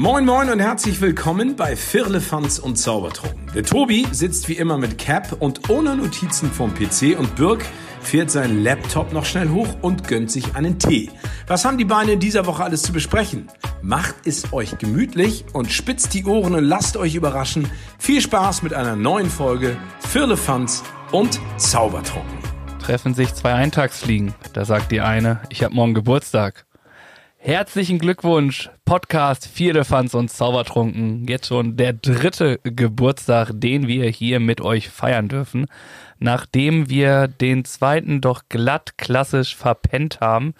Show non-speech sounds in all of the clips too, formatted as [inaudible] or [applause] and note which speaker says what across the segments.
Speaker 1: Moin Moin und herzlich willkommen bei Firlefanz und Zaubertrunken. Der Tobi sitzt wie immer mit Cap und ohne Notizen vom PC und Birk fährt seinen Laptop noch schnell hoch und gönnt sich einen Tee. Was haben die Beine in dieser Woche alles zu besprechen? Macht es euch gemütlich und spitzt die Ohren und lasst euch überraschen. Viel Spaß mit einer neuen Folge Firlefanz und Zaubertrunken.
Speaker 2: Treffen sich zwei Eintagsfliegen. Da sagt die eine, ich habe morgen Geburtstag. Herzlichen Glückwunsch, Podcast Vierlefanz und Zaubertrunken. Jetzt schon der dritte Geburtstag, den wir hier mit euch feiern dürfen. Nachdem wir den zweiten doch glatt klassisch verpennt haben,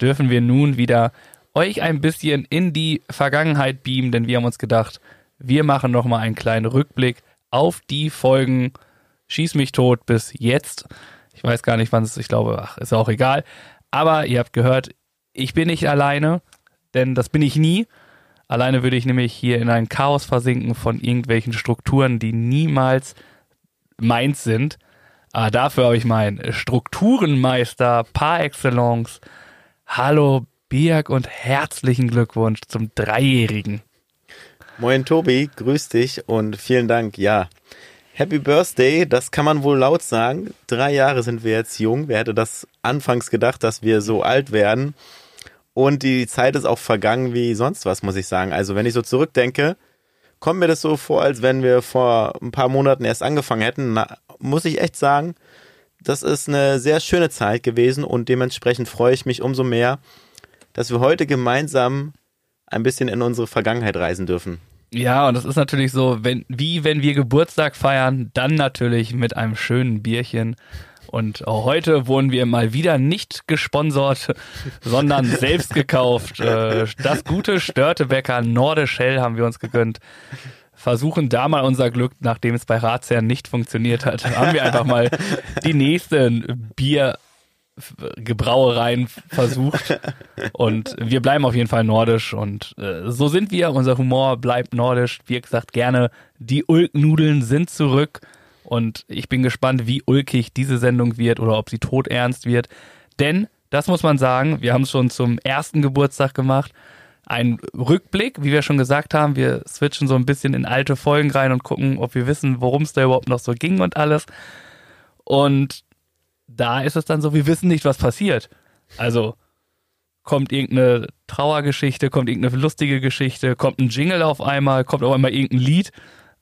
Speaker 2: dürfen wir nun wieder euch ein bisschen in die Vergangenheit beamen, denn wir haben uns gedacht, wir machen nochmal einen kleinen Rückblick auf die Folgen Schieß mich tot bis jetzt. Ich weiß gar nicht, wann es, ich glaube, ach, ist auch egal. Aber ihr habt gehört, ich bin nicht alleine, denn das bin ich nie. Alleine würde ich nämlich hier in ein Chaos versinken von irgendwelchen Strukturen, die niemals meins sind. Aber dafür habe ich meinen Strukturenmeister par excellence. Hallo Birg und herzlichen Glückwunsch zum Dreijährigen.
Speaker 3: Moin Tobi, grüß dich und vielen Dank. Ja, Happy Birthday, das kann man wohl laut sagen. Drei Jahre sind wir jetzt jung. Wer hätte das anfangs gedacht, dass wir so alt werden? Und die Zeit ist auch vergangen wie sonst was, muss ich sagen. Also wenn ich so zurückdenke, kommt mir das so vor, als wenn wir vor ein paar Monaten erst angefangen hätten. Na, muss ich echt sagen, das ist eine sehr schöne Zeit gewesen und dementsprechend freue ich mich umso mehr, dass wir heute gemeinsam ein bisschen in unsere Vergangenheit reisen dürfen.
Speaker 2: Ja, und das ist natürlich so, wenn, wie wenn wir Geburtstag feiern, dann natürlich mit einem schönen Bierchen und auch heute wurden wir mal wieder nicht gesponsert, sondern [laughs] selbst gekauft. Äh, das gute Störtebäcker Nordisch Hell haben wir uns gegönnt. Versuchen da mal unser Glück, nachdem es bei Ratsherren nicht funktioniert hat, haben wir einfach mal die nächsten Biergebrauereien versucht. Und wir bleiben auf jeden Fall nordisch und äh, so sind wir. Unser Humor bleibt nordisch. Wie gesagt, gerne die Ulknudeln sind zurück. Und ich bin gespannt, wie ulkig diese Sendung wird oder ob sie todernst wird. Denn, das muss man sagen, wir haben es schon zum ersten Geburtstag gemacht. Ein Rückblick, wie wir schon gesagt haben, wir switchen so ein bisschen in alte Folgen rein und gucken, ob wir wissen, worum es da überhaupt noch so ging und alles. Und da ist es dann so, wir wissen nicht, was passiert. Also kommt irgendeine Trauergeschichte, kommt irgendeine lustige Geschichte, kommt ein Jingle auf einmal, kommt auf einmal irgendein Lied.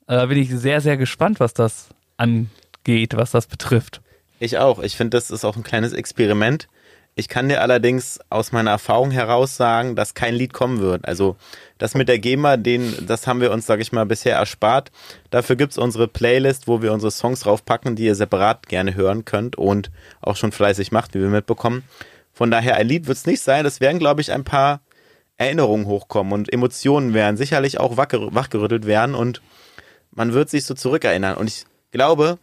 Speaker 2: Äh, da bin ich sehr, sehr gespannt, was das angeht, was das betrifft.
Speaker 3: Ich auch. Ich finde, das ist auch ein kleines Experiment. Ich kann dir allerdings aus meiner Erfahrung heraus sagen, dass kein Lied kommen wird. Also das mit der GEMA, den, das haben wir uns, sage ich mal, bisher erspart. Dafür gibt's unsere Playlist, wo wir unsere Songs draufpacken, die ihr separat gerne hören könnt und auch schon fleißig macht, wie wir mitbekommen. Von daher, ein Lied wird's nicht sein. Das werden, glaube ich, ein paar Erinnerungen hochkommen und Emotionen werden sicherlich auch wachgerüttelt werden und man wird sich so zurückerinnern. Und ich glaube,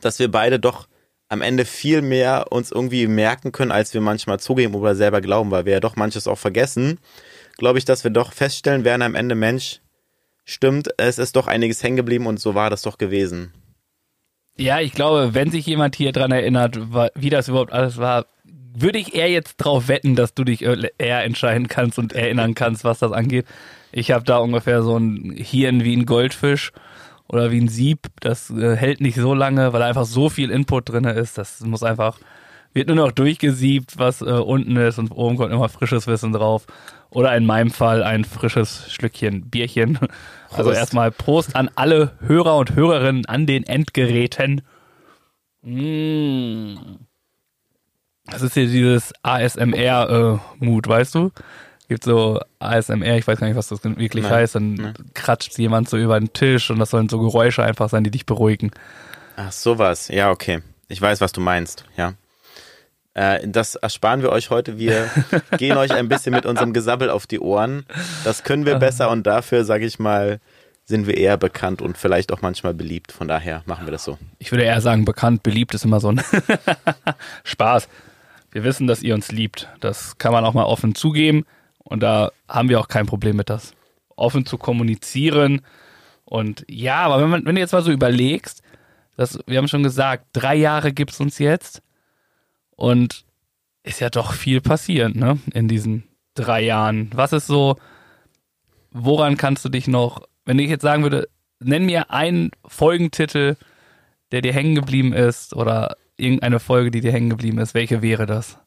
Speaker 3: dass wir beide doch am Ende viel mehr uns irgendwie merken können, als wir manchmal zugeben oder selber glauben, weil wir ja doch manches auch vergessen. Glaube ich, dass wir doch feststellen werden am Ende, Mensch, stimmt, es ist doch einiges hängen geblieben und so war das doch gewesen.
Speaker 2: Ja, ich glaube, wenn sich jemand hier dran erinnert, wie das überhaupt alles war, würde ich eher jetzt drauf wetten, dass du dich eher entscheiden kannst und erinnern kannst, was das angeht. Ich habe da ungefähr so ein Hirn wie ein Goldfisch oder wie ein Sieb. Das äh, hält nicht so lange, weil einfach so viel Input drin ist. Das muss einfach, wird nur noch durchgesiebt, was äh, unten ist und oben kommt immer frisches Wissen drauf. Oder in meinem Fall ein frisches Schlückchen Bierchen. [laughs] Also erstmal Prost an alle Hörer und Hörerinnen an den Endgeräten. Mmh. Das ist hier dieses ASMR-Mut, äh, weißt du? Gibt so ASMR, ich weiß gar nicht, was das wirklich Nein. heißt, dann Nein. kratscht jemand so über den Tisch und das sollen so Geräusche einfach sein, die dich beruhigen.
Speaker 3: Ach, sowas. Ja, okay. Ich weiß, was du meinst, ja. Äh, das ersparen wir euch heute. Wir [laughs] gehen euch ein bisschen mit unserem Gesabbel auf die Ohren. Das können wir besser und dafür, sage ich mal, sind wir eher bekannt und vielleicht auch manchmal beliebt. Von daher machen wir das so.
Speaker 2: Ich würde eher sagen, bekannt, beliebt ist immer so ein [laughs] Spaß. Wir wissen, dass ihr uns liebt. Das kann man auch mal offen zugeben. Und da haben wir auch kein Problem mit das, offen zu kommunizieren. Und ja, aber wenn, man, wenn du jetzt mal so überlegst, dass, wir haben schon gesagt, drei Jahre gibt es uns jetzt. Und ist ja doch viel passiert, ne, in diesen drei Jahren. Was ist so woran kannst du dich noch, wenn ich jetzt sagen würde, nenn mir einen Folgentitel, der dir hängen geblieben ist oder irgendeine Folge, die dir hängen geblieben ist, welche wäre das?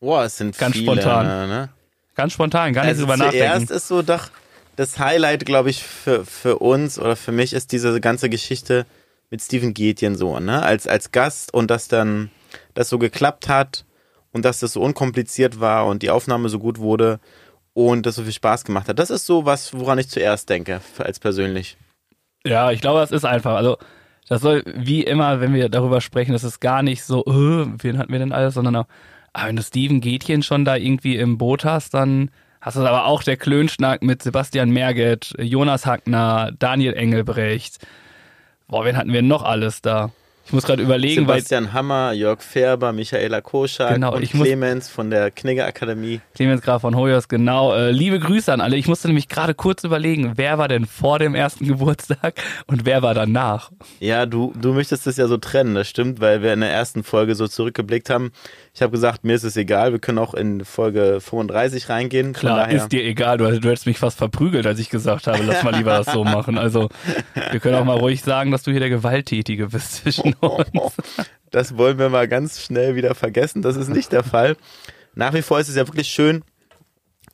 Speaker 3: Boah, es sind
Speaker 2: Ganz
Speaker 3: viele,
Speaker 2: spontan.
Speaker 3: Ne?
Speaker 2: Ganz spontan, gar nicht
Speaker 3: Also
Speaker 2: drüber
Speaker 3: zuerst
Speaker 2: nachdenken.
Speaker 3: ist so doch das Highlight, glaube ich, für, für uns oder für mich ist diese ganze Geschichte mit Steven Gätjen so, ne? Als, als Gast und dass dann das so geklappt hat und dass das so unkompliziert war und die Aufnahme so gut wurde und das so viel Spaß gemacht hat. Das ist so was, woran ich zuerst denke, als persönlich.
Speaker 2: Ja, ich glaube, das ist einfach. Also, das soll wie immer, wenn wir darüber sprechen, das ist gar nicht so, äh, wen hatten wir denn alles, sondern auch, ah, wenn du Steven Gätchen schon da irgendwie im Boot hast, dann hast du aber auch der Klönschnack mit Sebastian Merget, Jonas Hackner, Daniel Engelbrecht. Boah, wen hatten wir noch alles da? Ich muss gerade überlegen, weil
Speaker 3: Sebastian Hammer, Jörg Färber, Michaela Koschak
Speaker 2: Genau,
Speaker 3: und
Speaker 2: ich muss-
Speaker 3: Clemens von der Knigge Akademie.
Speaker 2: Clemens Graf von Hoyos, genau. Äh, liebe Grüße an alle. Ich musste nämlich gerade kurz überlegen, wer war denn vor dem ersten [laughs] Geburtstag und wer war danach?
Speaker 3: Ja, du, du möchtest es ja so trennen, das stimmt, weil wir in der ersten Folge so zurückgeblickt haben. Ich habe gesagt, mir ist es egal, wir können auch in Folge 35 reingehen.
Speaker 2: Klar,
Speaker 3: daher,
Speaker 2: ist dir egal. Du, du hättest mich fast verprügelt, als ich gesagt habe, lass mal lieber das so machen. Also, wir können auch mal ruhig sagen, dass du hier der Gewalttätige bist zwischen uns. [laughs]
Speaker 3: das wollen wir mal ganz schnell wieder vergessen. Das ist nicht der Fall. Nach wie vor ist es ja wirklich schön.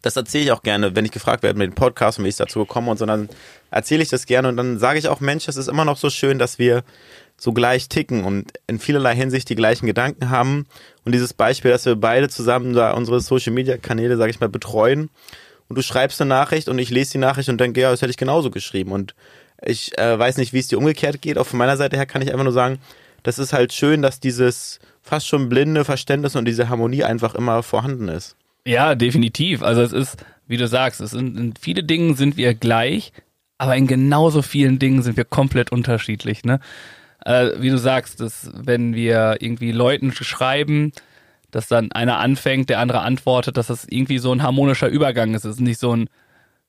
Speaker 3: Das erzähle ich auch gerne, wenn ich gefragt werde mit dem Podcast und wie ich dazu gekommen und so, dann erzähle ich das gerne und dann sage ich auch, Mensch, es ist immer noch so schön, dass wir so gleich ticken und in vielerlei Hinsicht die gleichen Gedanken haben. Und dieses Beispiel, dass wir beide zusammen da unsere Social Media Kanäle, sage ich mal, betreuen und du schreibst eine Nachricht und ich lese die Nachricht und denke, ja, das hätte ich genauso geschrieben. Und ich äh, weiß nicht, wie es dir umgekehrt geht. Auch von meiner Seite her kann ich einfach nur sagen, das ist halt schön, dass dieses fast schon blinde Verständnis und diese Harmonie einfach immer vorhanden ist.
Speaker 2: Ja, definitiv. Also, es ist, wie du sagst, es sind, in viele Dingen sind wir gleich, aber in genauso vielen Dingen sind wir komplett unterschiedlich, ne? Äh, wie du sagst, dass wenn wir irgendwie Leuten schreiben, dass dann einer anfängt, der andere antwortet, dass das irgendwie so ein harmonischer Übergang ist. Es ist nicht so ein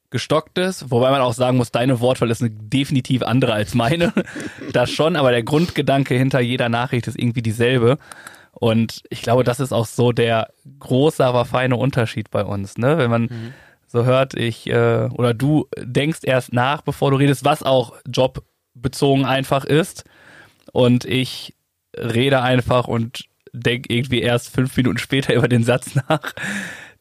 Speaker 2: gestocktes, wobei man auch sagen muss, deine Wortwahl ist eine definitiv andere als meine. [laughs] das schon, aber der Grundgedanke hinter jeder Nachricht ist irgendwie dieselbe. Und ich glaube, das ist auch so der große, aber feine Unterschied bei uns, ne? Wenn man so hört, ich äh, oder du denkst erst nach, bevor du redest, was auch jobbezogen einfach ist. Und ich rede einfach und denke irgendwie erst fünf Minuten später [laughs] über den Satz nach,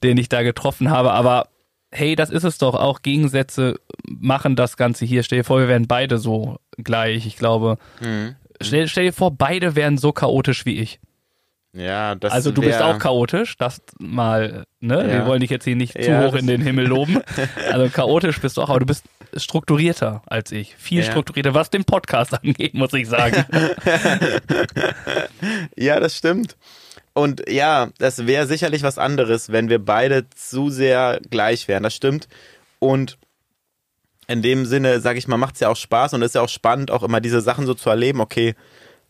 Speaker 2: den ich da getroffen habe. Aber hey, das ist es doch. Auch Gegensätze machen das Ganze hier. Stell dir vor, wir wären beide so gleich. Ich glaube, stell, stell dir vor, beide wären so chaotisch wie ich.
Speaker 3: Ja, das
Speaker 2: Also du bist auch chaotisch, das mal, ne?
Speaker 3: Ja.
Speaker 2: Wir wollen dich jetzt hier nicht zu
Speaker 3: Ja,
Speaker 2: hoch in den Himmel loben. [laughs] Also chaotisch bist du auch, aber du bist strukturierter als ich. Viel
Speaker 3: Ja.
Speaker 2: strukturierter, was den Podcast [laughs] angeht, muss ich sagen. [laughs]
Speaker 3: Ja, das stimmt. Und ja, das wäre sicherlich was anderes, wenn wir beide zu sehr gleich wären. Das stimmt. Und in dem Sinne, sage ich mal, macht es ja auch Spaß und es ist ja auch spannend, auch immer diese Sachen so zu erleben. Okay,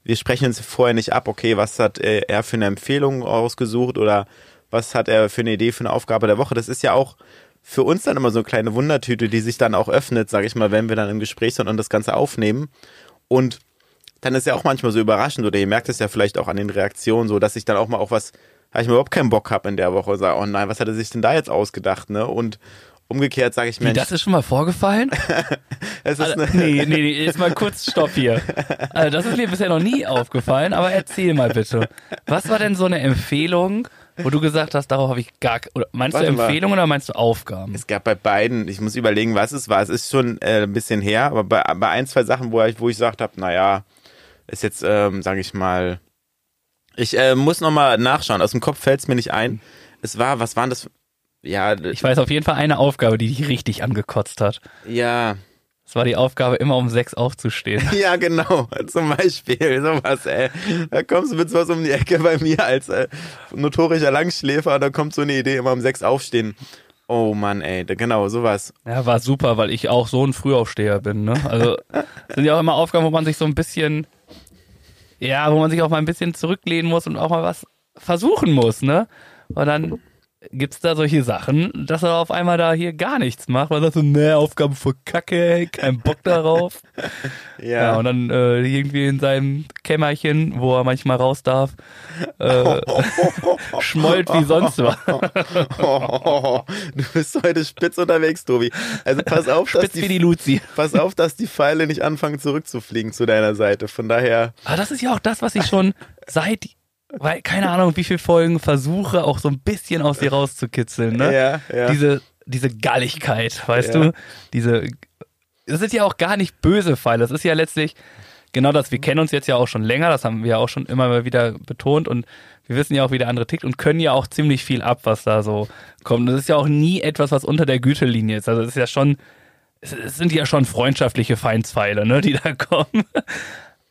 Speaker 3: wir sprechen uns vorher nicht ab. Okay, was hat äh, er für eine Empfehlung ausgesucht oder was hat er für eine Idee für eine Aufgabe der Woche? Das ist ja auch für uns dann immer so eine kleine Wundertüte, die sich dann auch öffnet, sage ich mal, wenn wir dann im Gespräch sind und das Ganze aufnehmen. Und dann ist ja auch manchmal so überraschend oder ihr merkt es ja vielleicht auch an den Reaktionen so, dass ich dann auch mal auf was, habe ich mir überhaupt keinen Bock hab in der Woche und sage, oh nein, was hat er sich denn da jetzt ausgedacht, ne? Und umgekehrt sage ich, Mensch,
Speaker 2: das ist schon mal vorgefallen? [laughs]
Speaker 3: es ist
Speaker 2: Also, nee, nee, nee, jetzt mal kurz Stopp hier. Also das ist mir bisher noch nie aufgefallen, aber erzähl mal bitte. Was war denn so eine Empfehlung, wo du gesagt hast, darauf habe ich gar oder meinst
Speaker 3: Warte
Speaker 2: du
Speaker 3: mal.
Speaker 2: Empfehlungen oder meinst du Aufgaben?
Speaker 3: es gab bei beiden, ich muss überlegen, was es war. Es ist schon äh, ein bisschen her, aber bei, bei ein, zwei Sachen, wo ich, wo ich gesagt habe, naja, ist jetzt, ähm, sage ich mal, ich äh, muss nochmal nachschauen. Aus dem Kopf fällt es mir nicht ein. Es war, was waren das? Ja,
Speaker 2: Ich weiß auf jeden Fall eine Aufgabe, die dich richtig angekotzt hat.
Speaker 3: ja,
Speaker 2: Es war die Aufgabe, immer um sechs aufzustehen. [laughs]
Speaker 3: Ja, genau. [laughs] Zum Beispiel sowas, ey. Da kommst du mit sowas um die Ecke bei mir als äh, notorischer Langschläfer. Da kommt so eine Idee, immer um sechs aufstehen. Oh Mann, ey. Da, genau, sowas.
Speaker 2: Ja, war super, weil ich auch so ein Frühaufsteher bin, ne? Also [laughs] sind ja auch immer Aufgaben, wo man sich so ein bisschen, ja, wo man sich auch mal ein bisschen zurücklehnen muss und auch mal was versuchen muss, ne? Und dann gibt's da solche Sachen, dass er auf einmal da hier gar nichts macht, weil er so, ne, Aufgaben voll Kacke, ey, kein Bock darauf. [laughs]
Speaker 3: Ja.
Speaker 2: Ja, und dann äh, irgendwie in seinem Kämmerchen, wo er manchmal raus darf, äh, [laughs] schmollt wie sonst was. [laughs]
Speaker 3: Du bist heute spitz unterwegs, Tobi. Also pass auf, dass
Speaker 2: Spitz wie
Speaker 3: die,
Speaker 2: die Luzi.
Speaker 3: pass auf, dass die Pfeile nicht anfangen zurückzufliegen zu deiner Seite. Von daher,
Speaker 2: Aber das ist ja auch das, was ich schon seit, weil, keine Ahnung, wie viele Folgen versuche, auch so ein bisschen aus dir rauszukitzeln, ne?
Speaker 3: ja, ja.
Speaker 2: Diese, diese Galligkeit, weißt
Speaker 3: Ja.
Speaker 2: du? Diese, das sind ja auch gar nicht böse Pfeile. Das ist ja letztlich genau das. Wir kennen uns jetzt ja auch schon länger, das haben wir ja auch schon immer mal wieder betont und wir wissen ja auch, wie der andere tickt und können ja auch ziemlich viel ab, was da so kommt. Das ist ja auch nie etwas, was unter der Gütelinie ist. Also es ist ja schon, es es sind ja schon freundschaftliche Feindspfeile, ne, die da kommen.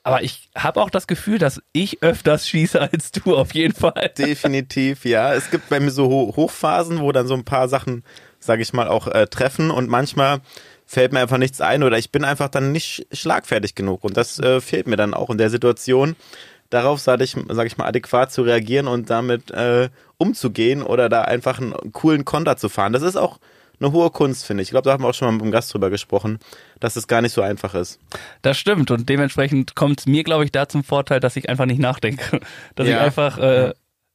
Speaker 2: Aber ich habe auch das Gefühl, dass ich öfters schieße als du, auf jeden Fall.
Speaker 3: Definitiv, ja. Es gibt bei mir so Ho Hochphasen, wo dann so ein paar Sachen, sage ich mal, auch äh, treffen und manchmal fällt mir einfach nichts ein oder ich bin einfach dann nicht schlagfertig genug und das äh, fehlt mir dann auch in der Situation. Darauf sage ich, sag ich mal, adäquat zu reagieren und damit äh, umzugehen oder da einfach einen coolen Konter zu fahren. Das ist auch eine hohe Kunst, finde ich. Ich glaube, da haben wir auch schon mal mit dem Gast drüber gesprochen, dass es gar nicht so einfach ist.
Speaker 2: Das stimmt und dementsprechend kommt es mir, glaube ich, da zum Vorteil, dass ich einfach nicht nachdenke. [laughs] Dass ich
Speaker 3: Ja.
Speaker 2: einfach äh,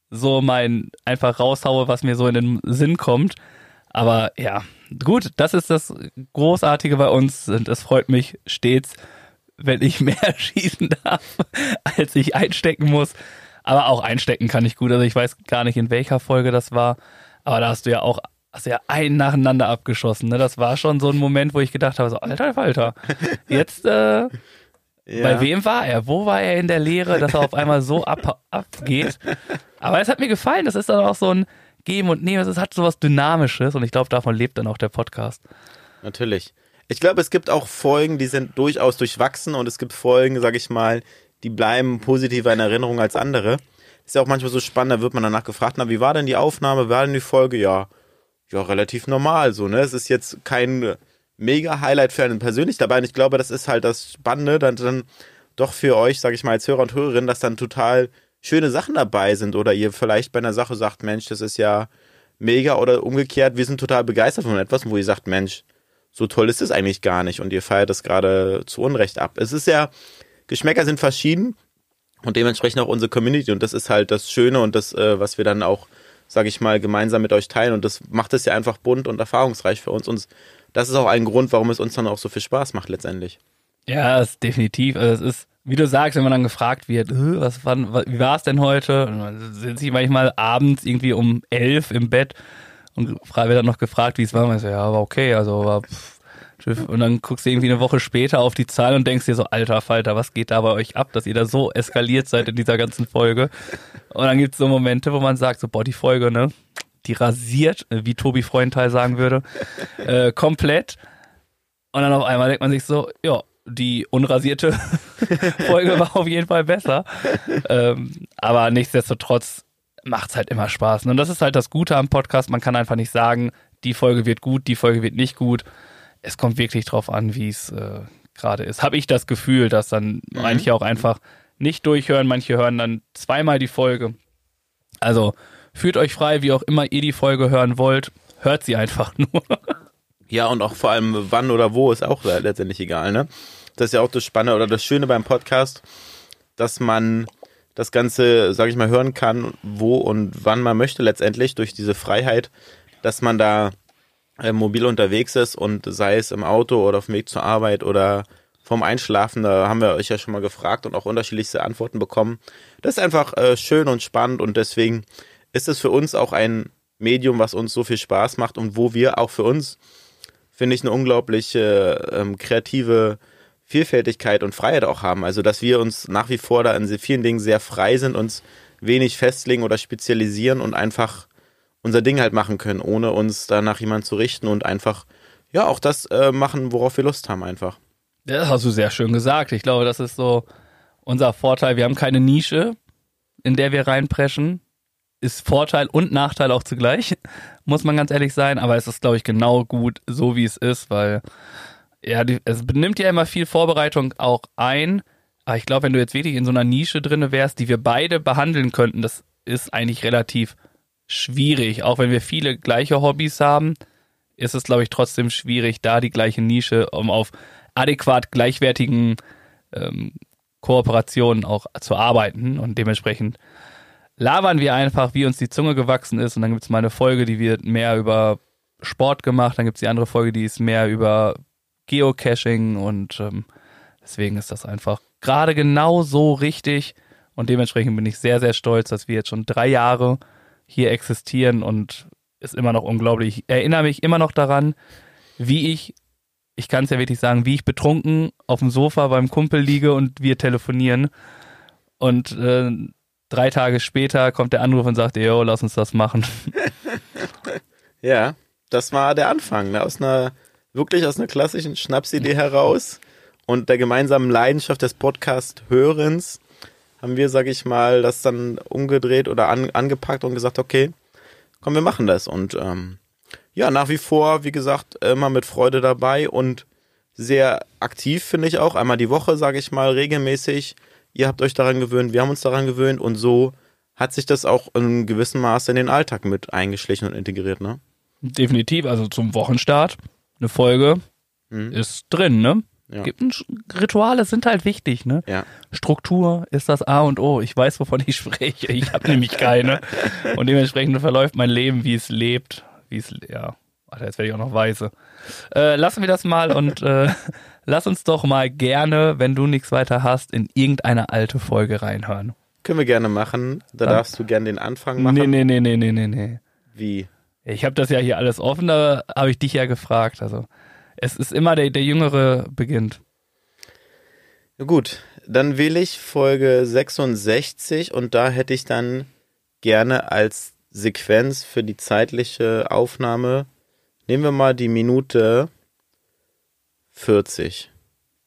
Speaker 2: so mein, einfach raushaue, was mir so in den Sinn kommt. Aber ja, gut, das ist das Großartige bei uns und es freut mich stets, wenn ich [laughs] mehr schießen darf, als ich einstecken muss. Aber auch einstecken kann ich gut. Also ich weiß gar nicht, in welcher Folge das war. Aber da hast du ja auch, hast du ja einen nacheinander abgeschossen. Ne? Das war schon so ein Moment, wo ich gedacht habe, so, alter Falter, [laughs] jetzt, äh,
Speaker 3: Ja.
Speaker 2: bei wem war er? Wo war er in der Lehre, dass er auf einmal so [laughs] ab, abgeht? Aber es hat mir gefallen. Das ist dann auch so ein Geben und Nehmen. Es hat so was Dynamisches und ich glaube, davon lebt dann auch der Podcast.
Speaker 3: Natürlich. Ich glaube, es gibt auch Folgen, die sind durchaus durchwachsen und es gibt Folgen, sag ich mal, die bleiben positiver in Erinnerung als andere. Ist ja auch manchmal so spannend, da wird man danach gefragt, na, wie war denn die Aufnahme, wie war denn die Folge? Ja, ja, relativ normal so, ne? Es ist jetzt kein mega Highlight für einen persönlich dabei und ich glaube, das ist halt das Spannende, dann, dann doch für euch, sag ich mal, als Hörer und Hörerin, dass dann total schöne Sachen dabei sind oder ihr vielleicht bei einer Sache sagt, Mensch, das ist ja mega oder umgekehrt, wir sind total begeistert von etwas, wo ihr sagt, Mensch, so toll ist es eigentlich gar nicht und ihr feiert es gerade zu Unrecht ab. Es ist ja, Geschmäcker sind verschieden und dementsprechend auch unsere Community und das ist halt das Schöne und das, äh, was wir dann auch, sage ich mal, gemeinsam mit euch teilen und das macht es ja einfach bunt und erfahrungsreich für uns und das ist auch ein Grund, warum es uns dann auch so viel Spaß macht letztendlich.
Speaker 2: Ja, definitiv. Also es ist, wie du sagst, wenn man dann gefragt wird, "Äh, was, wann, wa- wie war es denn heute? Und dann sitze ich manchmal abends irgendwie um elf im Bett und wird dann noch gefragt, wie es war. Und ich so, ja, war okay, also war pff. Und dann guckst du irgendwie eine Woche später auf die Zahlen und denkst dir so, alter Falter, was geht da bei euch ab, dass ihr da so eskaliert seid in dieser ganzen Folge? Und dann gibt's so Momente, wo man sagt, so, boah, die Folge, ne? Die rasiert, wie Tobi Freundteil sagen würde, äh, komplett. Und dann auf einmal denkt man sich so, ja, die unrasierte [laughs] Folge war auf jeden Fall besser. Ähm, aber nichtsdestotrotz macht's halt immer Spaß. Und das ist halt das Gute am Podcast. Man kann einfach nicht sagen, die Folge wird gut, die Folge wird nicht gut. Es kommt wirklich drauf an, wie es äh, gerade ist. Habe ich das Gefühl, dass dann manche auch einfach nicht durchhören, manche hören dann zweimal die Folge. Also fühlt euch frei, wie auch immer ihr die Folge hören wollt. Hört sie einfach [laughs] nur.
Speaker 3: Ja, und auch vor allem wann oder wo ist auch letztendlich egal, ne? Das ist ja auch das Spannende oder das Schöne beim Podcast, dass man das Ganze, sag ich mal, hören kann, wo und wann man möchte letztendlich durch diese Freiheit, dass man da äh, mobil unterwegs ist und sei es im Auto oder auf dem Weg zur Arbeit oder vom Einschlafen, da haben wir euch ja schon mal gefragt und auch unterschiedlichste Antworten bekommen. Das ist einfach äh, schön und spannend und deswegen ist es für uns auch ein Medium, was uns so viel Spaß macht und wo wir auch für uns finde ich, eine unglaubliche ähm, kreative Vielfältigkeit und Freiheit auch haben. Also, dass wir uns nach wie vor da in vielen Dingen sehr frei sind, uns wenig festlegen oder spezialisieren und einfach unser Ding halt machen können, ohne uns da nach jemand zu richten und einfach, ja, auch das äh, machen, worauf wir Lust haben einfach.
Speaker 2: Das hast du sehr schön gesagt. Ich glaube, das ist so unser Vorteil. Wir haben keine Nische, in der wir reinpreschen. Ist Vorteil und Nachteil auch zugleich, [laughs] muss man ganz ehrlich sein. Aber es ist, glaube ich, genau gut, so wie es ist, weil ja, die, es nimmt ja immer viel Vorbereitung auch ein. Aber ich glaube, wenn du jetzt wirklich in so einer Nische drinne wärst, die wir beide behandeln könnten, das ist eigentlich relativ schwierig. Auch wenn wir viele gleiche Hobbys haben, ist es, glaube ich, trotzdem schwierig, da die gleiche Nische, um auf adäquat gleichwertigen ähm, Kooperationen auch zu arbeiten. Und dementsprechend labern wir einfach, wie uns die Zunge gewachsen ist. Und dann gibt es mal eine Folge, die wird mehr über Sport gemacht. Dann gibt es die andere Folge, die ist mehr über Geocaching. Und ähm, deswegen ist das einfach gerade genau so richtig. Und dementsprechend bin ich sehr, sehr stolz, dass wir jetzt schon drei Jahre hier existieren und ist immer noch unglaublich. Ich erinnere mich immer noch daran, wie ich, ich kann es ja wirklich sagen, wie ich betrunken auf dem Sofa beim Kumpel liege und wir telefonieren. Und äh, drei Tage später kommt der Anruf und sagt, yo, lass uns das machen. [laughs]
Speaker 3: ja, das war der Anfang, ne? aus einer, wirklich aus einer klassischen Schnapsidee heraus und der gemeinsamen Leidenschaft des Podcast-Hörens haben wir, sag ich mal, das dann umgedreht oder an, angepackt und gesagt, okay, komm, wir machen das. Und ähm, ja, nach wie vor, wie gesagt, immer mit Freude dabei und sehr aktiv, finde ich auch. Einmal die Woche, sage ich mal, regelmäßig. Ihr habt euch daran gewöhnt, wir haben uns daran gewöhnt und so hat sich das auch in gewissem Maße in den Alltag mit eingeschlichen und integriert, ne?
Speaker 2: Definitiv, also zum Wochenstart eine Folge mhm. ist drin, ne? Ja. Rituale sind halt wichtig, ne?
Speaker 3: Ja.
Speaker 2: Struktur ist das A und O. Ich weiß, wovon ich spreche. Ich habe nämlich keine. Und dementsprechend verläuft mein Leben, wie es lebt. Wie es, ja. Ach, jetzt werde ich auch noch weise. Äh, lassen wir das mal und äh, lass uns doch mal gerne, wenn du nichts weiter hast, in irgendeine alte Folge reinhören.
Speaker 3: Können wir gerne machen. Da Dann, darfst du gerne den Anfang machen.
Speaker 2: Nee, nee, nee, nee, nee, nee, nee.
Speaker 3: Wie?
Speaker 2: Ich habe das ja hier alles offen, da habe ich dich ja gefragt. Also es ist immer der, der Jüngere beginnt.
Speaker 3: Gut, dann wähle ich Folge 66 und da hätte ich dann gerne als Sequenz für die zeitliche Aufnahme, nehmen wir mal die Minute 40.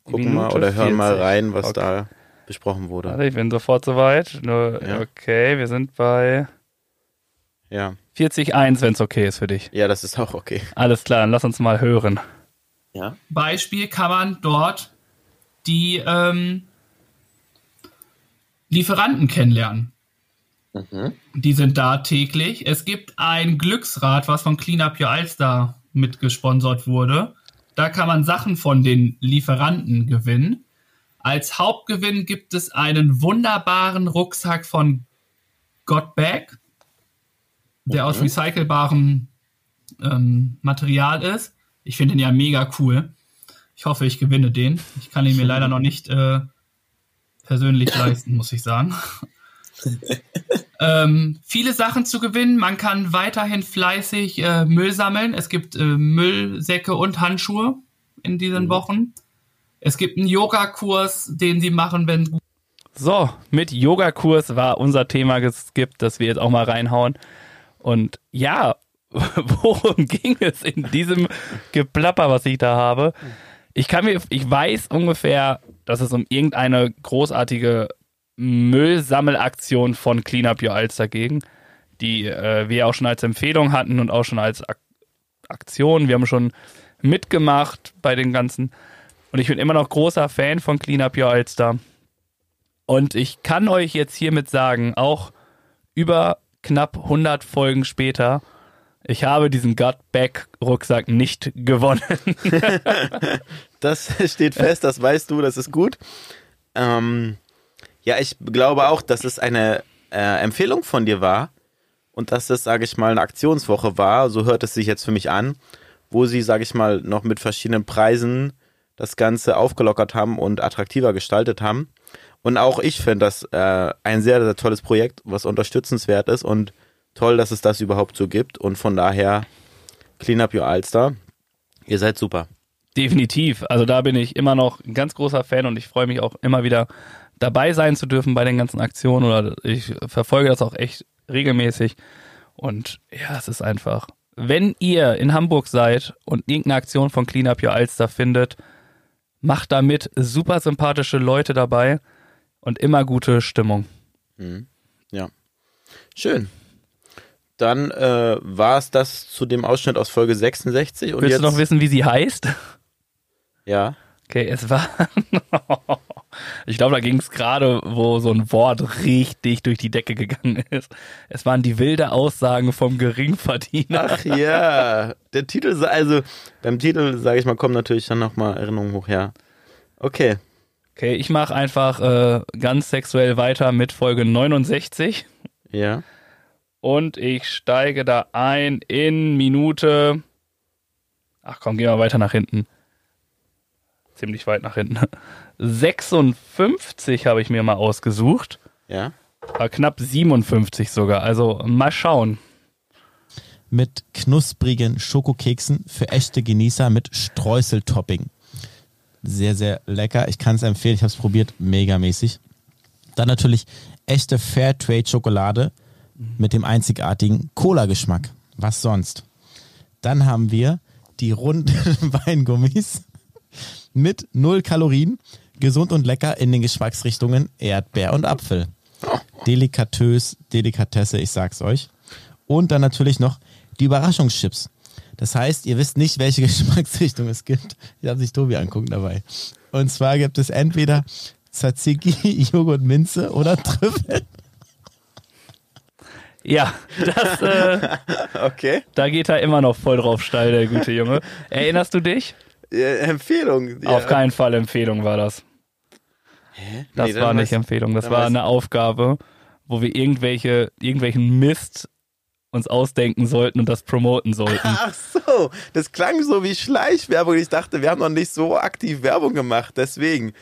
Speaker 3: Gucken Minute mal oder hören 40. mal rein, was okay. da besprochen wurde.
Speaker 2: Warte, ich bin sofort soweit. Nur, ja. Okay, wir sind bei
Speaker 3: ja.
Speaker 2: 40.1, wenn es okay ist für dich.
Speaker 3: Ja, das ist auch okay.
Speaker 2: Alles klar, dann lass uns mal hören.
Speaker 4: Ja. Beispiel kann man dort die ähm, Lieferanten kennenlernen. Mhm. Die sind da täglich. Es gibt ein Glücksrad, was von Clean Up Your Alster mitgesponsert wurde. Da kann man Sachen von den Lieferanten gewinnen. Als Hauptgewinn gibt es einen wunderbaren Rucksack von Godbag, der mhm. aus recycelbarem ähm, Material ist. Ich finde den ja mega cool. Ich hoffe, ich gewinne den. Ich kann ihn mir leider noch nicht äh, persönlich leisten, muss ich sagen. [laughs] ähm, viele Sachen zu gewinnen. Man kann weiterhin fleißig äh, Müll sammeln. Es gibt äh, Müllsäcke und Handschuhe in diesen mhm. Wochen. Es gibt einen Yogakurs, den sie machen, wenn.
Speaker 2: So, mit Yogakurs war unser Thema geskippt, dass wir jetzt auch mal reinhauen. Und ja, [laughs] worum ging es in diesem Geplapper, was ich da habe? Ich kann mir, ich weiß ungefähr, dass es um irgendeine großartige Müllsammelaktion von Clean Up Your Alster ging, die äh, wir auch schon als Empfehlung hatten und auch schon als Ak Aktion. Wir haben schon mitgemacht bei den ganzen. Und ich bin immer noch großer Fan von Clean Up Your Alster. Und ich kann euch jetzt hiermit sagen, auch über knapp 100 Folgen später, ich habe diesen Gut-Back-Rucksack nicht gewonnen. [laughs]
Speaker 3: das steht fest, das weißt du, das ist gut. Ähm, ja, ich glaube auch, dass es eine äh, Empfehlung von dir war und dass es, sage ich mal, eine Aktionswoche war, so hört es sich jetzt für mich an, wo sie, sage ich mal, noch mit verschiedenen Preisen das Ganze aufgelockert haben und attraktiver gestaltet haben. Und auch ich finde das äh, ein sehr, sehr tolles Projekt, was unterstützenswert ist und toll, dass es das überhaupt so gibt und von daher Clean Up Your Alster. Ihr seid super.
Speaker 2: Definitiv. Also da bin ich immer noch ein ganz großer Fan und ich freue mich auch immer wieder dabei sein zu dürfen bei den ganzen Aktionen oder ich verfolge das auch echt regelmäßig und ja, es ist einfach. Wenn ihr in Hamburg seid und irgendeine Aktion von Clean Up Your Alster findet, macht da mit. Super sympathische Leute dabei und immer gute Stimmung.
Speaker 3: Mhm. Ja. Schön dann äh, war es das zu dem Ausschnitt aus Folge 66.
Speaker 2: Und Willst jetzt, du noch wissen, wie sie heißt?
Speaker 3: Ja.
Speaker 2: Okay, es war. [laughs] Ich glaube, da ging es gerade, wo so ein Wort richtig durch die Decke gegangen ist. Es waren die wilde Aussagen vom Geringverdiener.
Speaker 3: Ach ja, der Titel, also beim Titel, sage ich mal, kommen natürlich dann nochmal Erinnerungen hoch, ja. Okay.
Speaker 2: Okay, ich mache einfach äh, ganz sexuell weiter mit Folge 69.
Speaker 3: Ja.
Speaker 2: Und ich steige da ein in Minute. Ach komm, gehen wir weiter nach hinten. Ziemlich weit nach hinten. [laughs] 56 habe ich mir mal ausgesucht.
Speaker 3: Ja.
Speaker 2: Aber knapp 57 sogar. Also mal schauen.
Speaker 5: Mit knusprigen Schokokeksen für echte Genießer mit Streuseltopping. Sehr, sehr lecker. Ich kann es empfehlen. Ich habe es probiert. Megamäßig. Dann natürlich echte Fairtrade-Schokolade mit dem einzigartigen Cola-Geschmack. Was sonst? Dann haben wir die runden [laughs] Weingummis mit null Kalorien, gesund und lecker in den Geschmacksrichtungen Erdbeer und Apfel. Delikatös, Delikatesse, ich sag's euch. Und dann natürlich noch die Überraschungschips. Das heißt, ihr wisst nicht, welche [laughs] Geschmacksrichtung es gibt. Ich habe sich Tobi angucken dabei. Und zwar gibt es entweder Tzatziki, [laughs] Joghurt, Minze oder Trüffel.
Speaker 2: Ja, das, äh, [laughs]
Speaker 3: Okay.
Speaker 2: da geht er immer noch voll drauf steil, der gute Junge. Erinnerst du dich?
Speaker 3: Äh, Empfehlung. Ja.
Speaker 2: Auf keinen Fall Empfehlung war das. Das
Speaker 3: Nee,
Speaker 2: war nicht Empfehlung, das war eine Aufgabe, wo wir irgendwelche, irgendwelchen Mist uns ausdenken sollten und das promoten sollten. [laughs]
Speaker 3: Ach so, das klang so wie Schleichwerbung. Ich dachte, wir haben noch nicht so aktiv Werbung gemacht, deswegen.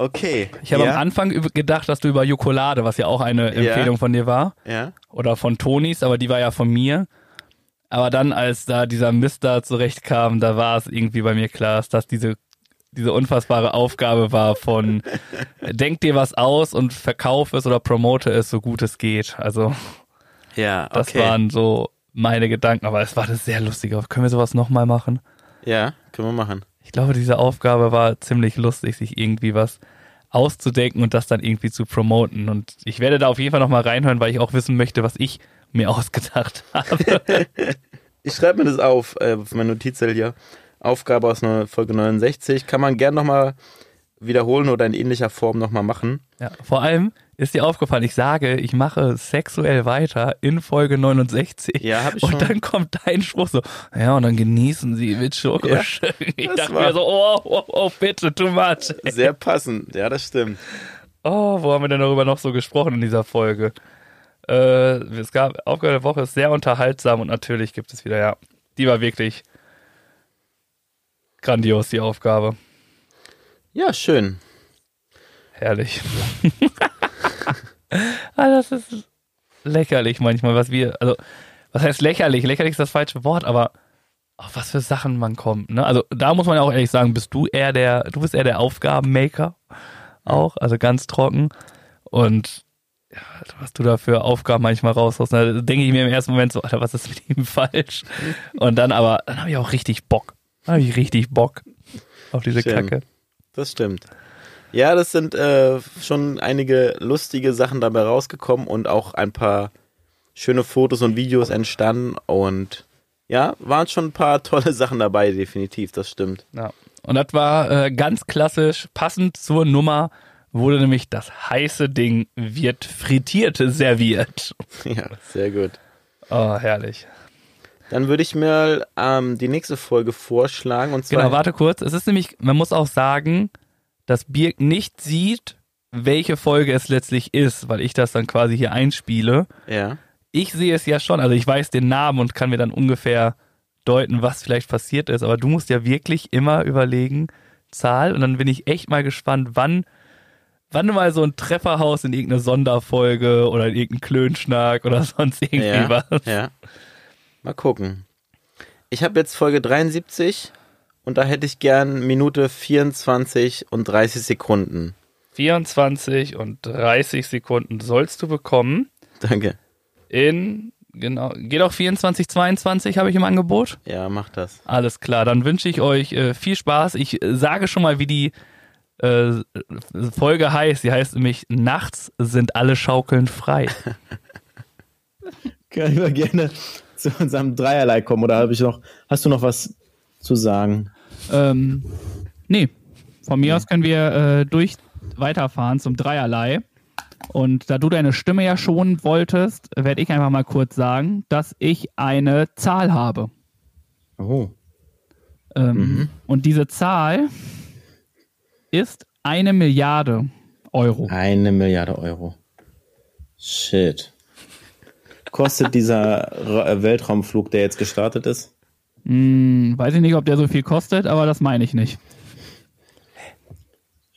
Speaker 3: Okay.
Speaker 2: Ich habe
Speaker 3: ja,
Speaker 2: am Anfang gedacht, dass du über Jokolade, was ja auch eine Empfehlung von dir war,
Speaker 3: Ja.
Speaker 2: oder von Tonis, aber die war ja von mir. Aber dann, als da dieser Mist da zurechtkam, da war es irgendwie bei mir klar, dass das diese, diese unfassbare Aufgabe war von [laughs] denk dir was aus und verkauf es oder promote es so gut es geht. Also
Speaker 3: Ja,
Speaker 2: das
Speaker 3: okay.
Speaker 2: waren so meine Gedanken, aber es war eine sehr lustige. Können wir sowas nochmal machen?
Speaker 3: ja, können wir machen.
Speaker 2: Ich glaube, diese Aufgabe war ziemlich lustig, sich irgendwie was auszudenken und das dann irgendwie zu promoten. Und ich werde da auf jeden Fall nochmal reinhören, weil ich auch wissen möchte, was ich mir [laughs] ausgedacht habe. [laughs]
Speaker 3: Ich schreibe mir das auf, äh, auf mein Notizzettel hier. Aufgabe aus Folge 69. Kann man gern nochmal wiederholen oder in ähnlicher Form nochmal machen.
Speaker 2: ja, vor allem ist dir aufgefallen, ich sage, ich mache sexuell weiter in Folge 69.
Speaker 3: Ja, hab ich
Speaker 2: Und
Speaker 3: schon.
Speaker 2: dann kommt dein Spruch so, ja, und dann genießen sie mit Schokoschön. ich
Speaker 3: das
Speaker 2: dachte
Speaker 3: war-
Speaker 2: mir so, oh, oh, oh, bitte, too much.
Speaker 3: Sehr passend. Ja, das stimmt.
Speaker 2: Oh, wo haben wir denn darüber noch so gesprochen in dieser Folge? Äh, es gab, Aufgabe der Woche ist sehr unterhaltsam und natürlich gibt es wieder, ja, die war wirklich grandios, die Aufgabe.
Speaker 3: Ja, schön.
Speaker 2: Herrlich. [laughs] [laughs] ah, das ist lächerlich manchmal, was wir, also, was heißt lächerlich? Lächerlich ist das falsche Wort, aber auf was für Sachen man kommt, ne? Also, da muss man ja auch ehrlich sagen, bist du eher der, du bist eher der Aufgabenmaker auch, also ganz trocken und ja, was du da für Aufgaben manchmal raushaust, ne? da denke ich mir im ersten Moment so, Alter, was ist mit ihm [laughs] falsch? Und dann aber, dann habe ich auch richtig Bock. Dann habe ich richtig Bock auf diese
Speaker 3: Schön.
Speaker 2: Kacke.
Speaker 3: Das stimmt. Ja, das sind äh, schon einige lustige Sachen dabei rausgekommen und auch ein paar schöne Fotos und Videos entstanden und ja, waren schon ein paar [laughs] tolle Sachen dabei, definitiv, das stimmt.
Speaker 2: Ja. Und das war äh, ganz klassisch, passend zur Nummer wurde nämlich das heiße Ding wird frittiert serviert. [laughs]
Speaker 3: Ja, sehr gut.
Speaker 2: Oh, herrlich.
Speaker 3: Dann würde ich mir ähm, die nächste Folge vorschlagen und zwar
Speaker 2: Genau, warte kurz. Es ist nämlich, man muss auch sagen, dass Birk nicht sieht, welche Folge es letztlich ist, weil ich das dann quasi hier einspiele.
Speaker 3: ja,
Speaker 2: Ich sehe es ja schon, also ich weiß den Namen und kann mir dann ungefähr deuten, was vielleicht passiert ist, aber du musst ja wirklich immer überlegen, Zahl, und dann bin ich echt mal gespannt, wann, wann mal so ein Trefferhaus in irgendeine Sonderfolge oder in irgendeinen Klönschnack oder [laughs] sonst irgendwie
Speaker 3: ja,
Speaker 2: was.
Speaker 3: ja. Mal gucken. Ich habe jetzt Folge 73 und da hätte ich gern Minute 24 und 30 Sekunden.
Speaker 2: 24 und 30 Sekunden sollst du bekommen.
Speaker 3: Danke.
Speaker 2: In, genau, geht auch 24, 22 habe ich im Angebot.
Speaker 3: Ja, mach das.
Speaker 2: Alles klar, dann wünsche ich euch äh, viel Spaß. Ich äh, sage schon mal, wie die äh, Folge heißt. Sie heißt nämlich Nachts sind alle Schaukeln frei. [laughs]
Speaker 5: Können wir gerne zu unserem Dreierlei kommen oder habe ich noch, hast du noch was zu sagen?
Speaker 4: Ähm, nee. Von mir aus können wir äh, durch, weiterfahren zum Dreierlei. Und da du deine Stimme ja schonen wolltest, werde ich einfach mal kurz sagen, dass ich eine Zahl habe.
Speaker 3: Oh.
Speaker 4: Ähm, Und diese Zahl ist eine Milliarde Euro.
Speaker 3: Eine Milliarde Euro. Shit. Kostet dieser Ra- Weltraumflug, der jetzt gestartet ist?
Speaker 4: Hm, weiß ich nicht, ob der so viel kostet, aber das meine ich nicht.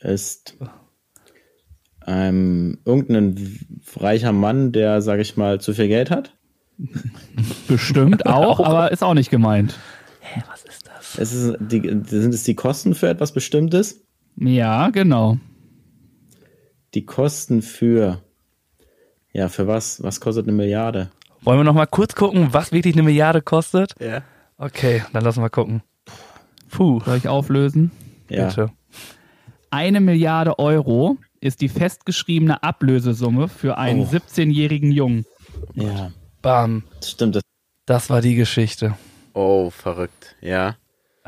Speaker 3: Ist ähm, irgendein reicher Mann, der, sag ich mal, zu viel Geld hat? [laughs]
Speaker 4: Bestimmt [laughs] auch, aber ist auch nicht gemeint.
Speaker 3: Es ist die, sind es die Kosten für etwas Bestimmtes?
Speaker 4: Ja, genau.
Speaker 3: Die Kosten für. Ja, für was? Was kostet eine Milliarde?
Speaker 2: Wollen wir noch mal kurz gucken, was wirklich eine Milliarde kostet?
Speaker 3: Ja.
Speaker 2: Okay, dann lassen wir gucken. Puh,
Speaker 4: Soll ich auflösen?
Speaker 3: Ja.
Speaker 2: bitte.
Speaker 4: Eine Milliarde Euro ist die festgeschriebene Ablösesumme für einen
Speaker 3: Oh.
Speaker 4: 17-jährigen Jungen.
Speaker 3: Ja.
Speaker 2: Bam,
Speaker 3: Stimmt. Das
Speaker 2: das war die Geschichte.
Speaker 3: oh, verrückt. Ja.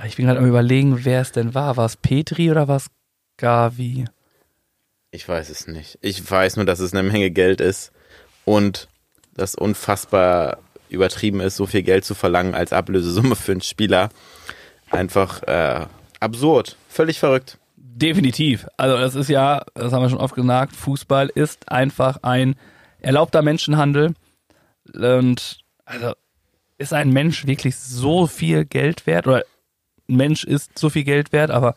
Speaker 2: Ich bin gerade am überlegen, wer es denn war. War es Petri oder war es Gavi?
Speaker 3: Ich weiß es nicht. Ich weiß nur, dass es eine Menge Geld ist und das unfassbar übertrieben ist, so viel Geld zu verlangen als Ablösesumme für einen Spieler. Einfach äh, absurd. Völlig verrückt.
Speaker 2: Definitiv. Also das ist ja, das haben wir schon oft gesagt, Fußball ist einfach ein erlaubter Menschenhandel. Und also ist ein Mensch wirklich so viel Geld wert? Oder ein Mensch ist so viel Geld wert, aber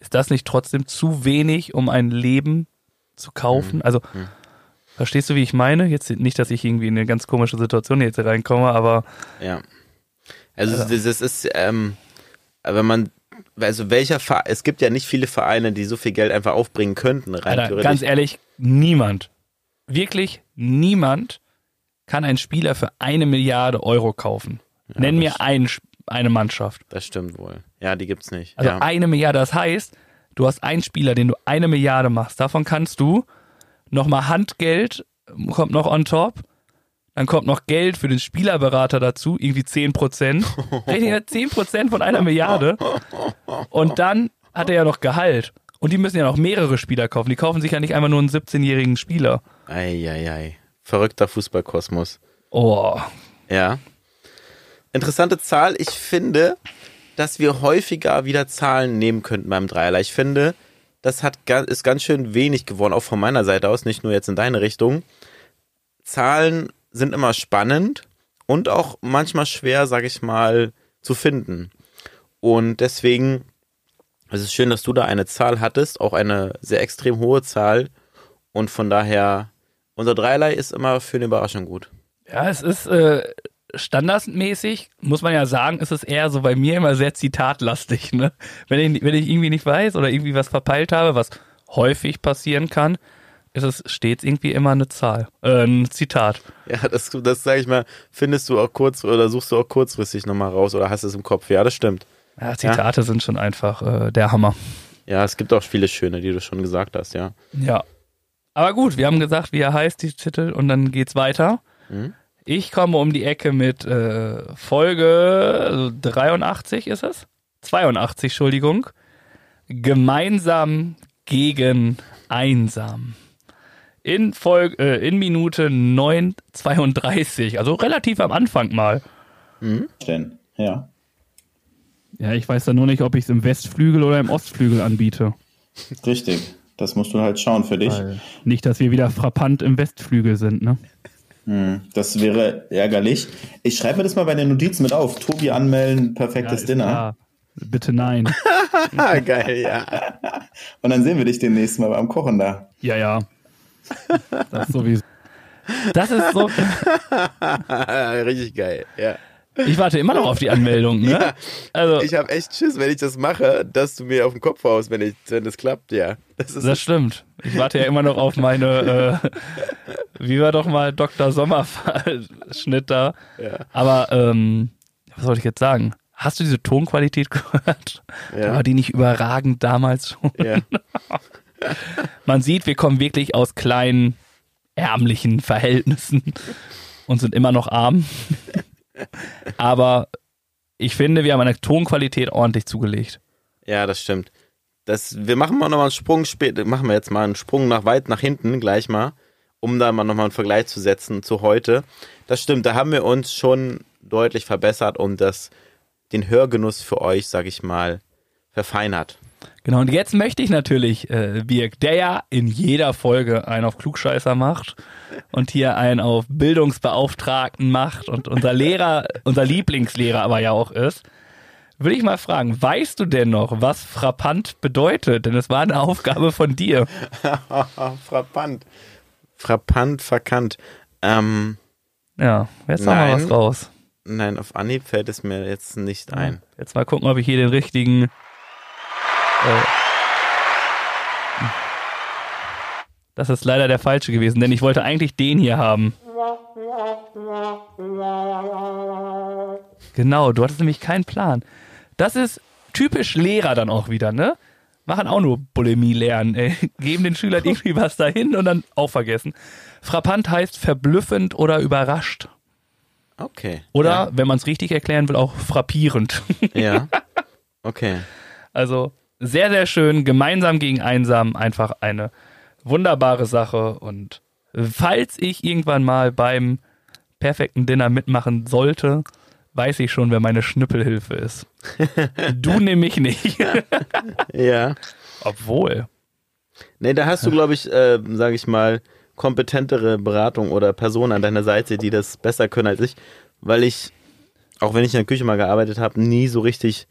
Speaker 2: ist das nicht trotzdem zu wenig, um ein Leben zu kaufen? Also verstehst du, wie ich meine? Jetzt nicht, dass ich irgendwie in eine ganz komische Situation jetzt reinkomme, aber
Speaker 3: Ja. Also, das das ist, ähm, wenn man, also welcher Verein, es gibt ja nicht viele Vereine, die so viel Geld einfach aufbringen könnten, rein
Speaker 2: Alter,
Speaker 3: theoretisch.
Speaker 2: ganz ehrlich, niemand, wirklich niemand kann einen Spieler für eine Milliarde Euro kaufen. Nenn
Speaker 3: das
Speaker 2: mir ein, eine Mannschaft.
Speaker 3: Das stimmt wohl. Ja, die gibt's nicht.
Speaker 2: Also
Speaker 3: ja.
Speaker 2: eine Milliarde, das heißt, du hast einen Spieler, den du eine Milliarde machst. Davon kannst du nochmal Handgeld, kommt noch on top. Dann kommt noch Geld für den Spielerberater dazu, irgendwie 10 Prozent. Rechne ja 10 Prozent von einer Milliarde. Und dann hat er ja noch Gehalt. Und die müssen ja noch mehrere Spieler kaufen. Die kaufen sich ja nicht einfach nur einen 17-jährigen Spieler.
Speaker 3: Eieiei. Verrückter Fußballkosmos.
Speaker 2: Oh,
Speaker 3: Ja. Interessante Zahl. Ich finde, dass wir häufiger wieder Zahlen nehmen könnten beim Dreierlei. Ich finde, das hat, ist ganz schön wenig geworden, auch von meiner Seite aus, nicht nur jetzt in deine Richtung. Zahlen sind immer spannend und auch manchmal schwer, sag ich mal, zu finden. Und deswegen es ist schön, dass du da eine Zahl hattest, auch eine sehr extrem hohe Zahl. Und von daher, unser Dreierlei ist immer für eine Überraschung gut.
Speaker 2: Ja, es ist äh, standardmäßig, muss man ja sagen, ist es eher so bei mir immer sehr zitatlastig. Ne? Wenn, ich, wenn ich irgendwie nicht weiß oder irgendwie was verpeilt habe, was häufig passieren kann, ist es stets irgendwie immer eine Zahl, äh, ein Zitat.
Speaker 3: Ja, das, das sage ich mal, findest du auch kurz oder suchst du auch kurzfristig nochmal raus oder hast es im Kopf. Ja, das stimmt.
Speaker 2: Ja, Zitate sind schon einfach äh, der Hammer.
Speaker 3: Ja, es gibt auch viele schöne, die du schon gesagt hast, ja.
Speaker 2: Ja. Aber gut, wir haben gesagt, wie er heißt, die Titel, und dann geht's weiter.
Speaker 3: Mhm.
Speaker 2: Ich komme um die Ecke mit äh, Folge also 83 ist es? 82, Entschuldigung. Gemeinsam gegen einsam. In Folge, äh, in Minute 9,32, also relativ am Anfang mal.
Speaker 6: stellen. Ja.
Speaker 4: Ja, ich weiß da nur nicht, ob ich es im Westflügel oder im Ostflügel anbiete.
Speaker 6: Richtig. Das musst du halt schauen für dich.
Speaker 4: Weil nicht, dass wir wieder frappant im Westflügel sind, ne?
Speaker 6: Hm, Das wäre ärgerlich. Ich schreibe mir das mal bei den Notizen mit auf. Tobi anmelden, perfektes
Speaker 4: ist
Speaker 6: Dinner.
Speaker 4: klar. Bitte nein. [laughs]
Speaker 3: Geil, ja. [laughs]
Speaker 6: Und dann sehen wir dich demnächst mal beim Kochen da.
Speaker 4: Ja, ja. Das ist sowieso.
Speaker 2: Das ist so. [laughs]
Speaker 3: Richtig geil, ja.
Speaker 2: Ich warte immer noch auf die Anmeldung, ne? [laughs]
Speaker 3: Ja.
Speaker 2: Also,
Speaker 3: Ich habe echt Schiss, wenn ich das mache, dass du mir auf den Kopf haust, wenn, ich, wenn das klappt, ja. Das
Speaker 2: Das stimmt. Ich warte ja immer noch auf meine, äh, [laughs] wie war doch mal Dr. Sommer-Schnitt da.
Speaker 3: Ja.
Speaker 2: Aber, ähm, was soll ich jetzt sagen? Hast du diese Tonqualität [laughs] gehört?
Speaker 3: Ja.
Speaker 2: War die nicht überragend damals schon?
Speaker 3: ja.
Speaker 2: Man sieht, wir kommen wirklich aus kleinen, ärmlichen Verhältnissen und sind immer noch arm. Aber ich finde, wir haben eine Tonqualität ordentlich zugelegt.
Speaker 3: ja, das stimmt. Das, wir machen mal nochmal einen Sprung später, machen wir jetzt mal einen Sprung nach weit nach hinten gleich mal, um da mal nochmal einen Vergleich zu setzen zu heute. Das stimmt, da haben wir uns schon deutlich verbessert und das, den Hörgenuss für euch, sag ich mal, verfeinert.
Speaker 2: Genau, und jetzt möchte ich natürlich äh, Birk, der ja in jeder Folge einen auf Klugscheißer macht und hier einen auf Bildungsbeauftragten macht und unser Lehrer, unser Lieblingslehrer aber ja auch ist, würde ich mal fragen, weißt du denn noch, was frappant bedeutet? Denn es war eine Aufgabe von dir. [laughs]
Speaker 3: Frappant. Frappant, verkannt. Ähm,
Speaker 2: Ja, jetzt haben wir
Speaker 3: Nein.
Speaker 2: was raus.
Speaker 3: nein, auf Anhieb fällt es mir jetzt nicht ein.
Speaker 2: Jetzt mal gucken, ob ich hier den richtigen. Äh, das ist leider der falsche gewesen, denn ich wollte eigentlich den hier haben. Genau, du hattest nämlich keinen Plan. Das ist typisch Lehrer dann auch wieder, ne? Machen auch nur Bulimie lernen. Ey. [laughs] Geben den Schülern irgendwie was dahin und dann auch vergessen. Frappant heißt verblüffend oder überrascht.
Speaker 3: Okay.
Speaker 2: Oder, wenn man es richtig erklären will, auch frappierend.
Speaker 3: Ja. ja. [laughs] Okay.
Speaker 2: Also sehr, sehr schön. Gemeinsam gegen einsam. Einfach eine wunderbare Sache. Und falls ich irgendwann mal beim perfekten Dinner mitmachen sollte, weiß ich schon, wer meine Schnippelhilfe ist. [laughs] du nämlich nicht. [laughs]
Speaker 3: Ja.
Speaker 2: Obwohl.
Speaker 3: Nee, da hast du, glaube ich, äh, sage ich mal, kompetentere Beratung oder Personen an deiner Seite, die das besser können als ich, weil ich, auch wenn ich in der Küche mal gearbeitet habe, nie so richtig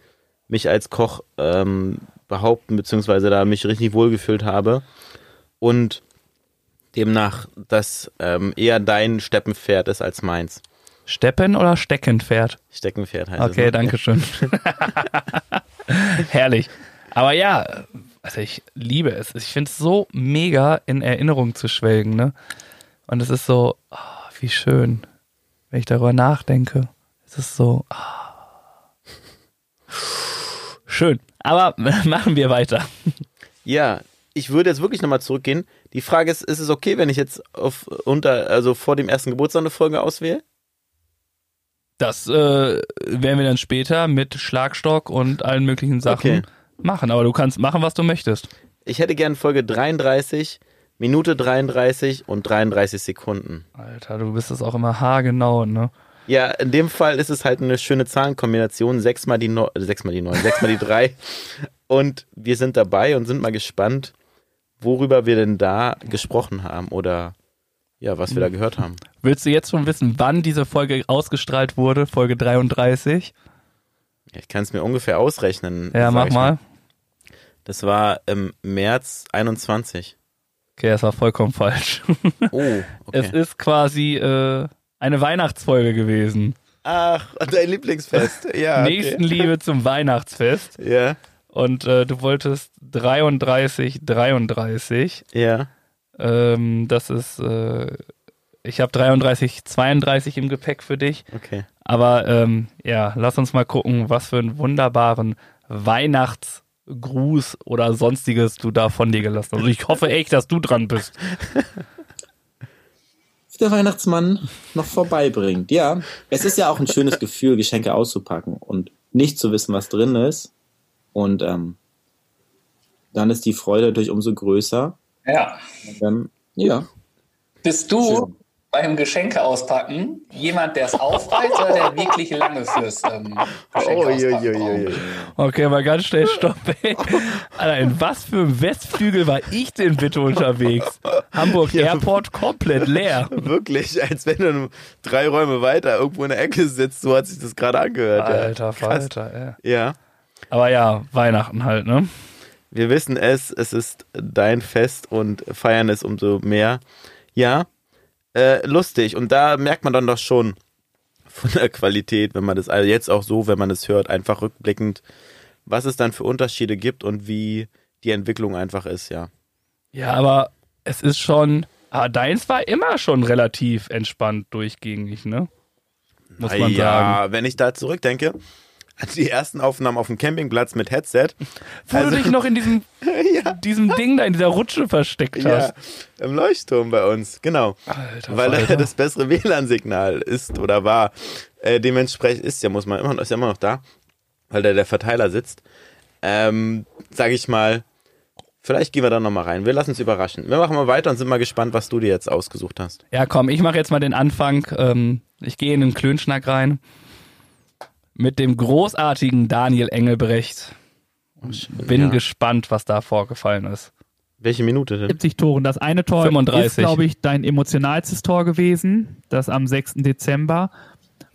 Speaker 3: mich als Koch ähm, behaupten beziehungsweise da mich richtig wohlgefühlt habe und demnach das ähm, eher dein Steppenpferd ist als meins.
Speaker 2: Steppen oder Steckenpferd?
Speaker 3: Steckenpferd heißt es.
Speaker 2: Okay,
Speaker 3: ne?
Speaker 2: danke schön. [laughs] Herrlich. Aber ja, also ich liebe es. Ich finde es so mega in Erinnerung zu schwelgen, ne? Und es ist so, ah, wie schön, wenn ich darüber nachdenke. Es ist so, ah. Schön. Aber [laughs] machen wir weiter.
Speaker 3: Ja, ich würde jetzt wirklich nochmal zurückgehen. Die Frage ist, ist es okay, wenn ich jetzt auf unter, also vor dem ersten Geburtstag eine Folge auswähle?
Speaker 2: Das äh, werden wir dann später mit Schlagstock und allen möglichen Sachen
Speaker 3: Okay.
Speaker 2: machen. Aber du kannst machen, was du möchtest.
Speaker 3: Ich hätte gern Folge 33, Minute 33 und 33 Sekunden.
Speaker 2: Alter, du bist es auch immer haargenau, ne?
Speaker 3: Ja, in dem Fall ist es halt eine schöne Zahlenkombination. Sechs mal die neun, äh, sechs mal die neun, sechs [laughs] mal die drei. Und wir sind dabei und sind mal gespannt, worüber wir denn da gesprochen haben oder ja, was wir da gehört haben.
Speaker 2: Willst du jetzt schon wissen, wann diese Folge ausgestrahlt wurde? Folge 33?
Speaker 3: Ja, Ich kann es mir ungefähr ausrechnen.
Speaker 2: Ja, mach mal.
Speaker 3: Das war im März 21.
Speaker 2: Okay, das war vollkommen falsch.
Speaker 3: Oh, [laughs]
Speaker 2: Es
Speaker 3: okay.
Speaker 2: ist quasi äh, eine Weihnachtsfolge gewesen.
Speaker 3: Ach, dein Lieblingsfest. [laughs] Ja. Okay.
Speaker 2: Nächstenliebe zum Weihnachtsfest.
Speaker 3: Ja,
Speaker 2: Und äh, du wolltest 33, 33.
Speaker 3: ja.
Speaker 2: Ähm, das ist, äh, ich habe 33, 32 im Gepäck für dich.
Speaker 3: Okay.
Speaker 2: Aber ähm, ja, lass uns mal gucken, was für einen wunderbaren Weihnachtsgruß oder sonstiges du da von dir gelassen hast. Also ich hoffe echt, dass du dran bist. [laughs]
Speaker 6: der Weihnachtsmann noch vorbeibringt. Ja, es ist ja auch ein schönes Gefühl, Geschenke auszupacken und nicht zu wissen, was drin ist. Und ähm, dann ist die Freude natürlich umso größer.
Speaker 7: Ja.
Speaker 6: Und dann, ja,
Speaker 7: Bist du
Speaker 6: Schön.
Speaker 7: Beim Geschenke auspacken jemand, der es aufreißt oder der wirklich lange fürs ähm, Geschenke auspacken braucht?
Speaker 2: Okay, mal ganz schnell stopp, ey. Alter, in was für einem Westflügel war ich denn bitte unterwegs? Hamburg
Speaker 3: Ja.
Speaker 2: Airport komplett leer. [laughs]
Speaker 3: Wirklich, als wenn du drei Räume weiter irgendwo in der Ecke sitzt, so hat sich das gerade angehört. ja.
Speaker 2: Alter,
Speaker 3: Krass.
Speaker 2: Falter, ey.
Speaker 3: Ja.
Speaker 2: Aber ja, Weihnachten halt, ne?
Speaker 3: Wir wissen es, es ist dein Fest und feiern es umso mehr. Ja, äh, lustig. Und da merkt man dann doch schon von der Qualität, wenn man das also jetzt auch so, wenn man es hört, einfach rückblickend, was es dann für Unterschiede gibt und wie die Entwicklung einfach ist, ja.
Speaker 2: Ja, aber es ist schon, ah, deins war immer schon relativ entspannt durchgängig, ne? Muss man
Speaker 3: ja,
Speaker 2: sagen.
Speaker 3: wenn ich da zurückdenke, die ersten Aufnahmen auf dem Campingplatz mit Headset.
Speaker 2: Wo du dich noch in diesem, [laughs] diesem Ding da, in dieser Rutsche versteckt
Speaker 3: Ja,
Speaker 2: hast.
Speaker 3: im Leuchtturm bei uns, genau.
Speaker 2: Alter,
Speaker 3: weil
Speaker 2: Falter.
Speaker 3: er [laughs] das bessere WLAN-Signal ist oder war. Äh, dementsprechend ist ja, muss man immer, ist ja immer noch da, weil da der Verteiler sitzt. Ähm, sag ich mal, Vielleicht gehen wir da nochmal rein. Wir lassen uns überraschen. Wir machen mal weiter und sind mal gespannt, was du dir jetzt ausgesucht hast.
Speaker 2: Ja, komm, ich mache jetzt mal den Anfang. Ähm, ich gehe in den Klönschnack rein mit dem großartigen Daniel Engelbrecht. Ich bin
Speaker 3: Ja.
Speaker 2: gespannt, was da vorgefallen ist.
Speaker 3: Welche Minute denn?
Speaker 8: 70 Toren. Das eine Tor
Speaker 2: 35.
Speaker 8: ist, glaube ich, dein emotionalstes Tor gewesen, das am 6. Dezember.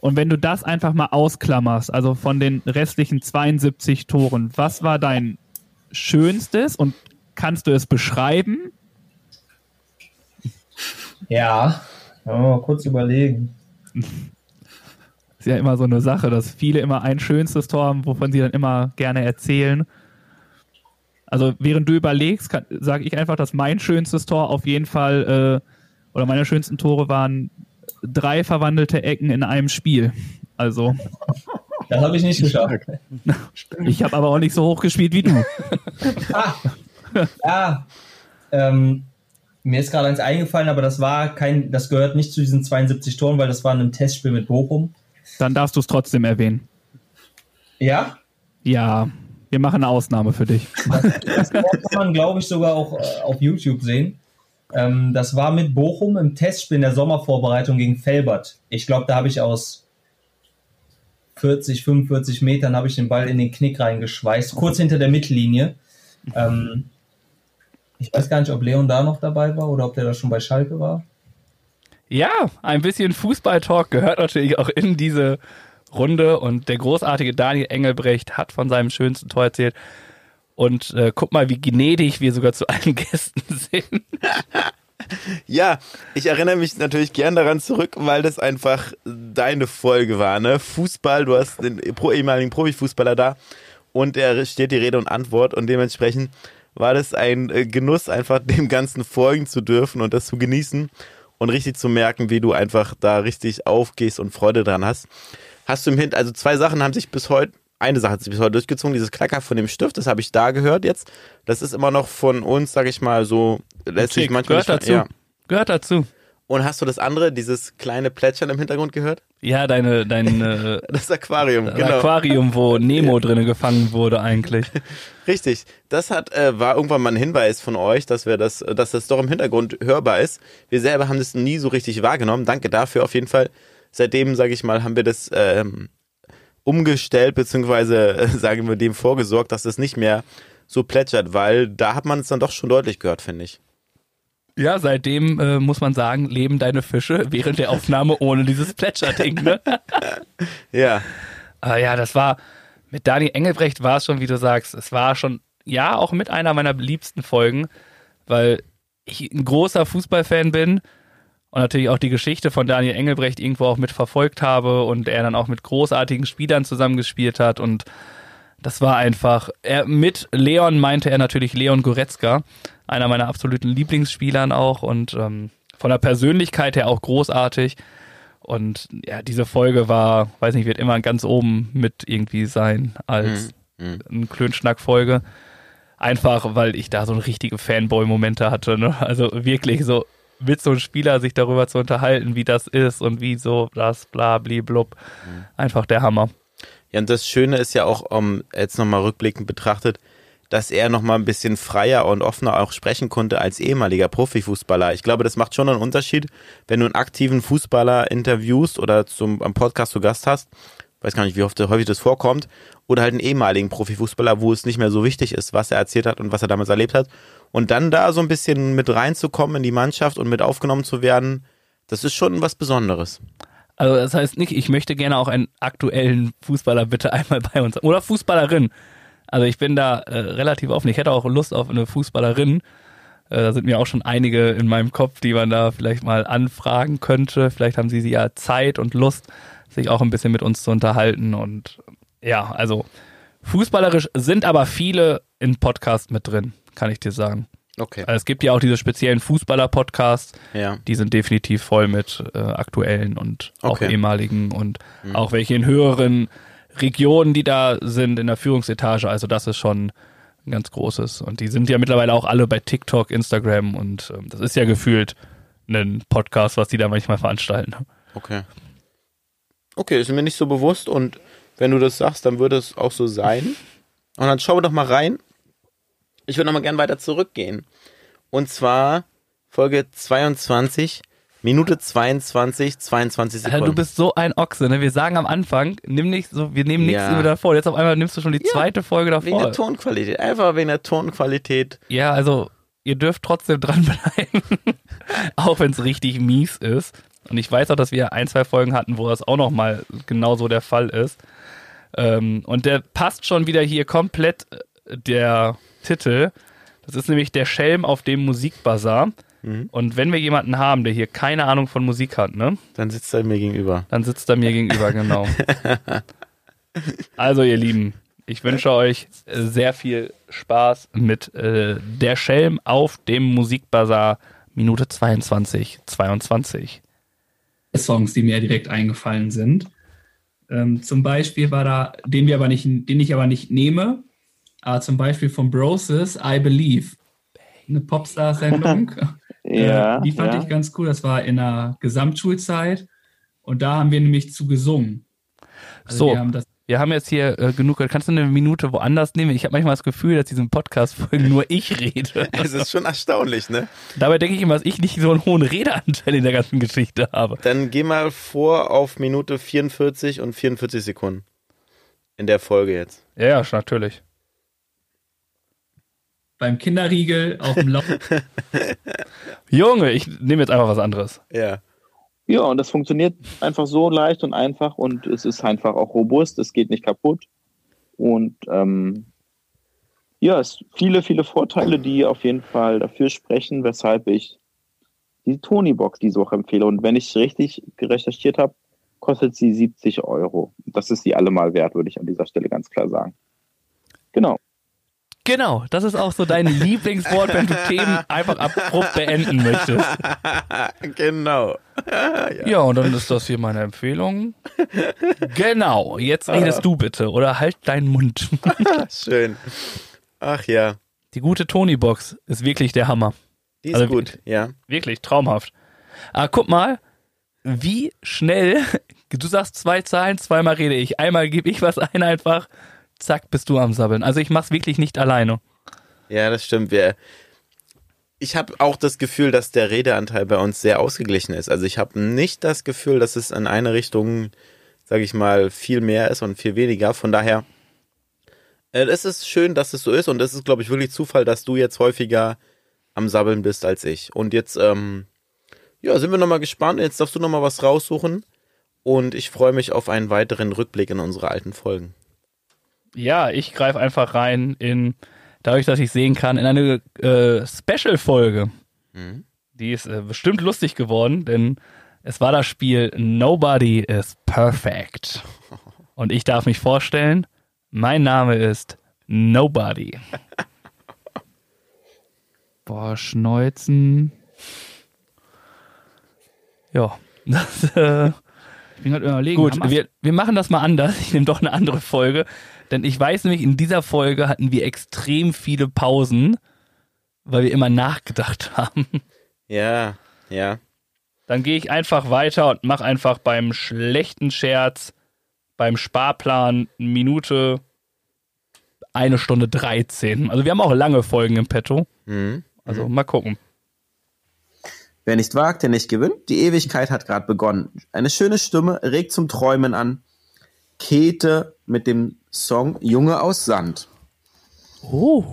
Speaker 8: Und wenn du das einfach mal ausklammerst, also von den restlichen 72 Toren, was war dein schönstes und kannst du es beschreiben?
Speaker 9: Ja, ja mal kurz überlegen. [laughs]
Speaker 8: Ist ja immer so eine Sache, dass viele immer ein schönstes Tor haben, wovon sie dann immer gerne erzählen. Also während du überlegst, sage ich einfach, dass mein schönstes Tor auf jeden Fall äh, oder meine schönsten Tore waren drei verwandelte Ecken in einem Spiel. Also
Speaker 9: Das habe ich nicht geschafft. [laughs]
Speaker 8: ich habe aber auch nicht so hoch gespielt wie du.
Speaker 9: Ah, [laughs] ja, ähm, mir ist gerade eins eingefallen, aber das war kein, das gehört nicht zu diesen 72 Toren, weil das war in einem Testspiel mit Bochum.
Speaker 8: Dann darfst du es trotzdem erwähnen.
Speaker 9: Ja,
Speaker 8: Ja, wir machen eine Ausnahme für dich.
Speaker 9: das kann man, glaube ich, sogar auch äh, auf YouTube sehen. Ähm, das war mit Bochum im Testspiel in der Sommervorbereitung gegen Felbert. Ich glaube, da habe ich aus 40, 45 Metern habe ich den Ball in den Knick reingeschweißt, kurz hinter der Mittellinie. Ähm, ich weiß gar nicht, ob Leon da noch dabei war oder ob der da schon bei Schalke war.
Speaker 2: Ja, ein bisschen Fußball-Talk gehört natürlich auch in diese Runde und der großartige Daniel Engelbrecht hat von seinem schönsten Tor erzählt. Und äh, guck mal, wie gnädig wir sogar zu allen [laughs] Gästen sind.
Speaker 3: Ja, ich erinnere mich natürlich gern daran zurück, weil das einfach deine Folge war, ne? Fußball, du hast den ehemaligen Profifußballer da und er steht die Rede und Antwort und dementsprechend war das ein äh, Genuss, einfach [laughs] dem Ganzen folgen zu dürfen und das zu genießen und richtig zu merken, wie du einfach da richtig aufgehst und Freude dran hast. Hast du im Hint, also zwei Sachen haben sich bis heute, eine Sache hat sich bis heute durchgezogen, dieses Klacker von dem Stift, das habe ich da gehört jetzt. Das ist immer noch von uns, sag ich mal, so, lässt sich manchmal
Speaker 2: gehört
Speaker 3: nicht-
Speaker 2: dazu.
Speaker 3: Ja.
Speaker 2: Gehört dazu.
Speaker 3: Und hast du das andere, dieses kleine Plätschern im Hintergrund gehört?
Speaker 2: Ja, deine, dein äh, [laughs]
Speaker 3: Das Aquarium, genau.
Speaker 2: Aquarium, wo [laughs] Nemo drinne gefangen wurde eigentlich. [laughs]
Speaker 3: Richtig. Das hat, äh, war irgendwann mal ein Hinweis von euch, dass wir das, dass das doch im Hintergrund hörbar ist. Wir selber haben das nie so richtig wahrgenommen. Danke dafür auf jeden Fall. Seitdem, sage ich mal, haben wir das ähm, umgestellt, beziehungsweise, äh, sagen wir, dem vorgesorgt, dass es nicht mehr so plätschert, weil da hat man es dann doch schon deutlich gehört, finde ich.
Speaker 2: Ja, seitdem äh, muss man sagen, leben deine Fische während der Aufnahme ohne dieses Plätscherding. Ne? [laughs]
Speaker 3: Ja.
Speaker 2: Aber ja, das war, mit Dani Engelbrecht war es schon, wie du sagst, es war schon, ja, auch mit einer meiner liebsten Folgen, weil ich ein großer Fußballfan bin und natürlich auch die Geschichte von Daniel Engelbrecht irgendwo auch mitverfolgt habe und er dann auch mit großartigen Spielern zusammengespielt hat und das war einfach, er mit Leon meinte er natürlich Leon Goretzka, einer meiner absoluten Lieblingsspielern auch und ähm, von der Persönlichkeit her auch großartig. Und ja, diese Folge war, weiß nicht, wird immer ganz oben mit irgendwie sein als
Speaker 3: Mhm.
Speaker 2: eine Klönschnack-Folge. Einfach, weil ich da so richtige Fanboy-Momente hatte. Ne? Also wirklich so mit so einem Spieler sich darüber zu unterhalten, wie das ist und wie so das bla bli blub. Einfach der Hammer.
Speaker 3: Ja, und das Schöne ist ja auch, um jetzt nochmal rückblickend betrachtet, dass er nochmal ein bisschen freier und offener auch sprechen konnte als ehemaliger Profifußballer. Ich glaube, das macht schon einen Unterschied, wenn du einen aktiven Fußballer interviewst oder zum am Podcast zu Gast hast. Weiß gar nicht, wie oft häufig das vorkommt. Oder halt einen ehemaligen Profifußballer, wo es nicht mehr so wichtig ist, was er erzählt hat und was er damals erlebt hat. Und dann da so ein bisschen mit reinzukommen in die Mannschaft und mit aufgenommen zu werden, das ist schon was Besonderes.
Speaker 2: Also das heißt nicht, ich möchte gerne auch einen aktuellen Fußballer bitte einmal bei uns oder Fußballerin. Also ich bin da äh, relativ offen. Ich hätte auch Lust auf eine Fußballerin. Äh, da sind mir auch schon einige in meinem Kopf, die man da vielleicht mal anfragen könnte. Vielleicht haben sie ja Zeit und Lust, sich auch ein bisschen mit uns zu unterhalten. Und ja, also fußballerisch sind aber viele in Podcast mit drin, kann ich dir sagen.
Speaker 3: Okay.
Speaker 2: Also es gibt ja auch diese speziellen Fußballer-Podcasts,
Speaker 3: Ja.
Speaker 2: die sind definitiv voll mit äh, aktuellen und auch
Speaker 3: Okay.
Speaker 2: ehemaligen und auch welche in höheren Regionen, die da sind in der Führungsetage. Also das ist schon ein ganz großes. Und die sind ja mittlerweile auch alle bei TikTok, Instagram und ähm, das ist ja gefühlt ein Podcast, was die da manchmal veranstalten.
Speaker 3: Okay. Okay, ist mir nicht so bewusst und wenn du das sagst, dann würde es auch so sein. Und dann schauen wir doch mal rein Ich würde nochmal gern weiter zurückgehen. Und zwar Folge 22, Minute 22, 22 Sekunden.
Speaker 2: Alter, du bist so ein Ochse, ne? Wir sagen am Anfang, nimm nicht so, wir nehmen nichts
Speaker 3: Ja.
Speaker 2: davor. Jetzt auf einmal nimmst du schon die
Speaker 3: Ja,
Speaker 2: zweite Folge
Speaker 3: wegen der
Speaker 2: davor.
Speaker 3: Tonqualität. Einfach wegen der Tonqualität.
Speaker 2: Ja, also ihr dürft trotzdem [laughs] dranbleiben, auch wenn es richtig mies ist. Und ich weiß auch, dass wir ein, zwei Folgen hatten, wo das auch nochmal genauso der Fall ist. Ähm, und der passt schon wieder hier komplett äh, der Titel. Das ist nämlich der Schelm auf dem Musikbazar. Und wenn wir jemanden haben, der hier keine Ahnung von Musik hat, ne,
Speaker 3: Dann sitzt er mir gegenüber.
Speaker 2: dann sitzt er mir gegenüber, genau. [laughs] Also, ihr Lieben, ich wünsche euch äh, sehr viel Spaß mit äh, Der Schelm auf dem Musikbazar, Minute 22, 22.
Speaker 4: Songs, die mir direkt eingefallen sind. Ähm, zum Beispiel war da, den wir aber nicht, den ich aber nicht nehme, aber zum Beispiel von Broses I Believe. Eine Popstar-Sendung. [laughs]
Speaker 6: Ja,
Speaker 4: Äh, die fand
Speaker 6: ja.
Speaker 4: ich ganz cool. Das war in der Gesamtschulzeit. Und da haben wir nämlich zu gesungen. Also
Speaker 2: So.
Speaker 4: Wir haben das,
Speaker 2: Wir haben jetzt hier äh, genug. Kannst du eine Minute woanders nehmen? Ich habe manchmal das Gefühl, dass diesen Podcast-Folgen nur ich rede. [laughs]
Speaker 3: Es ist schon erstaunlich, ne?
Speaker 2: Dabei denke ich immer, dass ich nicht so einen hohen Redeanteil in der ganzen Geschichte habe.
Speaker 3: Dann geh mal vor auf Minute 44 und 44 Sekunden. In der Folge jetzt.
Speaker 2: Ja, ja, natürlich.
Speaker 4: Beim Kinderriegel auf dem Lauf. [laughs]
Speaker 2: Junge, ich nehme jetzt einfach was anderes.
Speaker 3: Ja.
Speaker 6: Ja, und das funktioniert einfach so leicht und einfach und es ist einfach auch robust, es geht nicht kaputt. Und ähm, ja, es viele, viele Vorteile, die auf jeden Fall dafür sprechen, weshalb ich die Tony-Box diese Woche empfehle. Und wenn ich richtig recherchiert habe, kostet sie 70 Euro. Das ist sie allemal wert, würde ich an dieser Stelle ganz klar sagen. Genau.
Speaker 2: Genau, das ist auch so dein [laughs] Lieblingswort, wenn du Themen einfach abrupt beenden möchtest. [laughs]
Speaker 3: genau. [laughs]
Speaker 2: Ja, und dann ist das hier meine Empfehlung. Genau, jetzt redest du bitte oder halt deinen Mund.
Speaker 3: Schön. Ach ja,
Speaker 2: Die gute Tony-Box ist wirklich der Hammer.
Speaker 3: die ist
Speaker 2: Also-
Speaker 3: gut, ja.
Speaker 2: Wirklich traumhaft. Aber guck mal, wie schnell, du sagst zwei Zahlen, zweimal rede ich. Einmal gebe ich was ein einfach, zack, bist du am Sabbeln. Also ich mach's wirklich nicht alleine.
Speaker 3: Ja, das stimmt. Wir, ich habe auch das Gefühl, dass der Redeanteil bei uns sehr ausgeglichen ist. Also ich habe nicht das Gefühl, dass es in eine Richtung, sage ich mal, viel mehr ist und viel weniger. Von daher, äh, es ist schön, dass es so ist und es ist, glaube ich, wirklich Zufall, dass du jetzt häufiger am Sabbeln bist als ich. Und jetzt, ähm, ja, sind wir nochmal gespannt. Jetzt darfst du nochmal was raussuchen. Und ich freue mich auf einen weiteren Rückblick in unsere alten Folgen.
Speaker 2: Ja, ich greife einfach rein in, dadurch, dass ich sehen kann, in eine äh, Special-Folge. Die ist äh, bestimmt lustig geworden, denn es war das Spiel Nobody is Perfect. [laughs] Und ich darf mich vorstellen, mein Name ist Nobody. [laughs] Boah, Schneuzen. Ja, [laughs] das, äh,
Speaker 8: Ich bin gerade überlegen.
Speaker 2: Gut,
Speaker 8: wir,
Speaker 2: wir machen das mal anders. Ich nehme doch eine andere Folge. Denn ich weiß nämlich, in dieser Folge hatten wir extrem viele Pausen, weil wir immer nachgedacht [laughs] haben.
Speaker 3: Ja, ja.
Speaker 2: Dann gehe ich einfach weiter und mache einfach beim schlechten Scherz, beim Sparplan, Minute, eine Stunde 13. Also wir haben auch lange Folgen im Petto.
Speaker 3: Mhm.
Speaker 2: Also mal gucken.
Speaker 6: Wer nicht wagt, der nicht gewinnt. Die Ewigkeit hat gerade begonnen. Eine schöne Stimme regt zum Träumen an. Käthe mit dem Song Junge aus Sand.
Speaker 8: Oh,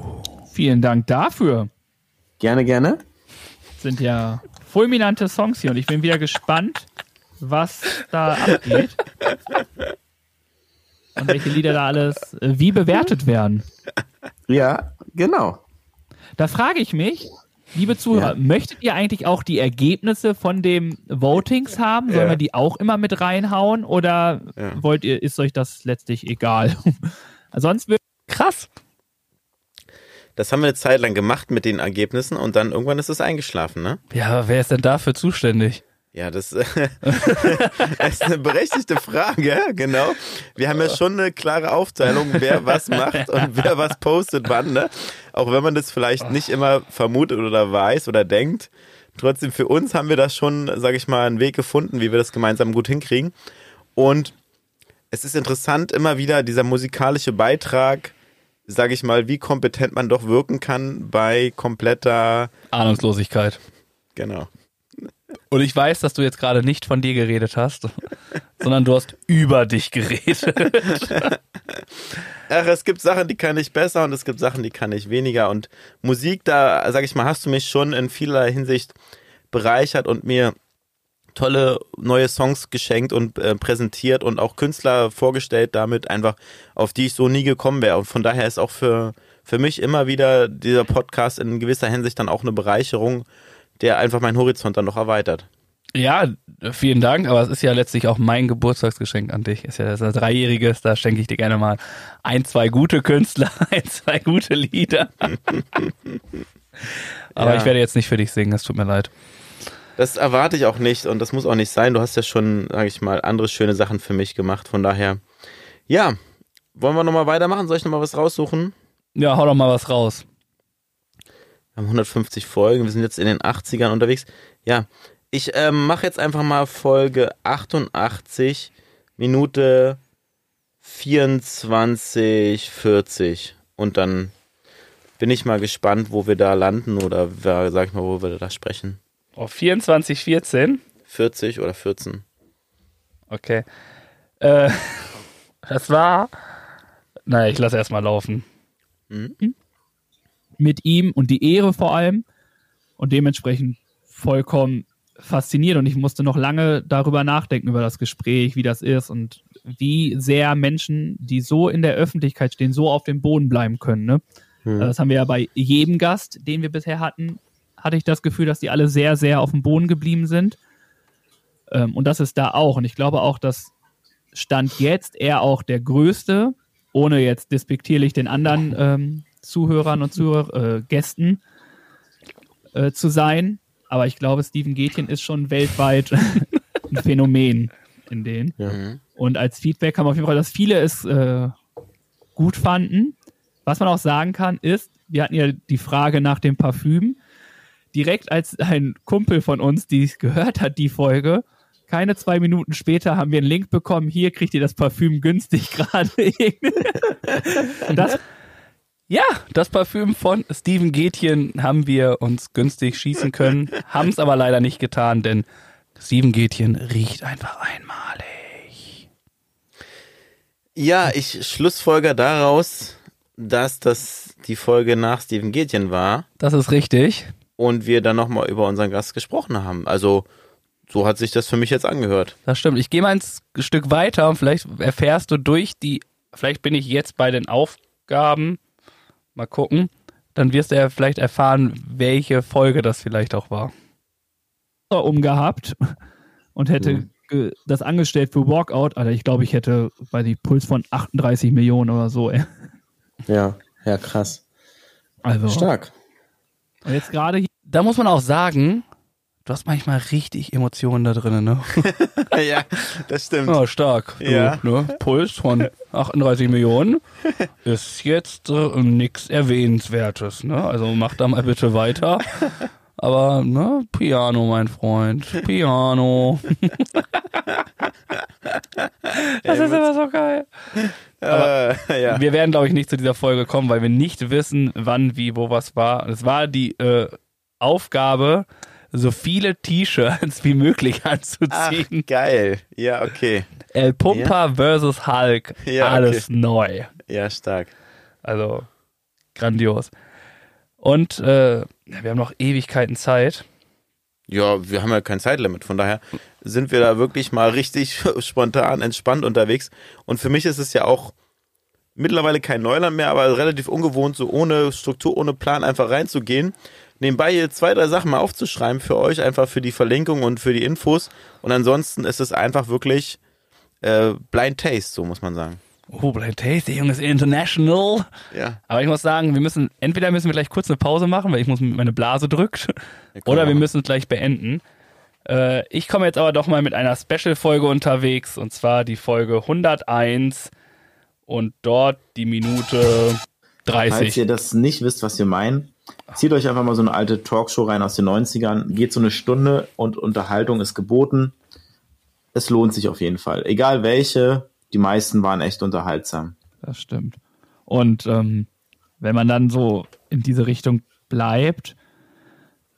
Speaker 8: vielen Dank dafür.
Speaker 6: Gerne, gerne.
Speaker 8: Sind ja fulminante Songs hier und ich bin wieder gespannt, was da abgeht. Und welche Lieder da alles äh, wie bewertet werden.
Speaker 6: Ja, genau.
Speaker 8: Da frage ich mich, liebe Zuhörer,
Speaker 6: Ja.
Speaker 8: möchtet ihr eigentlich auch die Ergebnisse von dem Votings haben? Sollen
Speaker 3: Ja.
Speaker 8: wir die auch immer mit reinhauen oder
Speaker 3: Ja.
Speaker 8: wollt ihr, ist euch das letztlich egal? [laughs] Sonst wird
Speaker 2: Krass.
Speaker 3: Das haben wir eine Zeit lang gemacht mit den Ergebnissen und dann irgendwann ist es eingeschlafen, ne?
Speaker 2: Ja, wer ist denn dafür zuständig?
Speaker 3: Ja, [laughs] das ist eine berechtigte Frage, genau. Wir haben ja schon eine klare Aufteilung, wer was macht und wer was postet wann, ne? Auch wenn man das vielleicht nicht immer vermutet oder weiß oder denkt. Trotzdem für uns haben wir da schon, sage ich mal, einen Weg gefunden, wie wir das gemeinsam gut hinkriegen. Und es ist interessant, immer wieder dieser musikalische Beitrag sage ich mal, wie kompetent man doch wirken kann bei kompletter
Speaker 2: Ahnungslosigkeit.
Speaker 3: Genau.
Speaker 2: Und ich weiß, dass du jetzt gerade nicht von dir geredet hast, sondern du hast über dich geredet.
Speaker 3: Ach, es gibt Sachen, die kann ich besser und es gibt Sachen, die kann ich weniger. Und Musik, da, sag ich mal, hast du mich schon in vielerlei Hinsicht bereichert und mir tolle neue Songs geschenkt und äh, präsentiert und auch Künstler vorgestellt damit einfach, auf die ich so nie gekommen wäre. Und von daher ist auch für, für mich immer wieder dieser Podcast in gewisser Hinsicht dann auch eine Bereicherung, der einfach meinen Horizont dann noch erweitert.
Speaker 2: Ja, vielen Dank, aber es ist ja letztlich auch mein Geburtstagsgeschenk an dich. Ist ja das Dreijähriges, da schenke ich dir gerne mal ein, zwei gute Künstler, [laughs] ein, zwei gute Lieder. [laughs] aber
Speaker 3: Ja.
Speaker 2: ich werde jetzt nicht für dich singen, es tut mir leid.
Speaker 3: Das erwarte ich auch nicht und das muss auch nicht sein. Du hast ja schon, sage ich mal, andere schöne Sachen für mich gemacht. Von daher, ja, wollen wir nochmal weitermachen? Soll ich nochmal was raussuchen?
Speaker 2: Ja, hau doch mal was raus.
Speaker 3: Wir haben 150 Folgen, wir sind jetzt in den 80ern unterwegs. Ja, ich ähm, mache jetzt einfach mal Folge 88, Minute 24, 40 und dann bin ich mal gespannt, wo wir da landen oder wer- sag ich mal, wo wir da sprechen.
Speaker 2: Oh, 24, 14.
Speaker 3: 40 oder 14.
Speaker 2: Okay. Äh, [laughs] das war. Naja, ich lasse erstmal laufen.
Speaker 8: Mit ihm und die Ehre vor allem und dementsprechend vollkommen fasziniert und ich musste noch lange darüber nachdenken, über das Gespräch, wie das ist und wie sehr Menschen, die so in der Öffentlichkeit stehen, so auf dem Boden bleiben können. Ne?
Speaker 3: Hm.
Speaker 8: Das haben wir ja bei jedem Gast, den wir bisher hatten, hatte ich das Gefühl, dass die alle sehr, sehr auf dem Boden geblieben sind. Ähm, und das ist da auch. Und ich glaube auch, dass Stand jetzt er auch der Größte, ohne jetzt despektierlich den anderen ähm, Zuhörern und Zuhörer, äh, Gästen äh, zu sein. Aber ich glaube, Steven Gätchen ist schon weltweit [laughs] ein Phänomen in denen.
Speaker 3: Mhm.
Speaker 8: Und als Feedback kam auf jeden Fall, dass viele es äh, gut fanden. Was man auch sagen kann, ist, wir hatten ja die Frage nach dem Parfüm. Direkt als ein Kumpel von uns, die es gehört hat, die Folge, keine zwei Minuten später haben wir einen Link bekommen, hier kriegt ihr das Parfüm günstig [laughs] gerade. Und das,
Speaker 2: Ja, das Parfüm von Steven Gätchen haben wir uns günstig schießen können, haben es aber leider nicht getan, denn Steven Gätchen riecht einfach einmalig.
Speaker 3: Ja, ich schlussfolger daraus, dass das die Folge nach Steven Gätchen war
Speaker 2: Das ist richtig.
Speaker 3: und wir dann nochmal über unseren Gast gesprochen haben. Also so hat sich das für mich jetzt angehört.
Speaker 2: Das stimmt. Ich gehe mal ein Stück weiter und vielleicht erfährst du durch die, vielleicht bin ich jetzt bei den Aufgaben, mal gucken, dann wirst du ja vielleicht erfahren, welche Folge das vielleicht auch war.
Speaker 8: umgehabt und hätte ge- das angestellt für Walkout. Alter, ich glaube, ich hätte bei die Puls von 38 Millionen oder so. Ey.
Speaker 6: Ja, ja, krass.
Speaker 8: Also,
Speaker 6: Stark.
Speaker 8: und jetzt gerade hier
Speaker 2: Da muss man auch sagen, du hast manchmal richtig Emotionen da drin, ne? [laughs]
Speaker 3: ja, das stimmt.
Speaker 2: Ja, stark. Du,
Speaker 3: Ja.
Speaker 2: Ne? Puls von 38 Millionen [laughs] ist jetzt äh, nichts Erwähnenswertes. Ne? Also mach da mal bitte weiter. Aber, ne, Piano, mein Freund. Piano. [laughs] das ist immer so geil.
Speaker 3: Äh, ja.
Speaker 2: Wir werden, glaube ich, nicht zu dieser Folge kommen, weil wir nicht wissen, wann, wie, wo was war. Es war die äh, Aufgabe, so viele T-Shirts wie möglich [laughs]
Speaker 3: Ach,
Speaker 2: anzuziehen.
Speaker 3: geil. Ja, okay.
Speaker 2: El Pumper versus Hulk,
Speaker 3: Ja,
Speaker 2: alles neu.
Speaker 3: Ja, stark.
Speaker 2: Also grandios. Und äh, wir haben noch Ewigkeiten Zeit.
Speaker 3: Ja, wir haben ja kein Zeitlimit, von daher sind wir da wirklich mal richtig [laughs] spontan, entspannt unterwegs. Und für mich ist es ja auch mittlerweile kein Neuland mehr, aber relativ ungewohnt, so ohne Struktur, ohne Plan einfach reinzugehen. Nebenbei hier zwei, drei Sachen mal aufzuschreiben für euch, einfach für die Verlinkung und für die Infos. Und ansonsten ist es einfach wirklich äh, Blind Taste, so muss man sagen.
Speaker 2: Oh, Blind Taste, der Junge ist international.
Speaker 3: Ja.
Speaker 2: Aber ich muss sagen, wir müssen, entweder müssen wir gleich kurz eine Pause machen, weil ich muss meine Blase drückt, oder wir müssen es gleich beenden. Äh, ich komme jetzt aber doch mal mit einer Special-Folge unterwegs, und zwar die Folge 101 und dort die Minute
Speaker 6: Falls
Speaker 2: 30.
Speaker 6: ihr das nicht wisst, was wir meinen, zieht euch einfach mal so eine alte Talkshow rein aus den 90ern, geht so eine Stunde und Unterhaltung ist geboten. Es lohnt sich auf jeden Fall. Egal welche, die meisten waren echt unterhaltsam.
Speaker 8: Das stimmt. Und ähm, wenn man dann so in diese Richtung bleibt,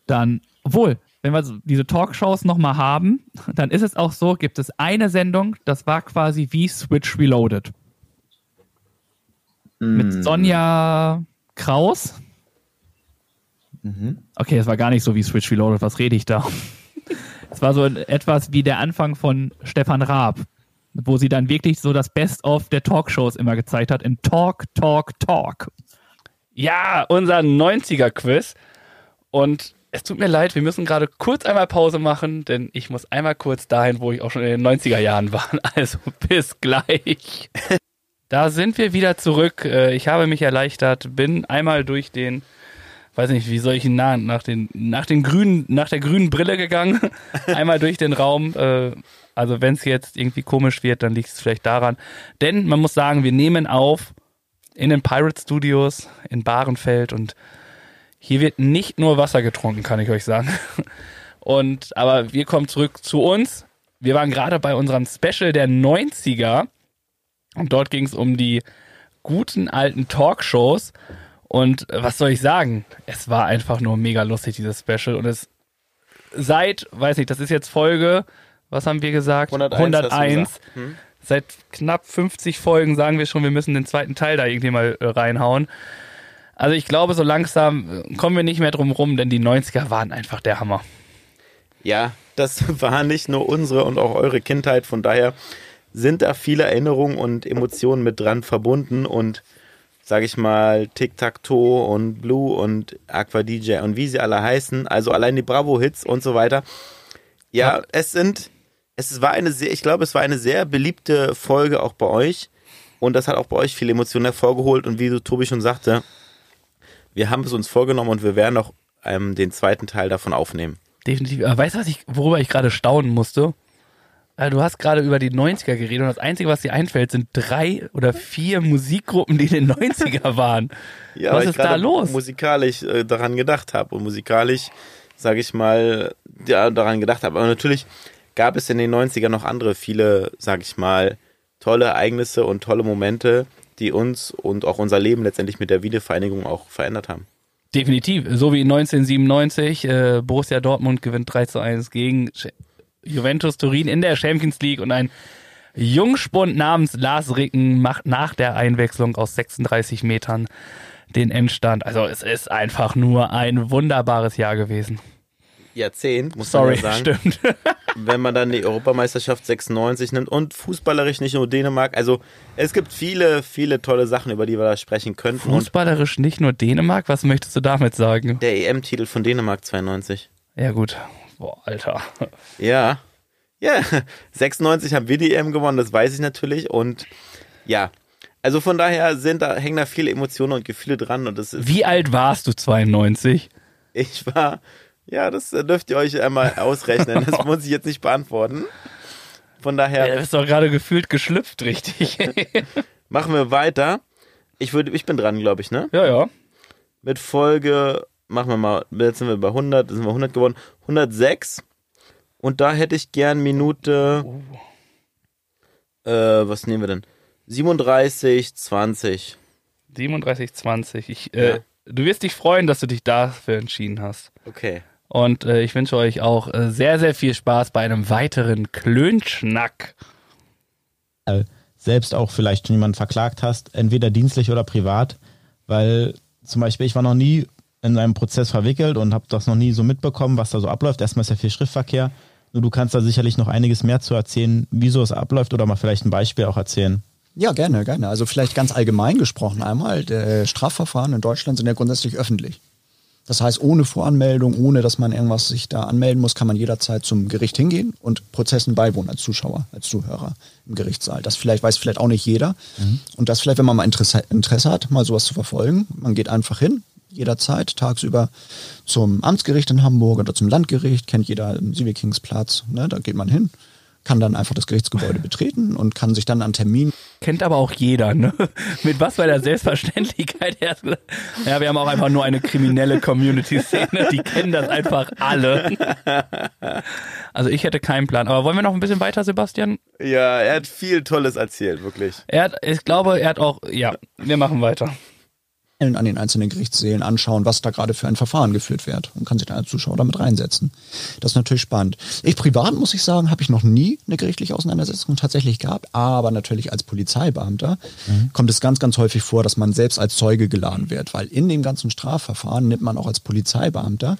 Speaker 8: dann, obwohl, wenn wir so diese Talkshows nochmal haben, dann ist es auch so, gibt es eine Sendung, das war quasi wie Switch Reloaded. Mit Sonja Kraus. Okay, es war gar nicht so wie Switch Reloaded, was rede ich da? [laughs] Es war so etwas wie der Anfang von Stefan Raab, wo sie dann wirklich so das Best-of der Talkshows immer gezeigt hat in Talk, Talk, Talk.
Speaker 2: Ja, unser 90er-Quiz. Und es tut mir leid, wir müssen gerade kurz einmal Pause machen, denn ich muss einmal kurz dahin, wo ich auch schon in den 90er Jahren war. [laughs] Also bis gleich. [laughs] Da sind wir wieder zurück. Äh, Ich habe mich erleichtert, bin einmal durch den, weiß nicht, wie soll ich ihn nahen, nach den, nach den grünen, nach der grünen Brille gegangen, [laughs] einmal durch den Raum. Äh, Also wenn es jetzt irgendwie komisch wird, dann liegt es vielleicht daran. Denn man muss sagen, wir nehmen auf in den Pirate Studios in Bahrenfeld und hier wird nicht nur Wasser getrunken, kann ich euch sagen. [laughs] Und aber wir kommen zurück zu uns. Wir waren gerade bei unserem Special der 90er und dort ging es um die guten alten Talkshows. Und äh, was soll ich sagen? Es war einfach nur mega lustig, dieses Special. Und es seit, weiß nicht, das ist jetzt Folge, was haben wir gesagt?
Speaker 3: 101 hast du gesagt. Hm?
Speaker 2: Seit knapp 50 Folgen sagen wir schon, wir müssen den zweiten Teil da irgendwie mal äh, reinhauen. Also ich glaube, so langsam äh, kommen wir nicht mehr drum rum, denn die 90er waren einfach der Hammer.
Speaker 3: Ja, das [laughs] war nicht nur unsere und auch eure Kindheit. Von daher sind da viele Erinnerungen und Emotionen mit dran verbunden und sage ich mal Tic-Tac-Toe und Blue und Aqua DJ und wie sie alle heißen, also allein die Bravo-Hits und so weiter. Ja, es sind, es war eine sehr, ich glaube, es war eine sehr beliebte Folge auch bei euch und das hat auch bei euch viele Emotionen hervorgeholt und wie so Tobi schon sagte, wir haben es uns vorgenommen und wir werden auch ähm, den zweiten Teil davon aufnehmen.
Speaker 2: Definitiv. Aber weißt du, was ich, worüber ich gerade staunen musste? Äh, Du hast gerade über die 90er geredet und das Einzige, was dir einfällt, sind drei oder vier Musikgruppen, die in den 90er [laughs] waren.
Speaker 3: Ja,
Speaker 2: Was ist da los?
Speaker 3: Musikalisch äh, daran gedacht habe und musikalisch, sage ich mal, ja, daran gedacht habe. Aber natürlich gab es in den 90ern noch andere, viele, sage ich mal, tolle Ereignisse und tolle Momente, die uns und auch unser Leben letztendlich mit der Wiedervereinigung auch verändert haben.
Speaker 2: Definitiv. So wie 1997, äh, Borussia Dortmund gewinnt 3 zu 1 gegen Juventus Turin in der Champions League und ein Jungspund namens Lars Ricken macht nach der Einwechslung aus 36 Metern den Endstand. Also es ist einfach nur ein wunderbares Jahr gewesen.
Speaker 3: Jahrzehnt, muss
Speaker 2: Sorry,
Speaker 3: man ja sagen.
Speaker 2: stimmt. [laughs]
Speaker 3: wenn man dann die Europameisterschaft 96 nimmt und fußballerisch nicht nur Dänemark. Also es gibt viele, viele tolle Sachen, über die wir da sprechen könnten.
Speaker 2: Fußballerisch nicht nur Dänemark, was möchtest du damit sagen?
Speaker 3: der EM-Titel von Dänemark 92.
Speaker 2: Ja gut. Boah, Alter.
Speaker 3: Ja. Ja, [laughs] 96 haben wir die EM gewonnen, das weiß ich natürlich. Und ja, also von daher sind da, hängen da viele Emotionen und Gefühle dran. Und das ist,
Speaker 2: Wie alt warst du 92?
Speaker 3: ich war, ja, das dürft ihr euch einmal ausrechnen. Das [laughs] muss ich jetzt nicht beantworten. Von daher.
Speaker 2: Ja, du bist doch gerade gefühlt geschlüpft, richtig. [laughs]
Speaker 3: Machen wir weiter. Ich würde, ich bin dran, glaube ich, ne?
Speaker 2: ja, ja.
Speaker 3: Mit Folge, machen wir mal, jetzt sind wir bei 100, sind wir 100 geworden, 106. Und da hätte ich gern Minute, äh, was nehmen wir denn? 37, 20.
Speaker 2: 37, 20. Ich, äh,
Speaker 3: Ja.
Speaker 2: Du wirst dich freuen, dass du dich dafür entschieden hast.
Speaker 3: Okay.
Speaker 2: Und äh, ich wünsche euch auch äh, sehr, sehr viel Spaß bei einem weiteren Klönschnack.
Speaker 5: selbst auch vielleicht schon jemanden verklagt hast, entweder dienstlich oder privat, weil zum Beispiel ich war noch nie in einem Prozess verwickelt und habe das noch nie so mitbekommen, was da so abläuft. Erstmal ist ja viel Schriftverkehr. Nur du kannst da sicherlich noch einiges mehr zu erzählen, wieso es abläuft oder mal vielleicht ein Beispiel auch erzählen.
Speaker 10: Ja, gerne, gerne. Also vielleicht ganz allgemein gesprochen einmal. Der Strafverfahren in Deutschland sind ja grundsätzlich öffentlich. Das heißt, ohne Voranmeldung, ohne dass man irgendwas sich da anmelden muss, kann man jederzeit zum Gericht hingehen und Prozessen beiwohnen als Zuschauer, als Zuhörer im Gerichtssaal. Das vielleicht weiß vielleicht auch nicht jeder. Und das vielleicht, wenn man mal Interesse, Interesse hat, mal sowas zu verfolgen. Man geht einfach hin, jederzeit, tagsüber zum Amtsgericht in Hamburg oder zum Landgericht, kennt jeder den Sievekingsplatz, ne, da geht man hin, kann dann einfach das Gerichtsgebäude [laughs] betreten und kann sich dann an Termin
Speaker 2: Kennt aber auch jeder, ne? [laughs] Mit was bei der Selbstverständlichkeit er gesagt, Ja, wir haben auch einfach nur eine kriminelle Community-Szene, die kennen das einfach alle. [laughs] Also ich hätte keinen Plan. Aber wollen wir noch ein bisschen weiter, Sebastian?
Speaker 3: Ja, er hat viel Tolles erzählt, wirklich.
Speaker 2: Er hat, ich glaube, er hat auch, ja, wir machen weiter.
Speaker 10: An den einzelnen Gerichtssälen anschauen, was da gerade für ein Verfahren geführt wird und kann sich dann als Zuschauer damit reinsetzen. Das ist natürlich spannend. Ich privat muss ich sagen, habe ich noch nie eine gerichtliche Auseinandersetzung tatsächlich gehabt, aber natürlich als Polizeibeamter mhm. kommt es ganz, ganz häufig vor, dass man selbst als Zeuge geladen wird, weil in dem ganzen Strafverfahren nimmt man auch als Polizeibeamter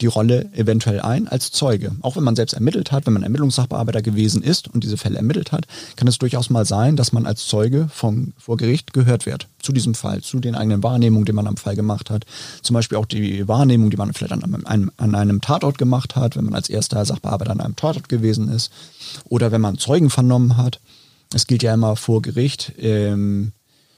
Speaker 10: die Rolle eventuell ein als Zeuge. Auch wenn man selbst ermittelt hat, wenn man Ermittlungssachbearbeiter gewesen ist und diese Fälle ermittelt hat, kann es durchaus mal sein, dass man als Zeuge vom, vor Gericht gehört wird. Zu diesem Fall, zu den eigenen Wahrnehmungen, die man am Fall gemacht hat. Zum Beispiel auch die Wahrnehmung, die man vielleicht an einem, an einem Tatort gemacht hat, wenn man als erster Sachbearbeiter an einem Tatort gewesen ist. Oder wenn man Zeugen vernommen hat. Es gilt ja immer vor Gericht ähm,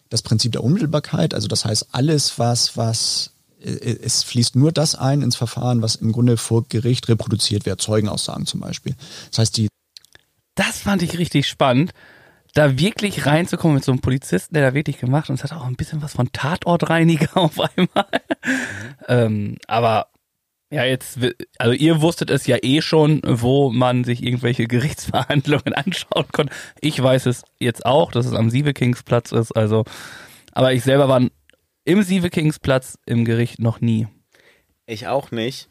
Speaker 10: das Prinzip der Unmittelbarkeit. Also das heißt, alles, was, was es fließt nur das ein ins Verfahren, was im Grunde vor Gericht reproduziert wird, Zeugenaussagen zum Beispiel. Das heißt, die.
Speaker 2: Das fand ich richtig spannend, da wirklich reinzukommen mit so einem Polizisten, der da wirklich gemacht und es hat auch ein bisschen was von Tatortreiniger [laughs] auf einmal. Ähm, aber ja, jetzt, also ihr wusstet es ja eh schon, wo man sich irgendwelche Gerichtsverhandlungen [laughs] anschauen konnte. Ich weiß es jetzt auch, dass es am Sievekingsplatz ist, also, aber ich selber war im Sievekingsplatz im Gericht noch nie.
Speaker 3: Ich auch nicht.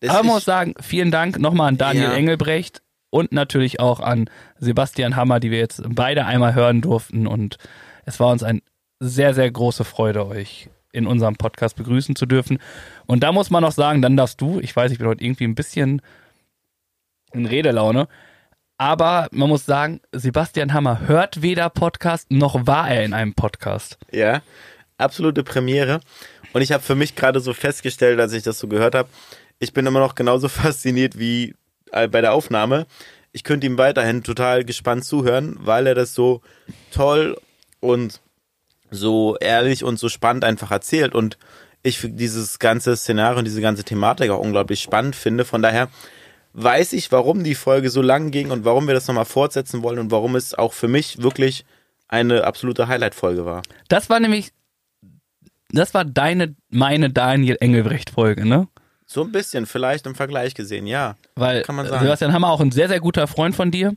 Speaker 2: Das Aber man muss sagen, vielen Dank nochmal an Daniel ja. Engelbrecht und natürlich auch an Sebastian Hammer, die wir jetzt beide einmal hören durften. Und es war uns eine sehr, sehr große Freude, euch in unserem Podcast begrüßen zu dürfen. Und da muss man noch sagen, dann darfst du, ich weiß, ich bin heute irgendwie ein bisschen in Redelaune, aber man muss sagen, Sebastian Hammer hört weder Podcast, noch war er in einem Podcast.
Speaker 3: Ja, absolute Premiere. Und ich habe für mich gerade so festgestellt, als ich das so gehört habe, ich bin immer noch genauso [laughs] fasziniert wie äh, bei der Aufnahme. Ich könnte ihm weiterhin total gespannt zuhören, weil er das so toll und so ehrlich und so spannend einfach erzählt. Und ich dieses ganze Szenario und diese ganze Thematik auch unglaublich spannend finde. Von daher weiß ich, warum die Folge so lang ging und warum wir das nochmal fortsetzen wollen und warum es auch für mich wirklich eine absolute Highlight-Folge war.
Speaker 2: Das war nämlich das war deine, meine Daniel Engelbrecht-Folge, ne?
Speaker 3: So ein bisschen, vielleicht im Vergleich gesehen, ja.
Speaker 2: Weil kann man sagen. Sebastian Hammer auch ein sehr, sehr guter Freund von dir.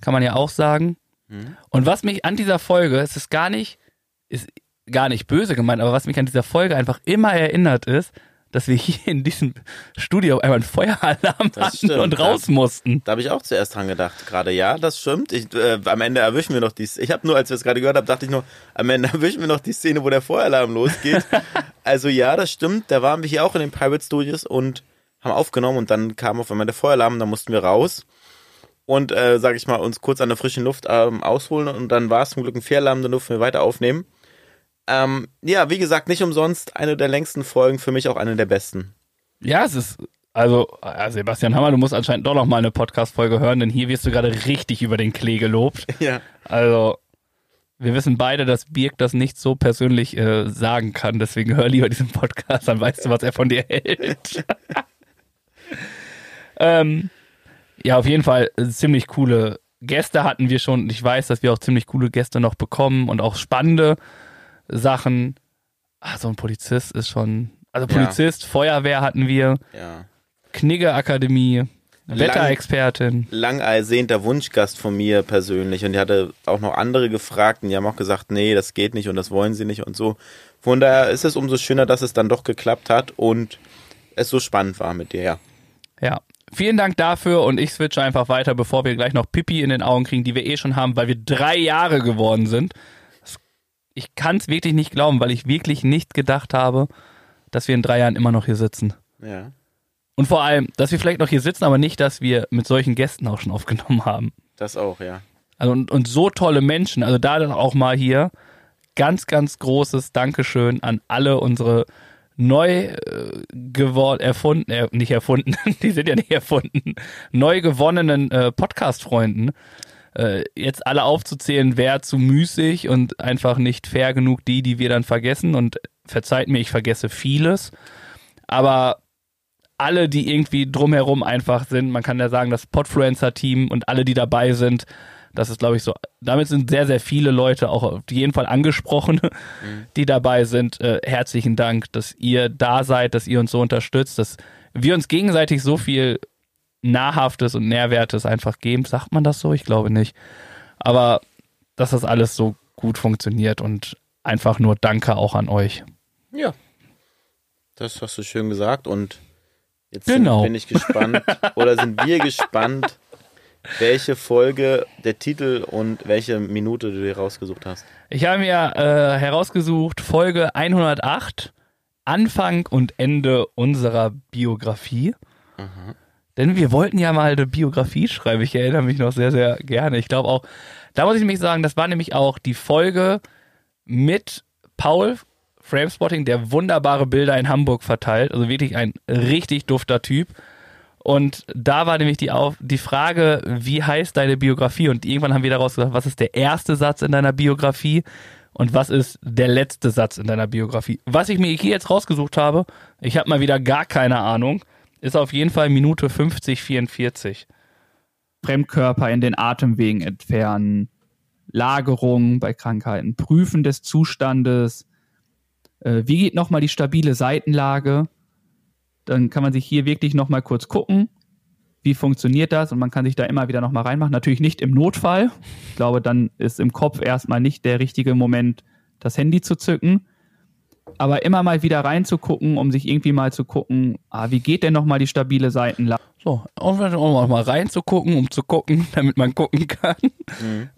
Speaker 2: Kann man ja auch sagen. Mhm. Und was mich an dieser Folge, es ist gar nicht, ist gar nicht böse gemeint, aber was mich an dieser Folge einfach immer erinnert ist, dass wir hier in diesem Studio einmal einen Feueralarm das hatten stimmt. und raus da, mussten.
Speaker 3: Da habe ich auch zuerst dran gedacht, gerade ja, das stimmt. Ich, äh, am Ende erwischen wir noch die Ich habe nur, als wir es gerade gehört haben, dachte ich nur, am Ende [laughs] erwischen wir noch die Szene, wo der Feueralarm losgeht. [laughs] also ja, das stimmt. Da waren wir hier auch in den Pirate Studios und haben aufgenommen und dann kam auf einmal der Feueralarm, da mussten wir raus und, äh, sag ich mal, uns kurz an der frischen Luft ähm, ausholen und dann war es zum Glück ein Feueralarm, dann durften wir weiter aufnehmen. Ähm, ja, wie gesagt, nicht umsonst eine der längsten Folgen, für mich auch eine der besten.
Speaker 2: Ja, es ist, also, Sebastian Hammer, du musst anscheinend doch noch mal eine Podcast-Folge hören, denn hier wirst du gerade richtig über den Klee gelobt. [laughs]
Speaker 3: Ja.
Speaker 2: Also, wir wissen beide, dass Birk das nicht so persönlich äh, sagen kann, deswegen hör lieber diesen Podcast, dann weißt du, was er von dir hält. [laughs] ähm, ja, auf jeden Fall äh, ziemlich coole Gäste hatten wir schon. Ich weiß, dass wir auch ziemlich coole Gäste noch bekommen und auch spannende. Sachen. Ach, so ein Polizist ist schon. Also Polizist, ja. Feuerwehr hatten wir.
Speaker 3: Ja.
Speaker 2: Knigge Akademie. Wetterexpertin.
Speaker 3: Lang, lang ersehnter Wunschgast von mir persönlich. Und die hatte auch noch andere gefragt und die haben auch gesagt, nee, das geht nicht und das wollen sie nicht und so. Von daher ist es umso schöner, dass es dann doch geklappt hat und es so spannend war mit dir, ja.
Speaker 2: Ja. Vielen Dank dafür und ich switche einfach weiter, bevor wir gleich noch Pipi in den Augen kriegen, die wir eh schon haben, weil wir drei Jahre geworden sind ich kann es wirklich nicht glauben, weil ich wirklich nicht gedacht habe, dass wir in drei Jahren immer noch hier sitzen.
Speaker 3: Ja.
Speaker 2: Und vor allem, dass wir vielleicht noch hier sitzen, aber nicht, dass wir mit solchen Gästen auch schon aufgenommen haben.
Speaker 3: Das auch, ja.
Speaker 2: Also und, und so tolle Menschen. Also da dann auch mal hier ganz, ganz großes Dankeschön an alle unsere neu äh, geworden, erfunden, äh, nicht erfunden, [laughs] die sind ja nicht erfunden, neu gewonnenen äh, Podcast-Freunden äh, jetzt alle aufzuzählen, wäre zu müßig und einfach nicht fair genug die, die wir dann vergessen. Und verzeiht mir, ich vergesse vieles. Aber alle, die irgendwie drumherum einfach sind, man kann ja sagen, das Podfluencer-Team und alle, die dabei sind, das ist, glaube ich, so. Damit sind sehr, sehr viele Leute auch auf jeden Fall angesprochen, [laughs] mhm. die dabei sind. Äh, herzlichen Dank, dass ihr da seid, dass ihr uns so unterstützt, dass wir uns gegenseitig so viel Nahrhaftes und Nährwertes einfach geben. Sagt man das so? Ich glaube nicht. Aber dass das alles so gut funktioniert und einfach nur Danke auch an euch.
Speaker 3: Ja. Das hast du schön gesagt und jetzt
Speaker 2: Genau.
Speaker 3: bin ich gespannt [laughs] oder sind wir gespannt, welche Folge, der Titel und welche Minute du dir rausgesucht hast.
Speaker 2: Ich habe mir äh, herausgesucht Folge 108, Anfang und Ende unserer Biografie. Denn wir wollten ja mal eine Biografie schreiben. Ich erinnere mich noch sehr, sehr gerne. Ich glaube auch, da muss ich nämlich sagen, das war nämlich auch die Folge mit Paul Framespotting, der wunderbare Bilder in Hamburg verteilt. Also wirklich ein richtig dufter Typ. Und da war nämlich die, Auf die Frage, wie heißt deine Biografie? Und irgendwann haben wir daraus gesagt, was ist der erste Satz in deiner Biografie und was ist der letzte Satz in deiner Biografie? Was ich mir hier jetzt rausgesucht habe, ich habe mal wieder gar keine Ahnung, ist auf jeden Fall Minute 50, 44.
Speaker 8: Fremdkörper in den Atemwegen entfernen, Lagerung bei Krankheiten, Prüfen des Zustandes, äh, wie geht nochmal die stabile Seitenlage, dann kann man sich hier wirklich nochmal kurz gucken, wie funktioniert das und man kann sich da immer wieder nochmal reinmachen. Natürlich nicht im Notfall. Ich glaube, dann ist im Kopf erstmal nicht der richtige Moment, das Handy zu zücken. Aber immer mal wieder reinzugucken, um sich irgendwie mal zu gucken, ah, wie geht denn nochmal die stabile Seitenlage?
Speaker 2: So, und auch mal reinzugucken, um zu gucken, [laughs] damit man gucken kann.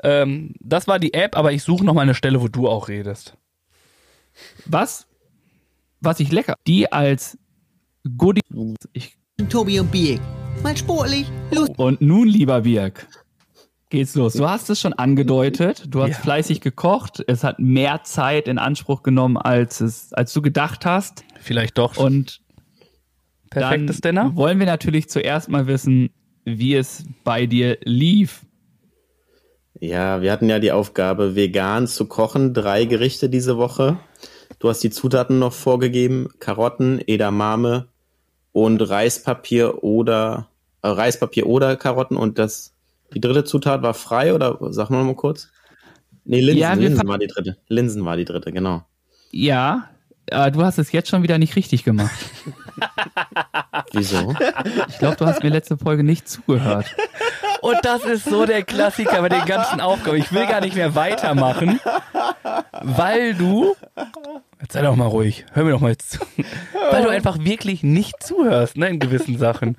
Speaker 2: Ähm, das war die App, aber ich suche noch mal eine Stelle, wo du auch redest.
Speaker 8: Was, was ich lecker, die als Goodie, ich,
Speaker 11: Tobi und Biek. Mal sportlich, lustig.
Speaker 8: und nun, lieber Birk, geht's los. Du hast es schon angedeutet, du hast
Speaker 2: Ja.
Speaker 8: fleißig gekocht, es hat mehr Zeit in Anspruch genommen, als, es, als du gedacht hast.
Speaker 2: Vielleicht doch.
Speaker 8: Und
Speaker 2: Perfektes
Speaker 8: dann
Speaker 2: Dinner?
Speaker 8: wollen wir natürlich zuerst mal wissen, wie es bei dir lief.
Speaker 3: Ja, wir hatten ja die Aufgabe, vegan zu kochen, drei Gerichte diese Woche. Du hast die Zutaten noch vorgegeben, Karotten, Edamame und Reispapier oder äh, Reispapier oder Karotten und das die dritte Zutat war frei oder sag mal mal kurz? Nee, Linsen,
Speaker 8: Ja,
Speaker 3: Linsen war die dritte. Linsen war die dritte, genau.
Speaker 8: Ja, äh, du hast es jetzt schon wieder nicht richtig gemacht. [laughs]
Speaker 3: Wieso?
Speaker 8: Ich glaube, du hast mir letzte Folge nicht zugehört.
Speaker 2: Und das ist so der Klassiker bei den ganzen Aufgaben. Ich will gar nicht mehr weitermachen, weil du. Jetzt sei doch mal ruhig. Hör mir doch mal jetzt zu. Weil du einfach wirklich nicht zuhörst, ne, in gewissen Sachen.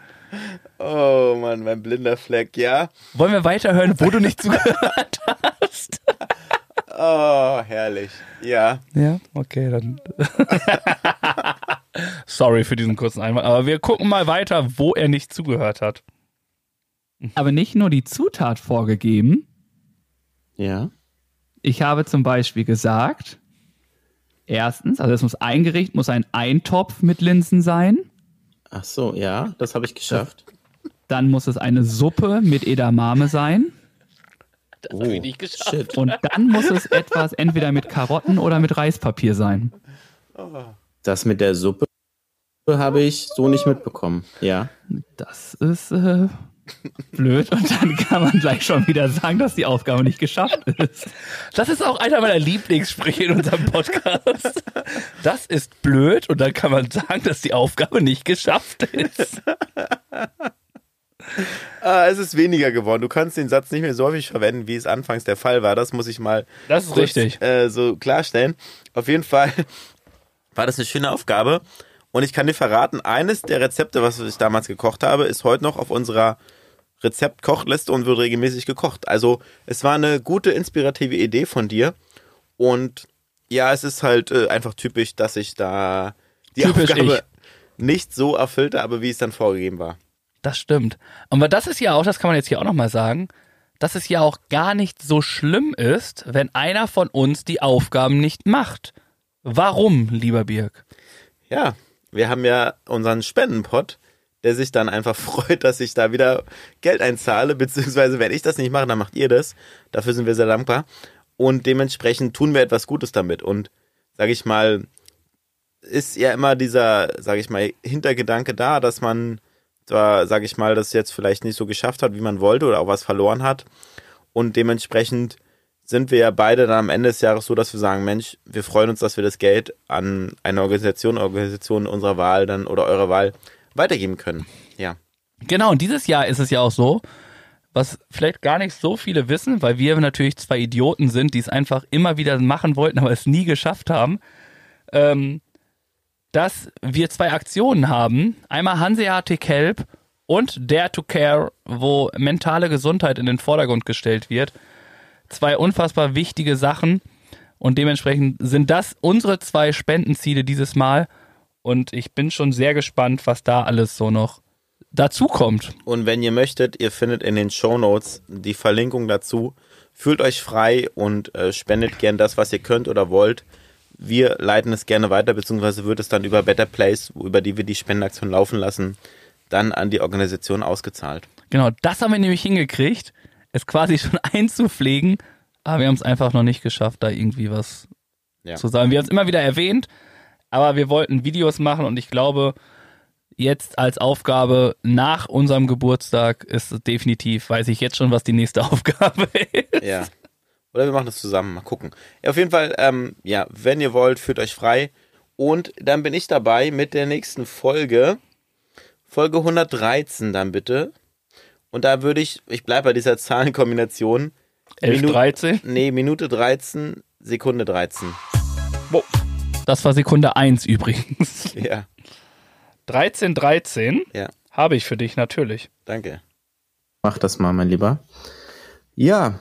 Speaker 3: Oh Mann, mein blinder Fleck, ja.
Speaker 2: Wollen wir weiterhören, wo du nicht zugehört hast?
Speaker 3: Oh, herrlich. Ja.
Speaker 2: Ja, okay, dann. Sorry für diesen kurzen Einwand, aber wir gucken mal weiter, wo er nicht zugehört hat.
Speaker 8: Aber nicht nur die Zutat vorgegeben.
Speaker 3: Ja.
Speaker 8: Ich habe zum Beispiel gesagt, erstens, also es muss ein Gericht, muss ein Eintopf mit Linsen sein.
Speaker 3: Ach so, ja, das habe ich geschafft.
Speaker 8: Dann muss es eine Suppe mit Edamame sein.
Speaker 2: Das habe ich nicht geschafft.
Speaker 3: Shit.
Speaker 8: Und dann muss es etwas entweder mit Karotten oder mit Reispapier sein.
Speaker 3: Das mit der Suppe habe ich so nicht mitbekommen. Ja.
Speaker 8: Das ist äh, blöd. Und dann kann man gleich schon wieder sagen, dass die Aufgabe nicht geschafft ist.
Speaker 2: Das ist auch einer meiner Lieblingssprüche in unserem Podcast. Das ist blöd und dann kann man sagen, dass die Aufgabe nicht geschafft ist.
Speaker 3: Ah, es ist weniger geworden. Du kannst den Satz nicht mehr so häufig verwenden, wie es anfangs der Fall war. Das muss ich mal
Speaker 2: Das ist
Speaker 3: kurz,
Speaker 2: richtig.
Speaker 3: Äh, so klarstellen. Auf jeden Fall war das eine schöne Aufgabe. Und ich kann dir verraten, eines der Rezepte, was ich damals gekocht habe, ist heute noch auf unserer Rezeptkochliste und wird regelmäßig gekocht. Also es war eine gute, inspirative Idee von dir. Und ja, es ist halt äh, einfach typisch, dass ich da die
Speaker 2: Typisch
Speaker 3: Aufgabe
Speaker 2: ich.
Speaker 3: nicht so erfüllte, aber wie es dann vorgegeben war.
Speaker 2: Das stimmt. Aber das ist ja auch, das kann man jetzt hier auch nochmal sagen, dass es ja auch gar nicht so schlimm ist, wenn einer von uns die Aufgaben nicht macht. Warum, lieber Birg?
Speaker 3: Ja, wir haben ja unseren Spendenpot, der sich dann einfach [laughs] freut, dass ich da wieder Geld einzahle, beziehungsweise wenn ich das nicht mache, dann macht ihr das. Dafür sind wir sehr dankbar. Und dementsprechend tun wir etwas Gutes damit. Und sage ich mal, ist ja immer dieser, sage ich mal, Hintergedanke da, dass man zwar, sage ich mal, das jetzt vielleicht nicht so geschafft hat, wie man wollte oder auch was verloren hat. Und dementsprechend sind wir ja beide dann am Ende des Jahres so, dass wir sagen, Mensch, wir freuen uns, dass wir das Geld an eine Organisation, Organisation unserer Wahl dann oder eurer Wahl weitergeben können. Ja.
Speaker 2: Genau, und dieses Jahr ist es ja auch so, was vielleicht gar nicht so viele wissen, weil wir natürlich zwei Idioten sind, die es einfach immer wieder machen wollten, aber es nie geschafft haben, ähm, dass wir zwei Aktionen haben. Einmal Hanseatic Help und Dare to Care, wo mentale Gesundheit in den Vordergrund gestellt wird. Zwei unfassbar wichtige Sachen und dementsprechend sind das unsere zwei Spendenziele dieses Mal und ich bin schon sehr gespannt, was da alles so noch dazu kommt.
Speaker 3: Und wenn ihr möchtet, ihr findet in den Show Notes die Verlinkung dazu. Fühlt euch frei und äh, spendet gern das, was ihr könnt oder wollt. Wir leiten es gerne weiter, beziehungsweise wird es dann über Better Place, über die wir die Spendenaktion laufen lassen, dann an die Organisation ausgezahlt.
Speaker 2: Genau, das haben wir nämlich hingekriegt, es quasi [laughs] schon einzupflegen, aber wir haben es einfach noch nicht geschafft, da irgendwie was
Speaker 3: Ja.
Speaker 2: zu sagen. Wir haben es immer wieder erwähnt, aber wir wollten Videos machen und ich glaube, jetzt als Aufgabe nach unserem Geburtstag ist es definitiv, weiß ich jetzt schon, was die nächste [laughs] Aufgabe ist.
Speaker 3: Ja. Oder wir machen das zusammen, mal gucken. Ja, auf jeden Fall, ähm, ja, wenn ihr wollt, fühlt euch frei. Und dann bin ich dabei mit der nächsten Folge. Folge 113 dann bitte. Und da würde ich, ich bleibe bei dieser Zahlenkombination.
Speaker 2: 11,
Speaker 3: Minu-
Speaker 2: 13.
Speaker 3: Nee, Minute 13, Sekunde 13.
Speaker 2: Das war Sekunde 1 übrigens.
Speaker 3: Ja,
Speaker 2: 13, 13
Speaker 3: ja,
Speaker 2: habe ich für dich natürlich.
Speaker 3: danke. Mach das mal, mein Lieber. Ja.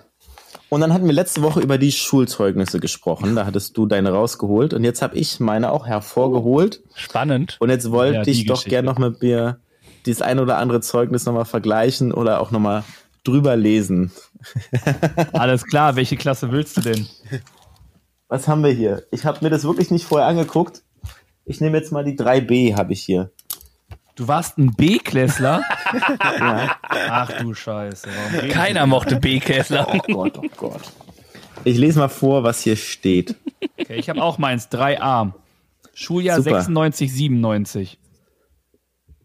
Speaker 3: Und dann hatten wir letzte Woche über die Schulzeugnisse gesprochen. Da hattest du deine rausgeholt. Und jetzt habe ich meine auch hervorgeholt.
Speaker 2: Spannend.
Speaker 3: Und jetzt wollte
Speaker 8: Ja,
Speaker 3: ich doch
Speaker 8: Geschichte.
Speaker 3: gern noch mit mir dieses ein oder andere Zeugnis nochmal vergleichen oder auch nochmal drüber lesen.
Speaker 8: Alles klar, welche Klasse willst du denn? [laughs]
Speaker 3: Was haben wir hier? Ich habe mir das wirklich nicht vorher angeguckt. Ich nehme jetzt mal die 3b, habe ich hier.
Speaker 8: Du warst ein B-Klässler? [laughs] Ach du Scheiße.
Speaker 2: Keiner mochte B-Kessler.
Speaker 3: Oh Gott, oh Gott. Ich lese mal vor, was hier steht.
Speaker 8: Okay, ich habe auch meins, 3a. Schuljahr
Speaker 3: Super.
Speaker 8: 96, 97.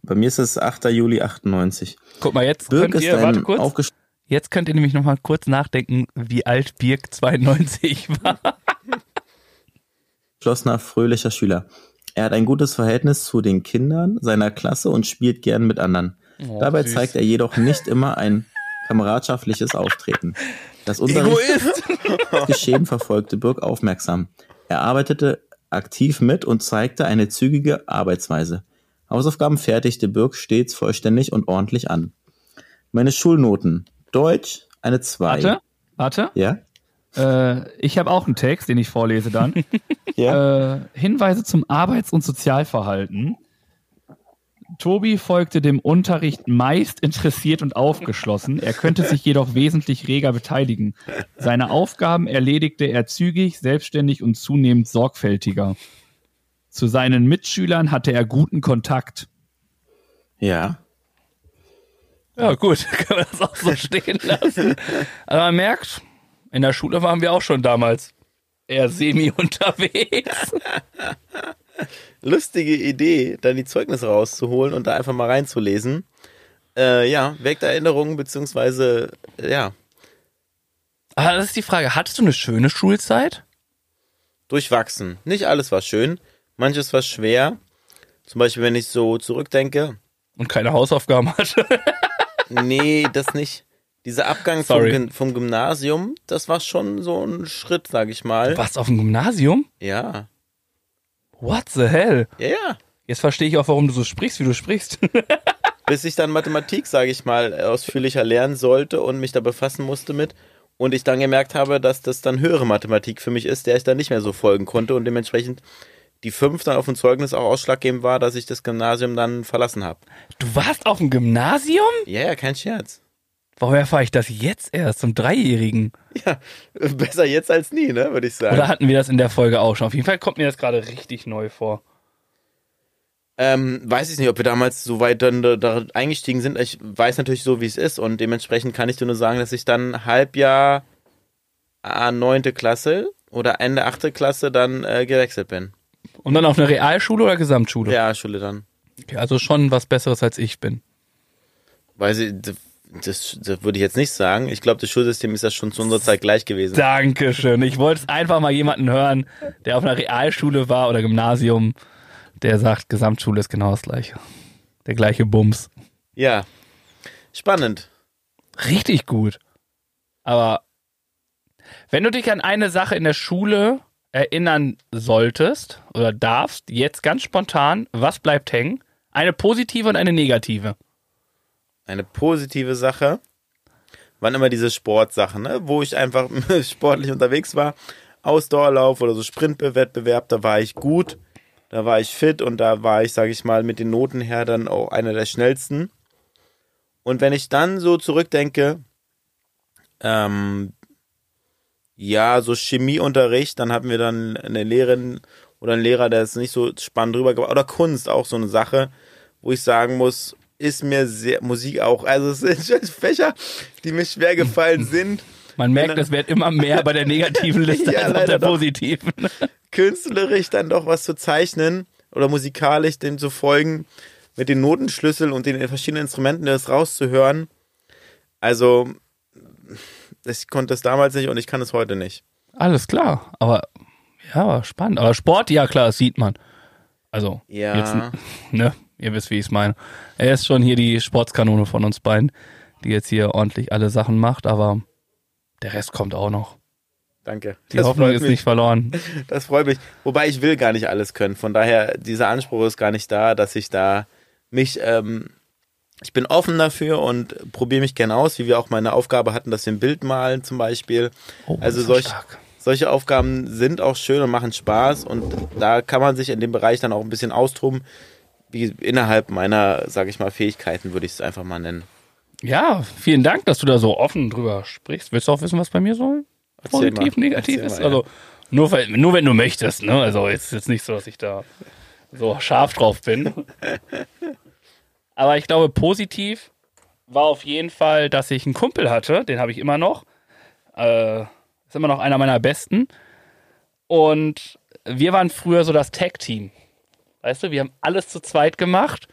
Speaker 3: Bei mir ist es 8. Juli 98.
Speaker 2: Guck mal, jetzt
Speaker 3: Birk
Speaker 2: könnt ihr, warte kurz, jetzt könnt ihr nämlich noch mal kurz nachdenken, wie alt Birk 92 [laughs] war.
Speaker 3: Geschlossener, fröhlicher Schüler. Er hat ein gutes Verhältnis zu den Kindern seiner Klasse und spielt gern mit anderen.
Speaker 2: Oh,
Speaker 3: Dabei
Speaker 2: süß.
Speaker 3: zeigt er jedoch nicht immer ein kameradschaftliches Auftreten. Das! Unterrichtsgeschehen verfolgte Birk aufmerksam. Er arbeitete aktiv mit und zeigte eine zügige Arbeitsweise. Hausaufgaben fertigte Birk stets vollständig und ordentlich an. Meine Schulnoten. Deutsch eine 2.
Speaker 8: Warte, warte.
Speaker 3: Ja?
Speaker 8: Äh, ich habe auch einen Text, den ich vorlese dann. [laughs]
Speaker 3: Ja.
Speaker 8: äh, Hinweise zum Arbeits- und Sozialverhalten. Tobi folgte dem Unterricht meist interessiert und aufgeschlossen. Er könnte sich jedoch wesentlich reger beteiligen. Seine Aufgaben erledigte er zügig, selbstständig und zunehmend sorgfältiger. Zu seinen Mitschülern hatte er guten Kontakt.
Speaker 3: Ja.
Speaker 2: Ja, gut, [laughs] können wir das auch so stehen lassen. Also man merkt, in der Schule waren wir auch schon damals eher semi [laughs] unterwegs.
Speaker 3: lustige Idee, dann die Zeugnisse rauszuholen und da einfach mal reinzulesen. Äh, ja, weckt Erinnerungen, beziehungsweise, ja,
Speaker 2: Aber das ist die Frage, hattest du eine schöne Schulzeit?
Speaker 3: durchwachsen. Nicht alles war schön, manches war schwer. Zum Beispiel, wenn ich so zurückdenke,
Speaker 2: Und keine Hausaufgaben hatte.
Speaker 3: nee, das nicht. Dieser Abgang vom, vom Gymnasium, das war schon so ein Schritt, sag ich mal.
Speaker 2: Du warst auf dem Gymnasium?
Speaker 3: Ja,
Speaker 2: What the hell?
Speaker 3: ja, ja.
Speaker 2: Jetzt verstehe ich auch, warum du so sprichst, wie du sprichst. [laughs]
Speaker 3: Bis ich dann Mathematik, sage ich mal, ausführlicher lernen sollte und mich da befassen musste mit. Und ich dann gemerkt habe, dass das dann höhere Mathematik für mich ist, der ich dann nicht mehr so folgen konnte und dementsprechend die 5 dann auf dem Zeugnis auch ausschlaggebend war, dass ich das Gymnasium dann verlassen habe.
Speaker 2: Du warst auf dem Gymnasium?
Speaker 3: Ja, ja, kein Scherz.
Speaker 2: Woher erfahre ich das jetzt erst, zum Dreijährigen?
Speaker 3: Ja, besser jetzt als nie, ne, würde ich sagen.
Speaker 2: Oder hatten wir das in der Folge auch schon? Auf jeden Fall kommt mir das gerade richtig neu vor.
Speaker 3: Ähm, weiß ich nicht, ob wir damals so weit dann da, da eingestiegen sind. Ich weiß natürlich so, wie es ist und dementsprechend kann ich dir nur sagen, dass ich dann Halbjahr äh, neunte Klasse oder Ende achte Klasse dann äh, gewechselt bin.
Speaker 2: Und dann auf eine Realschule oder Gesamtschule?
Speaker 3: Ja, Schule dann.
Speaker 2: Okay, also schon was Besseres als ich bin.
Speaker 3: Weiß ich, das, das, würde ich jetzt nicht sagen. Ich glaube, das Schulsystem ist ja schon zu unserer Zeit gleich gewesen.
Speaker 2: Dankeschön. Ich wollte es einfach mal jemanden hören, der auf einer Realschule war oder Gymnasium, der sagt, Gesamtschule ist genau das gleiche. Der gleiche Bums.
Speaker 3: Ja. Spannend.
Speaker 2: Richtig gut. Aber wenn du dich an eine Sache in der Schule erinnern solltest oder darfst, jetzt ganz spontan, was bleibt hängen? Eine positive und eine negative.
Speaker 3: Eine positive Sache waren immer diese Sportsachen, ne? wo ich einfach [laughs] sportlich unterwegs war. Ausdauerlauf oder so Sprintwettbewerb, da war ich gut, da war ich fit und da war ich, sage ich mal, mit den Noten her dann auch einer der schnellsten. Und wenn ich dann so zurückdenke, ähm, ja, so Chemieunterricht, dann hatten wir dann eine Lehrerin oder einen Lehrer, der ist nicht so spannend drüber gebracht. Oder Kunst, auch so eine Sache, wo ich sagen muss, ist mir sehr, Musik auch, also es sind Fächer, die mir schwer gefallen [laughs] sind.
Speaker 2: Man merkt, es wird immer mehr bei der negativen [laughs] Liste
Speaker 3: Ja,
Speaker 2: als auf
Speaker 3: leider
Speaker 2: der positiven. [laughs]
Speaker 3: künstlerisch dann doch was zu zeichnen oder musikalisch dem zu folgen, mit den Notenschlüsseln und den verschiedenen Instrumenten das rauszuhören. Also, ich konnte es damals nicht und ich kann es heute nicht.
Speaker 2: Alles klar, aber ja, spannend. Aber Sport, ja klar, das sieht man. Also,
Speaker 3: Ja.
Speaker 2: jetzt, ne, ihr wisst, wie ich es meine. Er ist schon hier die Sportskanone von uns beiden, die jetzt hier ordentlich alle Sachen macht, aber der Rest kommt auch noch.
Speaker 3: Danke.
Speaker 2: Die
Speaker 3: Das
Speaker 2: Hoffnung ist
Speaker 3: mich.
Speaker 2: nicht verloren. [laughs]
Speaker 3: Das freut mich. Wobei ich will gar nicht alles können. Von daher, dieser Anspruch ist gar nicht da, dass ich da mich, ähm, ich bin offen dafür und probiere mich gern aus, wie wir auch meine Aufgabe hatten, dass wir ein Bild malen zum Beispiel.
Speaker 2: Oh,
Speaker 3: also solch,
Speaker 2: stark.
Speaker 3: solche Aufgaben sind auch schön und machen Spaß und da kann man sich in dem Bereich dann auch ein bisschen austoben, wie innerhalb meiner, sage ich mal, Fähigkeiten würde ich es einfach mal nennen.
Speaker 2: Ja, vielen Dank, dass du da so offen drüber sprichst. Willst du auch wissen, was bei mir so
Speaker 3: Erzähl
Speaker 2: positiv,
Speaker 3: mal.
Speaker 2: negativ
Speaker 3: Erzähl
Speaker 2: ist?
Speaker 3: mal,
Speaker 2: Also nur, nur wenn du möchtest, ne? Also jetzt jetzt nicht so, dass ich da so scharf drauf bin. [laughs] Aber ich glaube, positiv war auf jeden Fall, dass ich einen Kumpel hatte, den habe ich immer noch. Äh, ist immer noch einer meiner besten. Und wir waren früher so das Tag-Team. Weißt du, wir haben alles zu zweit gemacht.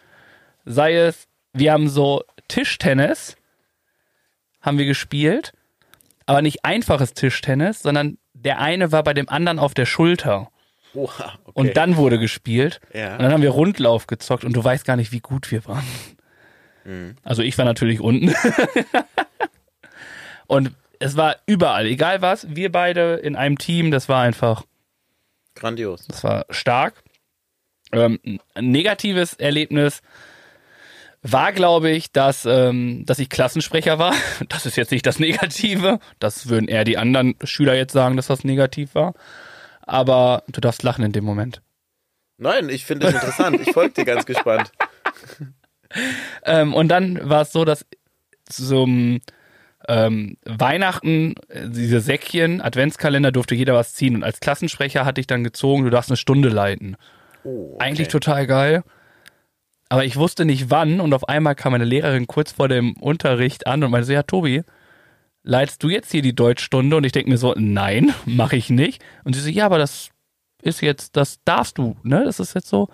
Speaker 2: Sei es, wir haben so Tischtennis, haben wir gespielt, aber nicht einfaches Tischtennis, sondern der eine war bei dem anderen auf der Schulter.
Speaker 3: Oha, okay.
Speaker 2: Und dann wurde gespielt.
Speaker 3: Ja.
Speaker 2: Und dann haben wir Rundlauf gezockt und du weißt gar nicht, wie gut wir waren.
Speaker 3: Mhm.
Speaker 2: Also ich war natürlich unten. [laughs] und es war überall, egal was, wir beide in einem Team, das war einfach,
Speaker 3: Grandios.
Speaker 2: das war stark. Ähm, ein negatives Erlebnis war, glaube ich, dass, ähm, dass ich Klassensprecher war. [laughs] Das ist jetzt nicht das Negative. Das würden eher die anderen Schüler jetzt sagen, dass das negativ war. Aber du darfst lachen in dem Moment.
Speaker 3: Nein, ich finde es interessant. Ich folge dir ganz [laughs] gespannt.
Speaker 2: Ähm, und dann war es so, dass zum ähm, Weihnachten, äh, diese Säckchen, Adventskalender durfte jeder was ziehen. Und als Klassensprecher hatte ich dann gezogen, du darfst eine Stunde leiten.
Speaker 3: Oh, okay.
Speaker 2: Eigentlich total geil. Aber ich wusste nicht wann und auf einmal kam meine Lehrerin kurz vor dem Unterricht an und meinte so, ja Tobi, leitest du jetzt hier die Deutschstunde? Und ich denke mir so, nein, [laughs] mache ich nicht. Und sie so, ja, aber das ist jetzt, das darfst du, ne? Das ist jetzt so.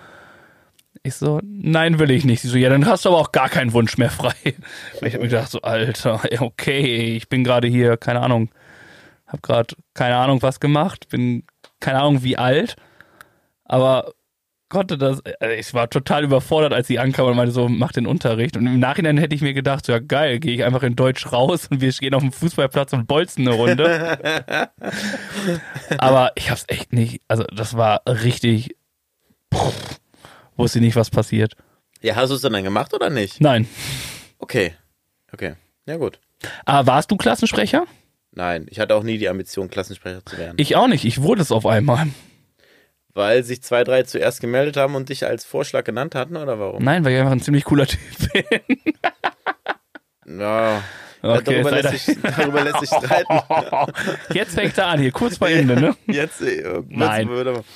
Speaker 2: Ich so, nein, will ich nicht. Sie so, ja, dann hast du aber auch gar keinen Wunsch mehr frei. Und [laughs] ich habe mir gedacht, so, Alter, [laughs] okay, ich bin gerade hier, keine Ahnung, habe gerade keine Ahnung was gemacht, bin keine Ahnung wie alt, aber konnte das, äh, ich war total überfordert, als sie ankam und meinte so, mach den Unterricht. Und im Nachhinein hätte ich mir gedacht, so, ja geil, gehe ich einfach in Deutsch raus und wir gehen auf den Fußballplatz und bolzen eine Runde. [laughs] aber ich hab's echt nicht, also das war richtig, pff, wusste nicht, was passiert.
Speaker 3: Ja, hast du es dann, dann gemacht oder nicht?
Speaker 2: Nein.
Speaker 3: Okay. Okay. Ja, gut.
Speaker 2: Ah, warst du Klassensprecher?
Speaker 3: Nein, ich hatte auch nie die Ambition, Klassensprecher zu werden.
Speaker 2: Ich auch nicht, ich wurde es auf einmal.
Speaker 3: Weil sich zwei, drei zuerst gemeldet haben und dich als Vorschlag genannt hatten, oder warum?
Speaker 2: Nein, weil ich einfach ein ziemlich cooler Typ bin.
Speaker 3: Ja. [laughs]
Speaker 2: Okay,
Speaker 3: darüber, lässt sich, darüber lässt sich streiten. [laughs]
Speaker 2: Jetzt fängt er an, hier kurz vor Ende, ne? [laughs]
Speaker 3: Jetzt, äh,
Speaker 2: Nein.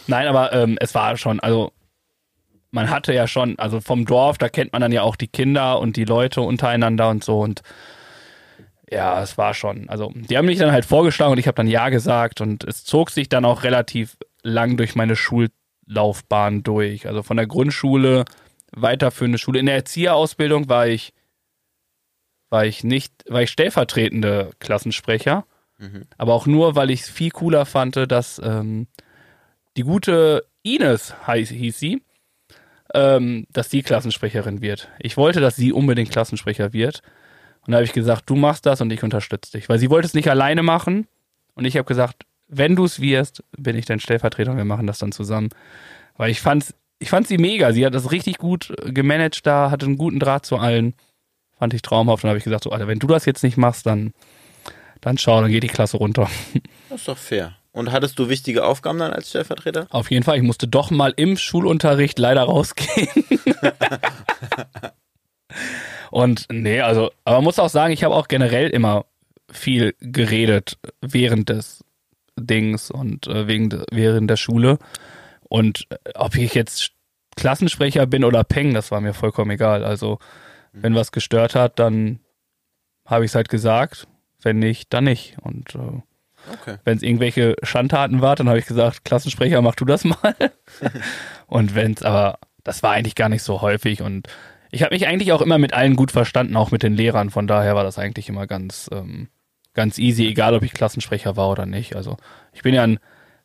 Speaker 2: Nein, aber ähm, es war schon, also man hatte ja schon, also vom Dorf, da kennt man dann ja auch die Kinder und die Leute untereinander und so und ja, es war schon, also die haben mich dann halt vorgeschlagen und ich habe dann ja gesagt und es zog sich dann auch relativ lang durch meine Schullaufbahn durch. Also von der Grundschule weiterführende Schule. In der Erzieherausbildung war ich war ich nicht, war ich stellvertretende Klassensprecher, aber auch nur, weil ich es viel cooler fand, dass ähm, die gute Ines heiß, hieß sie, ähm, dass sie Klassensprecherin wird. Ich wollte, dass sie unbedingt Klassensprecher wird. Und da habe ich gesagt, du machst das und ich unterstütze dich. Weil sie wollte es nicht alleine machen. Und ich habe gesagt, wenn du es wirst, bin ich dein Stellvertreter und wir machen das dann zusammen. Weil ich fand, ich fand sie mega. Sie hat das richtig gut gemanagt da, hatte einen guten Draht zu allen. Fand ich traumhaft. Und dann habe ich gesagt, so, Alter, wenn du das jetzt nicht machst, dann, dann schau, dann geht die Klasse runter. [laughs]
Speaker 3: Das ist doch fair. Und hattest du wichtige Aufgaben dann als Stellvertreter?
Speaker 2: Auf jeden Fall. Ich musste doch mal im Schulunterricht leider rausgehen. [laughs] Und nee, also, aber man muss auch sagen, ich habe auch generell immer viel geredet während des Dings und äh, wegen während der Schule. Und äh, ob ich jetzt Klassensprecher bin oder Peng, das war mir vollkommen egal. Also, wenn was gestört hat, dann habe ich es halt gesagt. Wenn nicht, dann nicht. Und äh,
Speaker 3: Okay.
Speaker 2: wenn es irgendwelche Schandtaten war, dann habe ich gesagt, Klassensprecher, mach du das mal. [laughs] und wenn es aber, das war eigentlich gar nicht so häufig und ich habe mich eigentlich auch immer mit allen gut verstanden, auch mit den Lehrern. Von daher war das eigentlich immer ganz, ähm, ganz easy, egal ob ich Klassensprecher war oder nicht. Also ich bin ja ein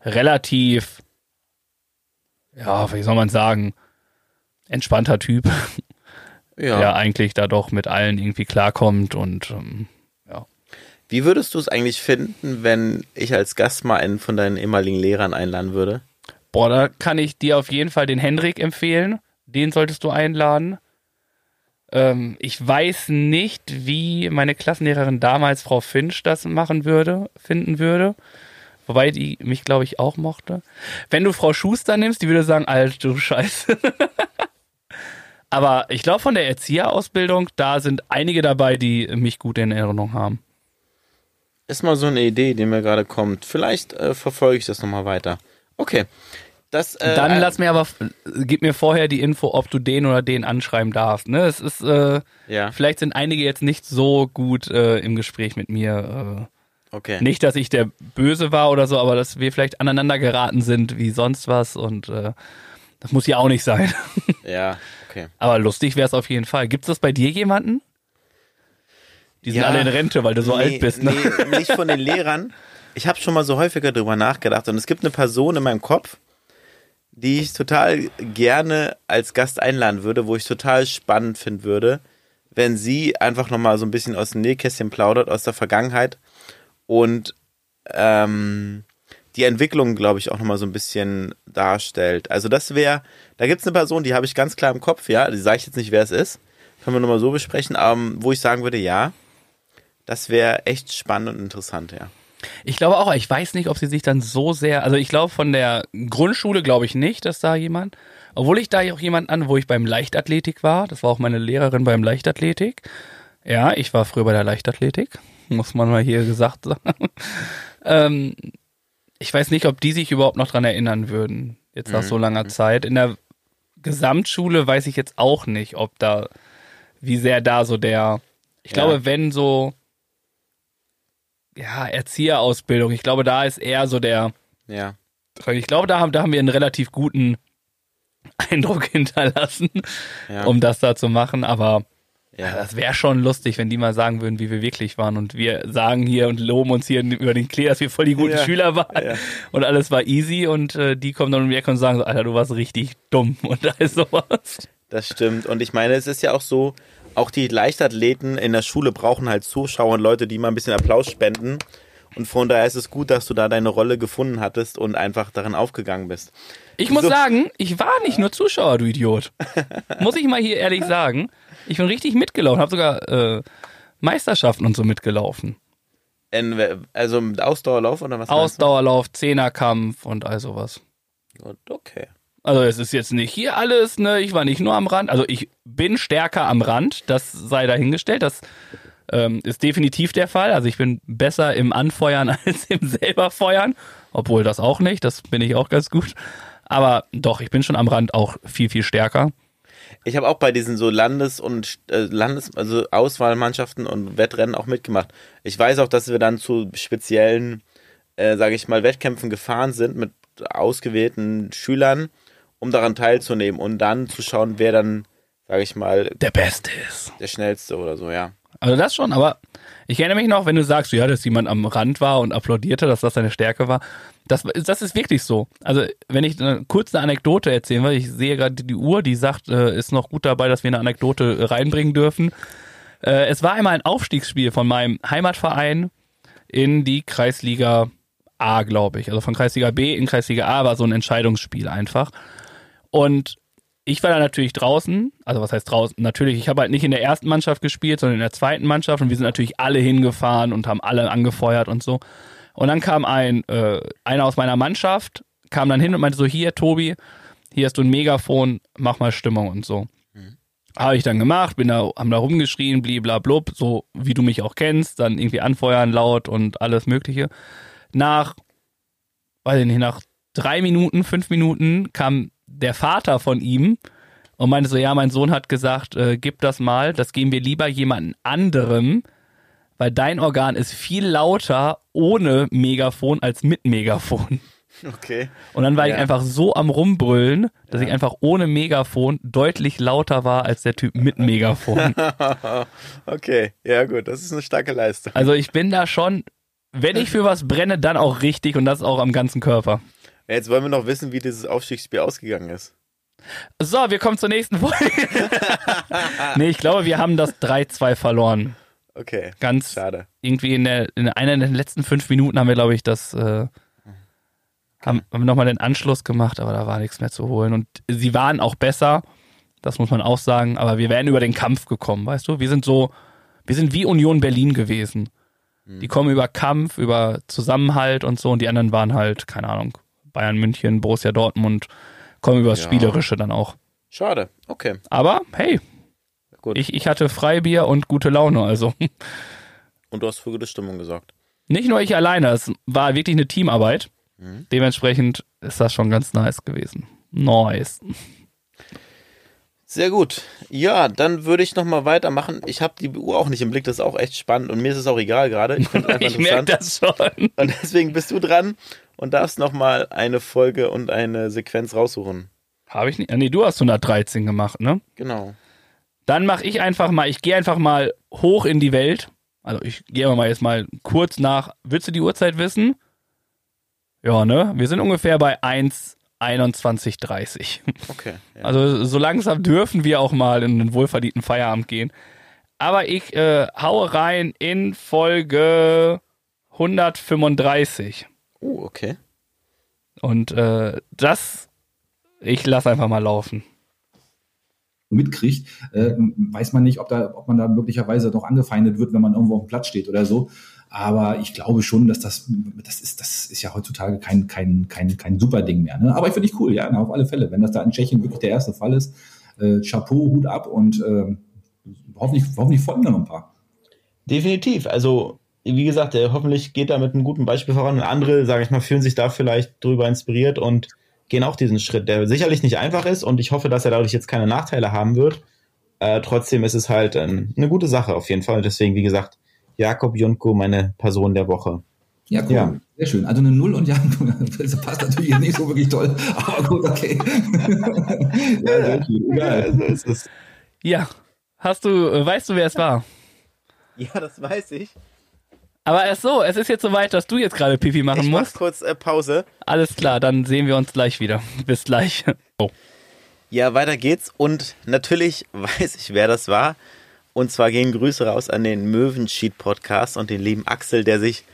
Speaker 2: relativ, ja, wie soll man sagen, entspannter Typ, [laughs]
Speaker 3: Ja.
Speaker 2: der eigentlich da doch mit allen irgendwie klarkommt und ähm,
Speaker 3: Wie würdest du es eigentlich finden, wenn ich als Gast mal einen von deinen ehemaligen Lehrern einladen würde?
Speaker 2: Boah, da kann ich dir auf jeden Fall den Hendrik empfehlen. Den solltest du einladen. Ähm, ich weiß nicht, wie meine Klassenlehrerin damals, Frau Finch, das machen würde, finden würde. Wobei die mich, glaube ich, auch mochte. Wenn du Frau Schuster nimmst, die würde sagen, Alter, du Scheiße. [laughs] Aber ich glaube, von der Erzieherausbildung, da sind einige dabei, die mich gut in Erinnerung haben.
Speaker 3: Ist mal so eine Idee, die mir gerade kommt. Vielleicht äh, verfolge ich das nochmal weiter. Okay. Das, äh,
Speaker 2: Dann
Speaker 3: äh,
Speaker 2: lass mir aber, gib mir vorher die Info, ob du den oder den anschreiben darfst. Ne? Es ist, äh,
Speaker 3: Ja.
Speaker 2: vielleicht sind einige jetzt nicht so gut äh, im Gespräch mit mir.
Speaker 3: Okay.
Speaker 2: Äh, nicht, dass ich der Böse war oder so, aber dass wir vielleicht aneinander geraten sind wie sonst was und äh, das muss ja auch nicht sein. [laughs]
Speaker 3: Ja, okay.
Speaker 2: aber lustig wäre es auf jeden Fall. Gibt es das bei dir jemanden? Die sind
Speaker 3: Ja.
Speaker 2: alle in Rente, weil du so
Speaker 3: nee,
Speaker 2: alt bist. Ne?
Speaker 3: Nee, nicht von den Lehrern. Ich habe schon mal so häufiger drüber nachgedacht und es gibt eine Person in meinem Kopf, die ich total gerne als Gast einladen würde, wo ich total spannend finden würde, wenn sie einfach nochmal so ein bisschen aus dem Nähkästchen plaudert, aus der Vergangenheit und ähm, die Entwicklung, glaube ich, auch nochmal so ein bisschen darstellt. Also das wäre, da gibt es eine Person, die habe ich ganz klar im Kopf, ja, die sage ich jetzt nicht, wer es ist, können wir nochmal so besprechen, ähm, wo ich sagen würde, ja, das wäre echt spannend und interessant, ja.
Speaker 2: Ich glaube auch, ich weiß nicht, ob sie sich dann so sehr, also ich glaube von der Grundschule glaube ich nicht, dass da jemand, obwohl ich da auch jemand an, wo ich beim Leichtathletik war, das war auch meine Lehrerin beim Leichtathletik. Ja, ich war früher bei der Leichtathletik, muss man mal hier gesagt [laughs] sagen. ähm, ich weiß nicht, ob die sich überhaupt noch dran erinnern würden, jetzt nach
Speaker 3: Mhm.
Speaker 2: so langer Zeit. In der Gesamtschule weiß ich jetzt auch nicht, ob da, wie sehr da so der, ich
Speaker 3: Ja.
Speaker 2: glaube, wenn so, ja, Erzieherausbildung. Ich glaube, da ist eher so der,
Speaker 3: Ja.
Speaker 2: ich glaube, da haben, da haben wir einen relativ guten Eindruck [laughs] hinterlassen,
Speaker 3: Ja.
Speaker 2: um das da zu machen. Aber
Speaker 3: Ja.
Speaker 2: das wäre schon lustig, wenn die mal sagen würden, wie wir wirklich waren. Und wir sagen hier und loben uns hier über den Klee, dass wir voll die guten
Speaker 3: Ja.
Speaker 2: Schüler waren.
Speaker 3: Ja.
Speaker 2: Und alles war easy. Und äh, die kommen dann um die Ecke und sagen so, Alter, du warst richtig dumm. [laughs] Und da ist sowas.
Speaker 3: Das stimmt. Und ich meine, es ist ja auch so, auch die Leichtathleten in der Schule brauchen halt Zuschauer und Leute, die mal ein bisschen Applaus spenden. Und von daher ist es gut, dass du da deine Rolle gefunden hattest und einfach darin aufgegangen bist.
Speaker 2: Ich muss
Speaker 3: So.
Speaker 2: sagen, ich war nicht nur Zuschauer, du Idiot. [laughs] muss ich mal hier ehrlich sagen. Ich bin richtig mitgelaufen, habe sogar äh, Meisterschaften und so mitgelaufen.
Speaker 3: In, also Ausdauerlauf oder was?
Speaker 2: Ausdauerlauf, Zehnerkampf und all sowas.
Speaker 3: Okay.
Speaker 2: Also es ist jetzt nicht hier alles, ne? Ich war nicht nur am Rand. Also ich bin stärker am Rand, das sei dahingestellt. Das ähm, ist definitiv der Fall. Also ich bin besser im Anfeuern [laughs] als im selber Feuern. Obwohl das auch nicht, das bin ich auch ganz gut. Aber doch, ich bin schon am Rand auch viel, viel stärker.
Speaker 3: Ich habe auch bei diesen so Landes- und äh, Landes-, also Auswahlmannschaften und Wettrennen auch mitgemacht. Ich weiß auch, dass wir dann zu speziellen, äh, sage ich mal, Wettkämpfen gefahren sind mit ausgewählten Schülern, um daran teilzunehmen und dann zu schauen, wer dann, sage ich mal,
Speaker 2: Der Beste ist.
Speaker 3: der schnellste oder so, ja.
Speaker 2: Also das schon, aber ich erinnere mich noch, wenn du sagst, ja, dass jemand am Rand war und applaudierte, dass das seine Stärke war. Das, das ist wirklich so. Also wenn ich eine, kurz eine Anekdote erzählen will, ich sehe gerade die Uhr, die sagt, äh, ist noch gut dabei, dass wir eine Anekdote reinbringen dürfen. Äh, es war einmal ein Aufstiegsspiel von meinem Heimatverein in die Kreisliga A, glaube ich. Also von Kreisliga B in Kreisliga A war so ein Entscheidungsspiel einfach. Und ich war da natürlich draußen, also was heißt draußen? Natürlich, ich habe halt nicht in der ersten Mannschaft gespielt, sondern in der zweiten Mannschaft und wir sind natürlich alle hingefahren und haben alle angefeuert und so. Und dann kam ein, äh, einer aus meiner Mannschaft, kam dann hin und meinte so, hier, Tobi, hier hast du ein Megafon, mach mal Stimmung und so. Habe ich dann gemacht, bin da, haben da rumgeschrien, bliblablub, so wie du mich auch kennst, dann irgendwie anfeuern laut und alles Mögliche. Nach, weiß ich nicht, nach drei Minuten, fünf Minuten kam der Vater von ihm und meinte so, ja, mein Sohn hat gesagt, äh, gib das mal, das geben wir lieber jemanden anderem, weil dein Organ ist viel lauter ohne Megafon als mit Megafon.
Speaker 3: Okay.
Speaker 2: Und dann war ich
Speaker 3: Ja.
Speaker 2: einfach so am Rumbrüllen, dass ich einfach ohne Megafon deutlich lauter war als der Typ mit Megafon. [laughs]
Speaker 3: okay, ja gut, das ist eine starke Leistung.
Speaker 2: Also ich bin da schon, wenn ich für was brenne, dann auch richtig und das auch am ganzen Körper.
Speaker 3: Ja, Jetzt wollen wir noch wissen, wie dieses Aufstiegsspiel ausgegangen ist.
Speaker 2: So, wir kommen zur nächsten Folge. [laughs] nee, ich glaube, wir haben das 3-2 verloren.
Speaker 3: Okay,
Speaker 2: Ganz
Speaker 3: schade.
Speaker 2: irgendwie in, der, in einer der letzten fünf Minuten haben wir, glaube ich, das äh, haben, haben wir nochmal den Anschluss gemacht, aber da war nichts mehr zu holen. Und sie waren auch besser, das muss man auch sagen, aber wir wären über den Kampf gekommen, weißt du? Wir sind so, wir sind wie Union Berlin gewesen. Die kommen über Kampf, über Zusammenhalt und so und die anderen waren halt, keine Ahnung, Bayern München, Borussia Dortmund, kommen übers
Speaker 3: Ja.
Speaker 2: Spielerische dann auch.
Speaker 3: Schade, okay.
Speaker 2: Aber hey,
Speaker 3: Gut.
Speaker 2: ich, ich hatte Freibier und gute Laune, also.
Speaker 3: Und du hast für gute Stimmung gesorgt.
Speaker 2: Nicht nur ich alleine, es war wirklich eine Teamarbeit.
Speaker 3: Mhm.
Speaker 2: Dementsprechend ist das schon ganz nice gewesen. Nice.
Speaker 3: Sehr gut. Ja, dann würde ich nochmal weitermachen. Ich habe die Uhr auch nicht im Blick, das ist auch echt spannend und mir ist es auch egal gerade. Ich [laughs]
Speaker 2: Ich merke das schon.
Speaker 3: Und deswegen bist du dran und darfst nochmal eine Folge und eine Sequenz raussuchen.
Speaker 2: Habe ich nicht. ah, Nee, du hast 113 gemacht, ne?
Speaker 3: Genau.
Speaker 2: Dann mache ich einfach mal, ich gehe einfach mal hoch in die Welt. Also ich gehe mal jetzt mal kurz nach. Willst du die Uhrzeit wissen? Ja, ne? Wir sind ungefähr bei 1,21.30.
Speaker 3: Okay. Ja.
Speaker 2: Also so langsam dürfen wir auch mal in den wohlverdienten Feierabend gehen. Aber ich äh, haue rein in Folge 135.
Speaker 3: Oh, okay.
Speaker 2: Und äh, das, ich lasse einfach mal laufen.
Speaker 12: mitkriegt, äh, weiß man nicht, ob, da, ob man da möglicherweise noch angefeindet wird, wenn man irgendwo auf dem Platz steht oder so. Aber ich glaube schon, dass das, das ist, das ist ja heutzutage kein, kein, kein, kein super Ding mehr. Ne? Aber ich finde ich cool, ja, na, auf alle Fälle. Wenn das da in Tschechien wirklich der erste Fall ist, äh, Chapeau, Hut ab und äh, hoffentlich, hoffentlich folgen da noch ein paar.
Speaker 3: Definitiv. Also, wie gesagt, äh, hoffentlich geht da mit einem guten Beispiel voran. Und andere, sage ich mal, fühlen sich da vielleicht drüber inspiriert und gehen auch diesen Schritt, der sicherlich nicht einfach ist. Und ich hoffe, dass er dadurch jetzt keine Nachteile haben wird. Äh, trotzdem ist es halt ähm, eine gute Sache auf jeden Fall. Und deswegen, wie gesagt, Jakob Junko, meine Person der Woche.
Speaker 12: Ja, cool.
Speaker 3: Ja.
Speaker 12: Sehr schön. Also eine Null und ja, [laughs] das passt natürlich jetzt nicht so wirklich toll, aber gut, okay. [laughs] ja. Egal.
Speaker 3: so ist es.
Speaker 2: Ja, hast du, äh, weißt du, wer es war?
Speaker 3: Ja, das weiß ich.
Speaker 2: Aber erst so, es ist jetzt soweit, dass du jetzt gerade Pipi machen
Speaker 3: Ich mach
Speaker 2: musst.
Speaker 3: kurz äh, Pause.
Speaker 2: Alles klar, dann sehen wir uns gleich wieder. [laughs] Bis gleich. Oh.
Speaker 3: Ja, weiter geht's. Und natürlich [laughs] weiß ich, wer das war. Und zwar gehen Grüße raus an den Möwenschied Podcast und den lieben Axel, der sich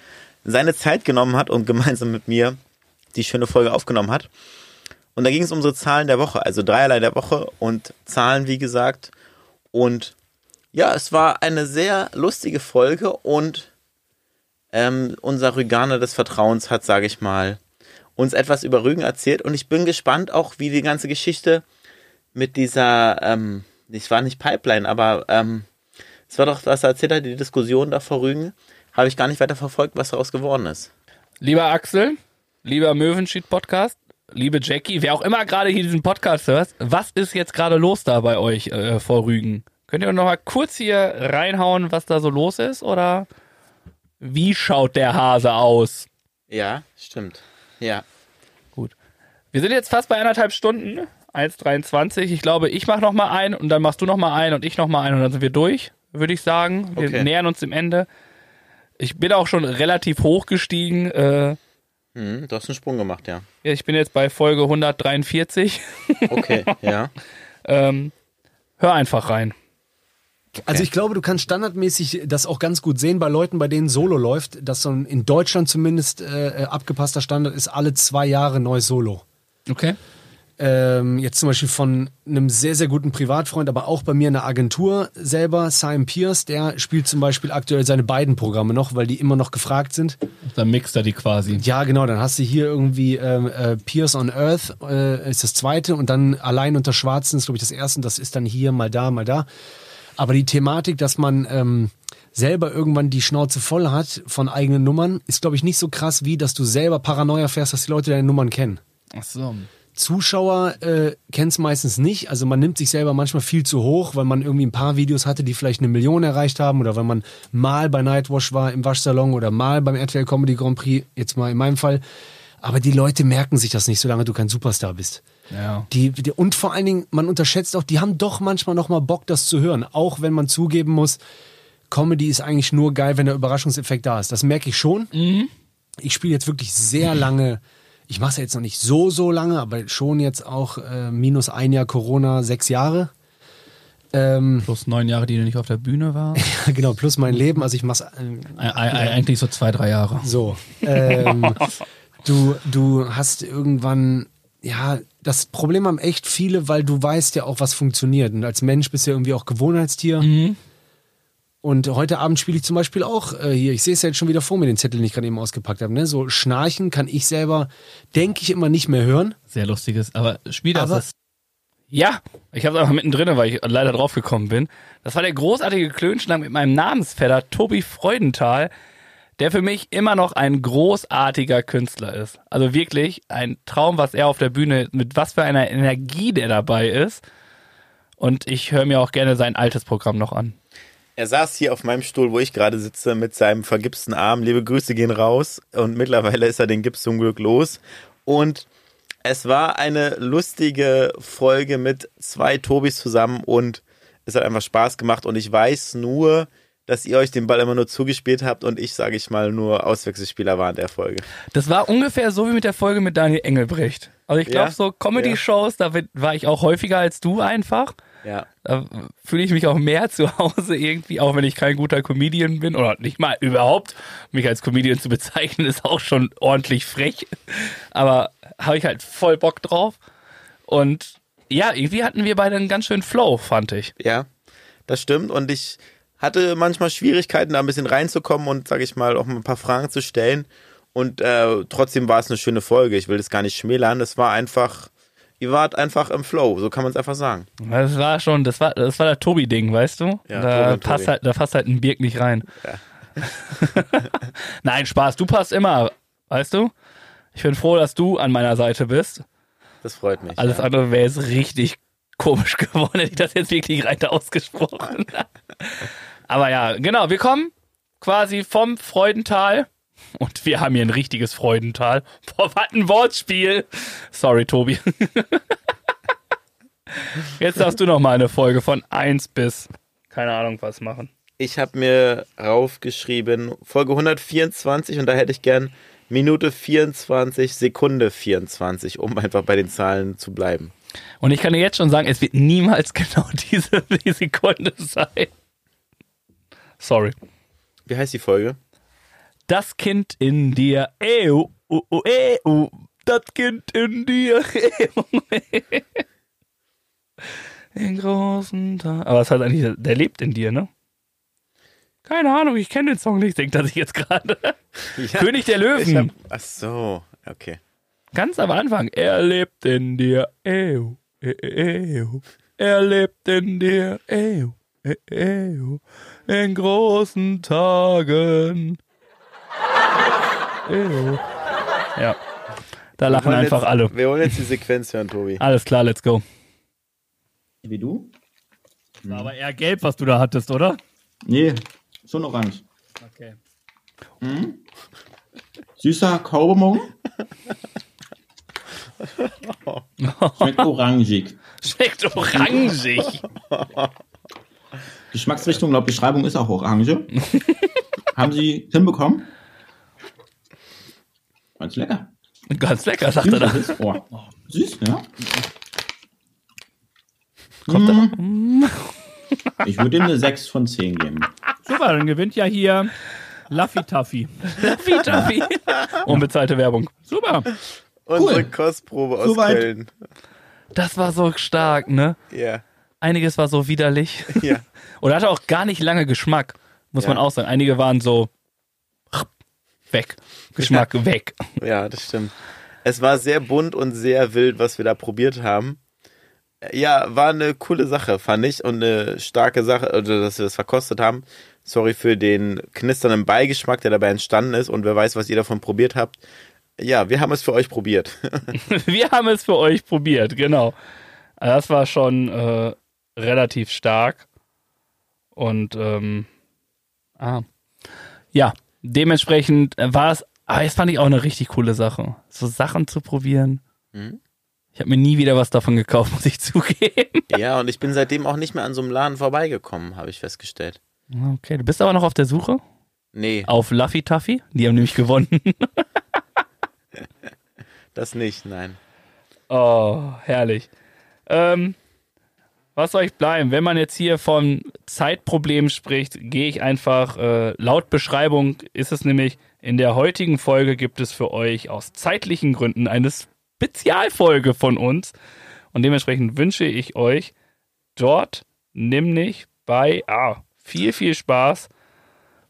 Speaker 3: seine Zeit genommen hat und gemeinsam mit mir die schöne Folge aufgenommen hat. Und da ging es um unsere Zahlen der Woche, also dreierlei der Woche und Zahlen, wie gesagt. Und ja, es war eine sehr lustige Folge und ähm, unser Rüganer des Vertrauens hat, sage ich mal, uns etwas über Rügen erzählt und ich bin gespannt auch, wie die ganze Geschichte mit dieser, ähm, es war nicht Pipeline, aber ähm, es war doch, was er erzählt hat, die Diskussion da vor Rügen, habe ich gar nicht weiter verfolgt, was daraus geworden ist.
Speaker 2: Lieber Axel, lieber Möwenschied-Podcast, liebe Jackie, wer auch immer gerade hier diesen Podcast hört, was ist jetzt gerade los da bei euch äh, vor Rügen? Könnt ihr noch mal kurz hier reinhauen, was da so los ist? Oder wie schaut der Hase aus?
Speaker 3: Ja, stimmt. Ja.
Speaker 2: Wir sind jetzt fast bei anderthalb Stunden, 1,23. Ich glaube, ich mache noch mal ein und dann machst du noch mal ein und ich noch mal ein und dann sind wir durch, würde ich sagen. Wir
Speaker 3: Okay.
Speaker 2: nähern uns dem Ende. Ich bin auch schon relativ hoch gestiegen. Äh,
Speaker 3: Hm, du hast einen Sprung gemacht, ja.
Speaker 2: ja, ich bin jetzt bei Folge 143.
Speaker 3: Okay, ja. [laughs]
Speaker 2: ähm, hör einfach rein.
Speaker 13: Also ich glaube, du kannst standardmäßig das auch ganz gut sehen bei Leuten, bei denen Solo läuft, dass so ein in Deutschland zumindest äh, abgepasster Standard ist, alle zwei Jahre neues Solo.
Speaker 2: Okay.
Speaker 13: Ähm, jetzt zum Beispiel von einem sehr, sehr guten Privatfreund, aber auch bei mir in der Agentur selber, Simon Pierce, der spielt zum Beispiel aktuell seine beiden Programme noch, weil die immer noch gefragt sind.
Speaker 2: Dann mixt er die quasi.
Speaker 13: Ja, genau, dann hast du hier irgendwie ähm, äh, Pierce on Earth äh, ist das zweite und dann Allein unter Schwarzen ist, glaube ich, das erste und das ist dann hier mal da, mal da. Aber die Thematik, dass man ähm, selber irgendwann die Schnauze voll hat von eigenen Nummern, ist, glaube ich, nicht so krass, wie dass du selber Paranoia fährst, dass die Leute deine Nummern kennen.
Speaker 2: Ach so.
Speaker 13: Zuschauer äh, kennen es meistens nicht. Also man nimmt sich selber manchmal viel zu hoch, weil man irgendwie ein paar Videos hatte, die vielleicht eine Million erreicht haben oder wenn man mal bei Nightwash war im Waschsalon oder mal beim RTL Comedy Grand Prix, jetzt mal in meinem Fall. Aber die Leute merken sich das nicht, solange du kein Superstar bist.
Speaker 2: Ja.
Speaker 13: Die, die, und vor allen Dingen, man unterschätzt auch, die haben doch manchmal noch mal Bock, das zu hören. Auch wenn man zugeben muss, Comedy ist eigentlich nur geil, wenn der Überraschungseffekt da ist. Das merke ich schon. Ich spiele jetzt wirklich sehr lange. Ich mache es ja jetzt noch nicht so, so lange, aber schon jetzt auch äh, minus ein Jahr Corona, sechs Jahre. Ähm,
Speaker 2: Plus neun Jahre, die du nicht auf der Bühne warst. [laughs]
Speaker 13: genau, plus mein Leben. Also ich mache ähm,
Speaker 2: Ei- ei- Eigentlich so zwei, drei Jahre.
Speaker 13: so. Ähm, [laughs] du, du hast irgendwann, ja, das Problem haben echt viele, weil du weißt ja auch, was funktioniert. Und als Mensch bist du ja irgendwie auch Gewohnheitstier. Und heute Abend spiele ich zum Beispiel auch äh, hier, ich sehe es ja jetzt schon wieder vor mir, den Zettel, den ich gerade eben ausgepackt habe. Ne? So Schnarchen kann ich selber, denke ich, immer nicht mehr hören.
Speaker 2: Sehr lustiges, aber spiel das.
Speaker 13: Aber-
Speaker 2: ja, ich habe es einfach mittendrin, weil ich leider drauf gekommen bin. Das war der großartige Klönschnack mit meinem Namensvetter Tobi Freudenthal, der für mich immer noch ein großartiger Künstler ist. Also wirklich ein Traum, was er auf der Bühne, mit was für einer Energie der dabei ist. Und ich höre mir auch gerne sein altes Programm noch an.
Speaker 3: Er saß hier auf meinem Stuhl, wo ich gerade sitze, mit seinem vergipsten Arm. Liebe Grüße gehen raus. Und mittlerweile ist er den Gips zum Glück los. Und es war eine lustige Folge mit zwei Tobis zusammen und es hat einfach Spaß gemacht. Und ich weiß nur, dass ihr euch den Ball immer nur zugespielt habt und ich, sage ich mal, nur Auswechselspieler war in der Folge.
Speaker 2: Das war ungefähr so wie mit der Folge mit Daniel Engelbrecht. Also ich glaube,
Speaker 3: Ja?
Speaker 2: so Comedy-Shows, da wird- war ich auch häufiger als du einfach.
Speaker 3: Ja.
Speaker 2: Da fühle ich mich auch mehr zu Hause irgendwie, auch wenn ich kein guter Comedian bin oder nicht mal überhaupt. Mich als Comedian zu bezeichnen, ist auch schon ordentlich frech. Aber habe ich halt voll Bock drauf. Und ja, irgendwie hatten wir beide einen ganz schönen Flow, fand ich.
Speaker 3: Ja, das stimmt. Und ich hatte manchmal Schwierigkeiten, da ein bisschen reinzukommen und, sage ich mal, auch ein paar Fragen zu stellen. Und äh, trotzdem war es eine schöne Folge. Ich will das gar nicht schmälern. Es war einfach, ihr wart einfach im Flow. So kann man es einfach sagen.
Speaker 2: Das war schon, das war, das war der Tobi-Ding, weißt du?
Speaker 3: Ja,
Speaker 2: da, passt
Speaker 3: Tobi.
Speaker 2: halt, da passt halt ein Birk nicht rein. [laughs] Nein, Spaß, du passt immer, weißt du? Ich bin froh, dass du an meiner Seite bist.
Speaker 3: Das freut mich.
Speaker 2: Alles
Speaker 3: ja.
Speaker 2: andere wäre jetzt richtig komisch [laughs] geworden, hätte ich das jetzt wirklich rein ausgesprochen. [laughs] Aber ja, genau, wir kommen quasi vom Freudental. Und wir haben hier ein richtiges Freudental. Boah, was ein Wortspiel. Sorry, Tobi. [laughs] Jetzt darfst du noch mal eine Folge von 1 bis, keine Ahnung, was machen.
Speaker 3: Ich habe mir raufgeschrieben, Folge 124 und da hätte ich gern Minute 24, Sekunde 24, um einfach bei den Zahlen zu bleiben.
Speaker 2: Und ich kann dir jetzt schon sagen, es wird niemals [laughs] genau diese die Sekunde sein. Sorry.
Speaker 3: Wie heißt die Folge?
Speaker 2: Das Kind in dir, eu, u, u, eu, das Kind in dir, [laughs] den großen Tag. Aber was heißt eigentlich, der lebt in dir, ne? Keine Ahnung, ich kenne den Song nicht, denkt er sich jetzt gerade. [laughs]
Speaker 3: Ja,
Speaker 2: König der Löwen.
Speaker 3: hab, ach so, okay.
Speaker 2: Ganz am Anfang. Er lebt in dir, eu, eu, eu. Er lebt in dir, eu, eu, eu. In großen Tagen. [laughs] Ja. Da lachen einfach
Speaker 3: jetzt,
Speaker 2: alle.
Speaker 3: Wir wollen jetzt die Sequenz hören, Tobi. [laughs]
Speaker 2: Alles klar, let's go.
Speaker 6: Wie du?
Speaker 8: War aber eher gelb, was du da hattest, oder?
Speaker 6: Nee, schon orange.
Speaker 2: Okay.
Speaker 6: Mhm. [laughs] Süßer Kaubonbon. Schmeckt orangig.
Speaker 2: Schmeckt orangig.
Speaker 6: Geschmacksrichtung laut Beschreibung ist auch Orange. [laughs] Haben Sie hinbekommen? Ganz lecker.
Speaker 2: Ganz lecker, sagt er da.
Speaker 6: Oh. Süß, ja.
Speaker 2: Kommt
Speaker 6: Mm.
Speaker 2: da?
Speaker 6: Ich würde ihm eine 6 von 10 geben.
Speaker 8: Super, dann gewinnt ja hier Laffy Taffy.
Speaker 2: Laffy Taffy. Unbezahlte Werbung. Super.
Speaker 3: Unsere Kostprobe aus
Speaker 6: Soweit.
Speaker 3: Köln.
Speaker 2: Das war so stark, ne?
Speaker 3: Ja.
Speaker 2: Einiges war so widerlich. [laughs]
Speaker 3: Ja.
Speaker 2: Und hatte auch gar nicht lange Geschmack, muss
Speaker 3: Ja.
Speaker 2: man auch sagen. Einige waren so weg. Geschmack weg.
Speaker 3: Ja, das stimmt. Es war sehr bunt und sehr wild, was wir da probiert haben. Ja, war eine coole Sache, fand ich. Und eine starke Sache, oder dass wir das verkostet haben. Sorry für den knisternden Beigeschmack, der dabei entstanden ist. Und wer weiß, was ihr davon probiert habt. Ja, wir haben es für euch probiert. [laughs]
Speaker 2: Wir haben es für euch probiert, genau. Also Das war schon äh, relativ stark. Und ähm, ah. ja, dementsprechend war es, aber das fand ich auch eine richtig coole Sache. So Sachen zu probieren.
Speaker 3: Mhm.
Speaker 2: Ich habe mir nie wieder was davon gekauft, [laughs] muss ich zugeben.
Speaker 3: ja, und ich bin seitdem auch nicht mehr an so einem Laden vorbeigekommen, habe ich festgestellt.
Speaker 2: Okay, du bist aber noch auf der Suche?
Speaker 3: Nee,
Speaker 2: Auf Luffy Taffy? Die haben nämlich gewonnen. [laughs]
Speaker 3: das nicht, nein.
Speaker 2: Oh, herrlich. Ähm, was soll ich bleiben? Wenn man jetzt hier von Zeitproblemen spricht, gehe ich einfach, äh, laut Beschreibung ist es nämlich, in der heutigen Folge gibt es für euch aus zeitlichen Gründen eine Spezialfolge von uns. Und dementsprechend wünsche ich euch dort nämlich bei ah, viel, viel Spaß.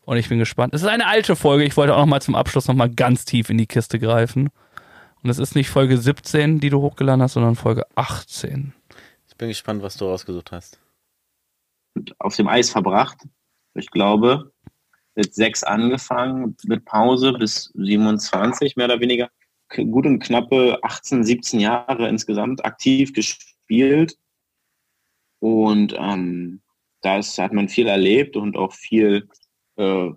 Speaker 2: Und ich bin gespannt. Es ist eine alte Folge. Ich wollte auch noch mal zum Abschluss noch mal ganz tief in die Kiste greifen. Und es ist nicht Folge 17, die du hochgeladen hast, sondern Folge 18.
Speaker 3: Ich bin gespannt, was du rausgesucht hast.
Speaker 6: Auf dem Eis verbracht. Ich glaube, mit 6 angefangen, mit Pause bis 27 mehr oder weniger. Gut und knappe 18, 17 Jahre insgesamt aktiv gespielt. Und ähm, da ist- hat man viel erlebt und auch viel, äh,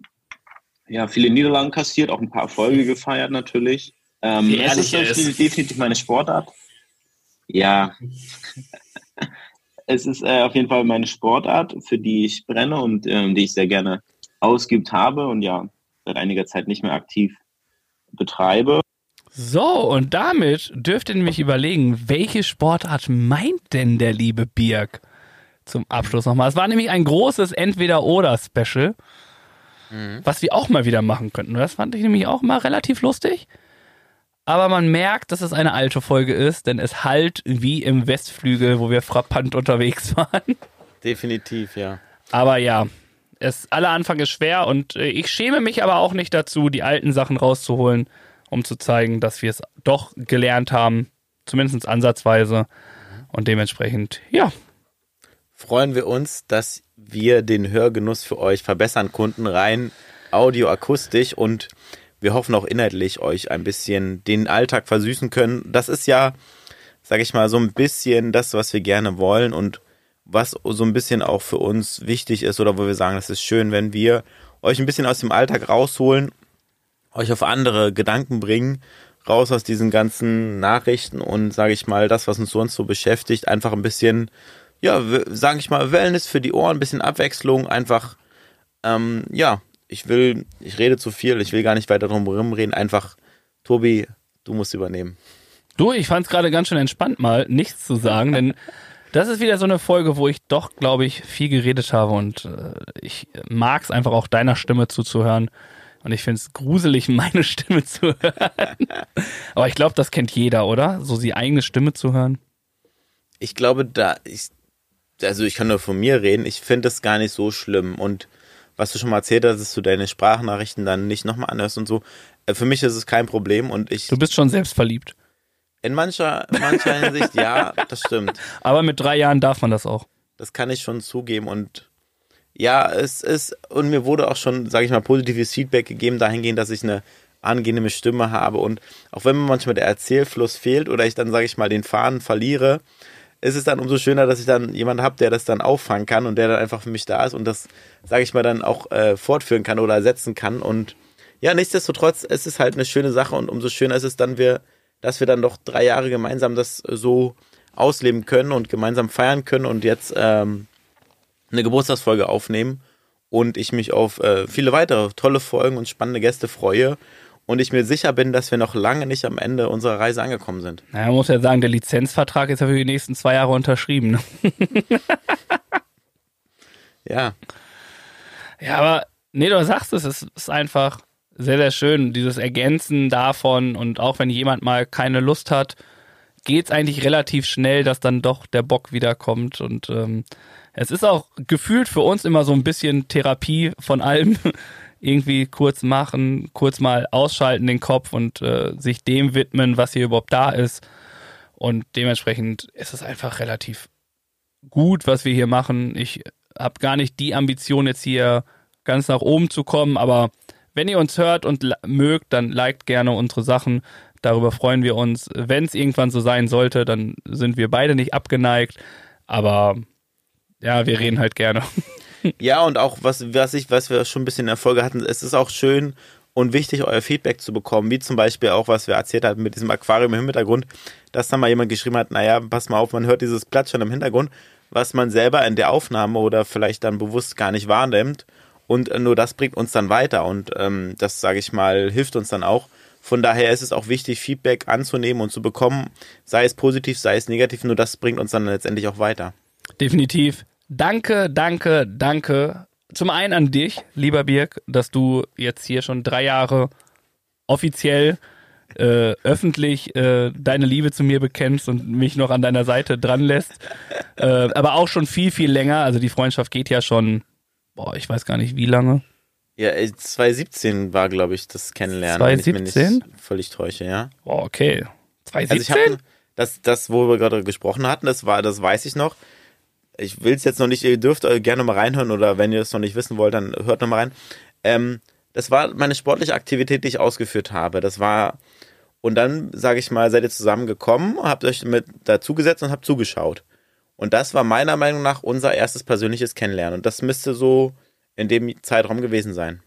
Speaker 6: ja, viele Niederlagen kassiert, auch ein paar Erfolge gefeiert natürlich. Ähm, es ist
Speaker 2: ehrlich ist.
Speaker 6: definitiv meine Sportart. Ja. Es ist äh, auf jeden Fall meine Sportart, für die ich brenne und ähm, die ich sehr gerne ausgeübt habe und ja, seit einiger Zeit nicht mehr aktiv betreibe.
Speaker 2: So, und damit dürft ihr nämlich überlegen, welche Sportart meint denn der liebe Birg? Zum Abschluss nochmal. Es war nämlich ein großes Entweder-Oder-Special, was wir auch mal wieder machen könnten. Das fand ich nämlich auch mal relativ lustig. Aber man merkt, dass es eine alte Folge ist, denn es halt wie im Westflügel, wo wir frappant unterwegs [laughs] waren.
Speaker 3: Definitiv, ja.
Speaker 2: Aber ja, es, aller Anfang ist schwer und äh, ich schäme mich aber auch nicht dazu, die alten Sachen rauszuholen, um zu zeigen, dass wir es doch gelernt haben, zumindest ansatzweise. Und dementsprechend, ja,
Speaker 3: freuen wir uns, dass wir den Hörgenuss für euch verbessern konnten, rein audioakustisch und wir hoffen auch inhaltlich euch ein bisschen den Alltag versüßen können. Das ist ja, sag ich mal, so ein bisschen das, was wir gerne wollen und was so ein bisschen auch für uns wichtig ist oder wo wir sagen, es ist schön, wenn wir euch ein bisschen aus dem Alltag rausholen, euch auf andere Gedanken bringen, raus aus diesen ganzen Nachrichten und sage ich mal, das, was uns sonst so beschäftigt, einfach ein bisschen ja, sage ich mal, Wellness für die Ohren, ein bisschen Abwechslung, einfach, ähm, ja, ich will, ich rede zu viel, ich will gar nicht weiter drum reden, einfach, Tobi, du musst übernehmen.
Speaker 2: Du, ich fand es gerade ganz schön entspannt, mal nichts zu sagen, denn [laughs] das ist wieder so eine Folge, wo ich doch, glaube ich, viel geredet habe und äh, ich mag es einfach auch deiner Stimme zuzuhören. Und ich finde es gruselig, [laughs] meine Stimme zu hören. [laughs] Aber ich glaube, das kennt jeder, oder? So die eigene Stimme zu hören.
Speaker 3: Ich glaube, da, ich, also ich kann nur von mir reden, ich finde es gar nicht so schlimm und was du schon mal erzählt hast, dass du deine Sprachnachrichten dann nicht nochmal anhörst und so, äh, für mich ist es kein Problem und ich.
Speaker 2: Du bist schon selbstverliebt.
Speaker 3: In mancher, mancher Hinsicht, ja, das stimmt. [laughs]
Speaker 2: Aber mit drei Jahren darf man das auch.
Speaker 3: Das kann ich schon zugeben und ja, es ist, und mir wurde auch schon, sage ich mal, positives Feedback gegeben dahingehend, dass ich eine angenehme Stimme habe und auch wenn mir manchmal der Erzählfluss fehlt oder ich dann, sage ich mal, den Faden verliere, ist es dann umso schöner, dass ich dann jemanden habe, der das dann auffangen kann und der dann einfach für mich da ist und das, sage ich mal, dann auch äh, fortführen kann oder ersetzen kann. Und ja, nichtsdestotrotz, es ist halt eine schöne Sache und umso schöner ist es dann, wir, dass wir dann doch drei Jahre gemeinsam das so ausleben können und gemeinsam feiern können und jetzt ähm, eine Geburtstagsfolge aufnehmen und ich mich auf äh, viele weitere tolle Folgen und spannende Gäste freue und ich mir sicher bin, dass wir noch lange nicht am Ende unserer Reise angekommen sind.
Speaker 2: Naja, man muss ja sagen, der Lizenzvertrag ist ja für die nächsten zwei Jahre unterschrieben. Ne? [laughs]
Speaker 3: Ja.
Speaker 2: Ja, aber nee, du sagst es, es ist einfach sehr, sehr schön, dieses Ergänzen davon und auch wenn jemand mal keine Lust hat, geht es eigentlich relativ schnell, dass dann doch der Bock wiederkommt und ähm, es ist auch gefühlt für uns immer so ein bisschen Therapie von allem. Irgendwie kurz machen, kurz mal ausschalten den Kopf und äh, sich dem widmen, was hier überhaupt da ist. Und dementsprechend ist es einfach relativ gut, was wir hier machen. Ich habe gar nicht die Ambition, jetzt hier ganz nach oben zu kommen, aber wenn ihr uns hört und mögt, dann liked gerne unsere Sachen. Darüber freuen wir uns. Wenn es irgendwann so sein sollte, dann sind wir beide nicht abgeneigt. Aber ja, wir reden halt gerne. [laughs]
Speaker 3: Ja, und auch was, was ich, was wir schon ein bisschen in der Folge hatten, es ist auch schön und wichtig, euer Feedback zu bekommen, wie zum Beispiel auch, was wir erzählt hatten mit diesem Aquarium im Hintergrund, dass da mal jemand geschrieben hat, naja, pass mal auf, man hört dieses Platschern im Hintergrund, was man selber in der Aufnahme oder vielleicht dann bewusst gar nicht wahrnimmt. Und nur das bringt uns dann weiter und ähm, das, sage ich mal, hilft uns dann auch. Von daher ist es auch wichtig, Feedback anzunehmen und zu bekommen, sei es positiv, sei es negativ, nur das bringt uns dann letztendlich auch weiter.
Speaker 2: Definitiv. Danke, danke, danke. Zum einen an dich, lieber Birg, dass du jetzt hier schon drei Jahre offiziell äh, öffentlich äh, deine Liebe zu mir bekennst und mich noch an deiner Seite dran lässt. Äh, aber auch schon viel, viel länger. Also die Freundschaft geht ja schon, boah, ich weiß gar nicht wie lange.
Speaker 3: Ja, 2017 war, glaube ich, das Kennenlernen.
Speaker 2: 2017?
Speaker 3: Wenn ich mich nicht völlig täusche, ja.
Speaker 2: Boah, okay. 2017?
Speaker 3: Also ich hab, das, das, wo wir gerade gesprochen hatten, das war, das weiß ich noch ich will es jetzt noch nicht, ihr dürft gerne mal reinhören oder wenn ihr es noch nicht wissen wollt, dann hört noch mal rein. Ähm, das war meine sportliche Aktivität, die ich ausgeführt habe. Das war, und dann, sage ich mal, seid ihr zusammengekommen, habt euch mit dazugesetzt und habt zugeschaut. Und das war meiner Meinung nach unser erstes persönliches Kennenlernen. Und das müsste so in dem Zeitraum gewesen sein.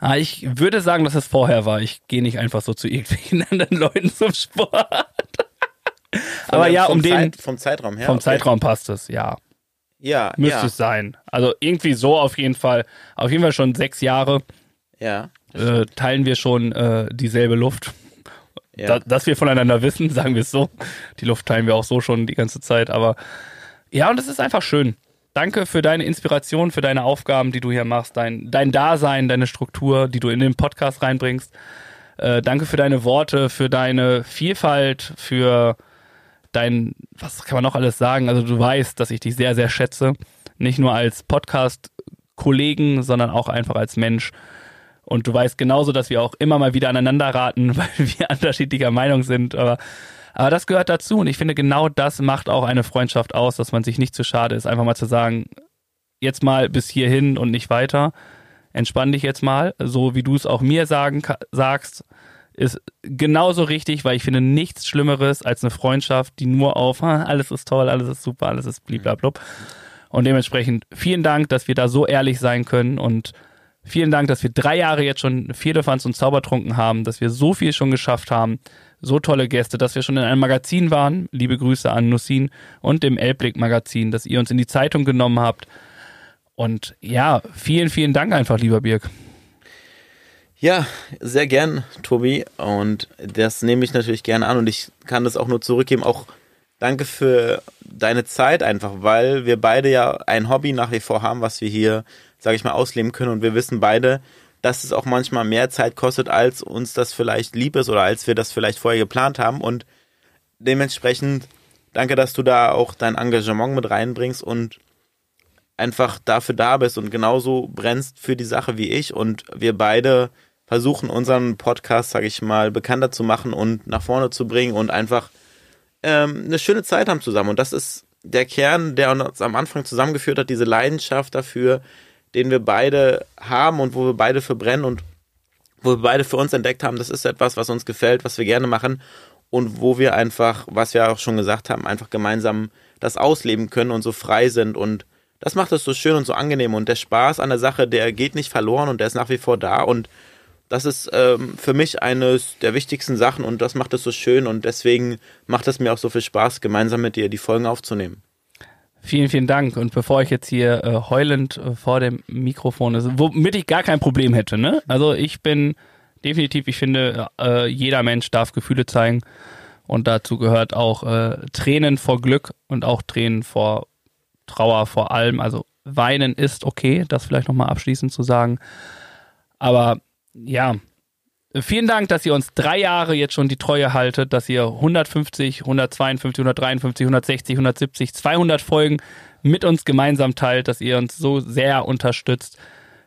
Speaker 2: Ah, ich würde sagen, dass es vorher war. Ich gehe nicht einfach so zu irgendwelchen [laughs] anderen Leuten zum Sport. Aber ja, um den.
Speaker 3: Zeit, vom Zeitraum her.
Speaker 2: Vom okay. Zeitraum passt es, ja.
Speaker 3: Ja,
Speaker 2: Müsste
Speaker 3: ja.
Speaker 2: es sein. Also irgendwie so auf jeden Fall. Auf jeden Fall schon sechs Jahre.
Speaker 3: Ja.
Speaker 2: Äh, teilen wir schon äh, dieselbe Luft. Ja. Da, dass wir voneinander wissen, [laughs] sagen wir es so. Die Luft teilen wir auch so schon die ganze Zeit. Aber ja, und es ist einfach schön. Danke für deine Inspiration, für deine Aufgaben, die du hier machst, dein, dein Dasein, deine Struktur, die du in den Podcast reinbringst. Äh, danke für deine Worte, für deine Vielfalt, für dein, was kann man noch alles sagen? Also du weißt, dass ich dich sehr, sehr schätze. Nicht nur als Podcast-Kollegen, sondern auch einfach als Mensch. Und du weißt genauso, dass wir auch immer mal wieder aneinander raten, [laughs] weil wir unterschiedlicher Meinung sind. Aber, aber das gehört dazu. Und ich finde, genau das macht auch eine Freundschaft aus, dass man sich nicht zu schade ist, einfach mal zu sagen, jetzt mal bis hierhin und nicht weiter. Entspann dich jetzt mal, so wie du es auch mir sagen sagst ist genauso richtig, weil ich finde nichts Schlimmeres als eine Freundschaft, die nur auf alles ist toll, alles ist super, alles ist bliblablub. Und dementsprechend vielen Dank, dass wir da so ehrlich sein können und vielen Dank, dass wir drei Jahre jetzt schon Viertelfanz und Zaubertrunken haben, dass wir so viel schon geschafft haben, so tolle Gäste, dass wir schon in einem Magazin waren. Liebe Grüße an Nussin und dem Elblick Magazin, dass ihr uns in die Zeitung genommen habt. Und ja, vielen, vielen Dank einfach, lieber Birg.
Speaker 3: Ja, sehr gern, Tobi. Und das nehme ich natürlich gerne an und ich kann das auch nur zurückgeben. Auch danke für deine Zeit einfach, weil wir beide ja ein Hobby nach wie vor haben, was wir hier, sage ich mal, ausleben können. Und wir wissen beide, dass es auch manchmal mehr Zeit kostet, als uns das vielleicht lieb ist oder als wir das vielleicht vorher geplant haben. Und dementsprechend danke, dass du da auch dein Engagement mit reinbringst und einfach dafür da bist und genauso brennst für die Sache wie ich. Und wir beide versuchen, unseren Podcast, sag ich mal, bekannter zu machen und nach vorne zu bringen und einfach ähm, eine schöne Zeit haben zusammen. Und das ist der Kern, der uns am Anfang zusammengeführt hat, diese Leidenschaft dafür, den wir beide haben und wo wir beide verbrennen und wo wir beide für uns entdeckt haben, das ist etwas, was uns gefällt, was wir gerne machen und wo wir einfach, was wir auch schon gesagt haben, einfach gemeinsam das ausleben können und so frei sind und das macht es so schön und so angenehm und der Spaß an der Sache, der geht nicht verloren und der ist nach wie vor da und das ist ähm, für mich eines der wichtigsten Sachen und das macht es so schön und deswegen macht es mir auch so viel Spaß, gemeinsam mit dir die Folgen aufzunehmen.
Speaker 2: Vielen, vielen Dank. Und bevor ich jetzt hier äh, heulend äh, vor dem Mikrofon ist, womit ich gar kein Problem hätte, ne? Also ich bin definitiv, ich finde, äh, jeder Mensch darf Gefühle zeigen. Und dazu gehört auch äh, Tränen vor Glück und auch Tränen vor Trauer vor allem. Also weinen ist okay, das vielleicht nochmal abschließend zu sagen. Aber ja, vielen Dank, dass ihr uns drei Jahre jetzt schon die Treue haltet, dass ihr 150, 152, 153, 160, 170, 200 Folgen mit uns gemeinsam teilt, dass ihr uns so sehr unterstützt.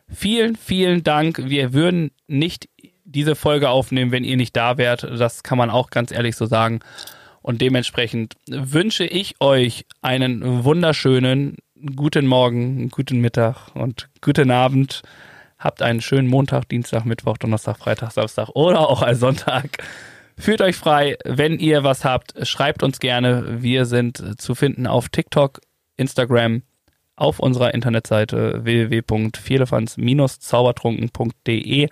Speaker 2: Vielen, vielen Dank. Wir würden nicht diese Folge aufnehmen, wenn ihr nicht da wärt. Das kann man auch ganz ehrlich so sagen. Und dementsprechend wünsche ich euch einen wunderschönen guten Morgen, guten Mittag und guten Abend. Habt einen schönen Montag, Dienstag, Mittwoch, Donnerstag, Freitag, Samstag oder auch ein Sonntag. Fühlt euch frei. Wenn ihr was habt, schreibt uns gerne. Wir sind zu finden auf TikTok, Instagram, auf unserer Internetseite www.vierlefanz-zaubertrunken.de.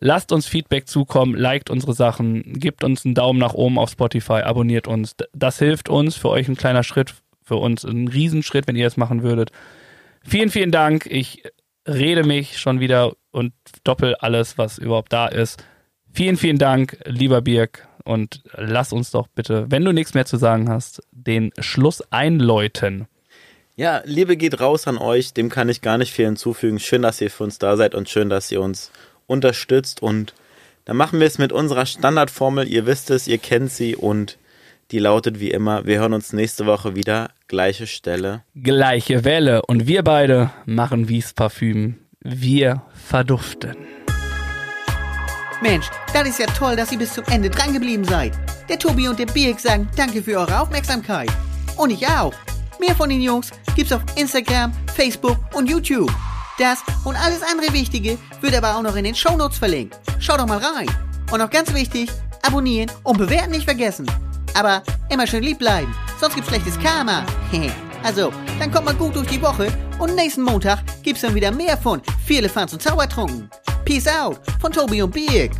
Speaker 2: Lasst uns Feedback zukommen, liked unsere Sachen, gebt uns einen Daumen nach oben auf Spotify, abonniert uns. Das hilft uns, für euch ein kleiner Schritt, für uns ein Riesenschritt, wenn ihr es machen würdet. Vielen, vielen Dank. Ich rede mich schon wieder und doppel alles, was überhaupt da ist. Vielen, vielen Dank, lieber Birg. Und lass uns doch bitte, wenn du nichts mehr zu sagen hast, den Schluss einläuten.
Speaker 3: Ja, Liebe geht raus an euch. Dem kann ich gar nicht viel hinzufügen. Schön, dass ihr für uns da seid und schön, dass ihr uns unterstützt. Und dann machen wir es mit unserer Standardformel. Ihr wisst es, ihr kennt sie und die lautet wie immer, wir hören uns nächste Woche wieder. Gleiche Stelle.
Speaker 2: Gleiche Welle. Und wir beide machen wie's Parfüm. Wir verduften.
Speaker 11: Mensch, das ist ja toll, dass ihr bis zum Ende dran geblieben seid. Der Tobi und der Birk sagen danke für eure Aufmerksamkeit. Und ich auch. Mehr von den Jungs gibt's auf Instagram, Facebook und YouTube. Das und alles andere Wichtige wird aber auch noch in den Shownotes verlinkt. Schaut doch mal rein. Und noch ganz wichtig, abonnieren und bewerten nicht vergessen. Aber immer schön lieb bleiben, sonst gibt's schlechtes Karma. [laughs] also, dann kommt mal gut durch die Woche und nächsten Montag gibt's dann wieder mehr von Viele Fans und Zaubertrunken. Peace out von Tobi und Birk.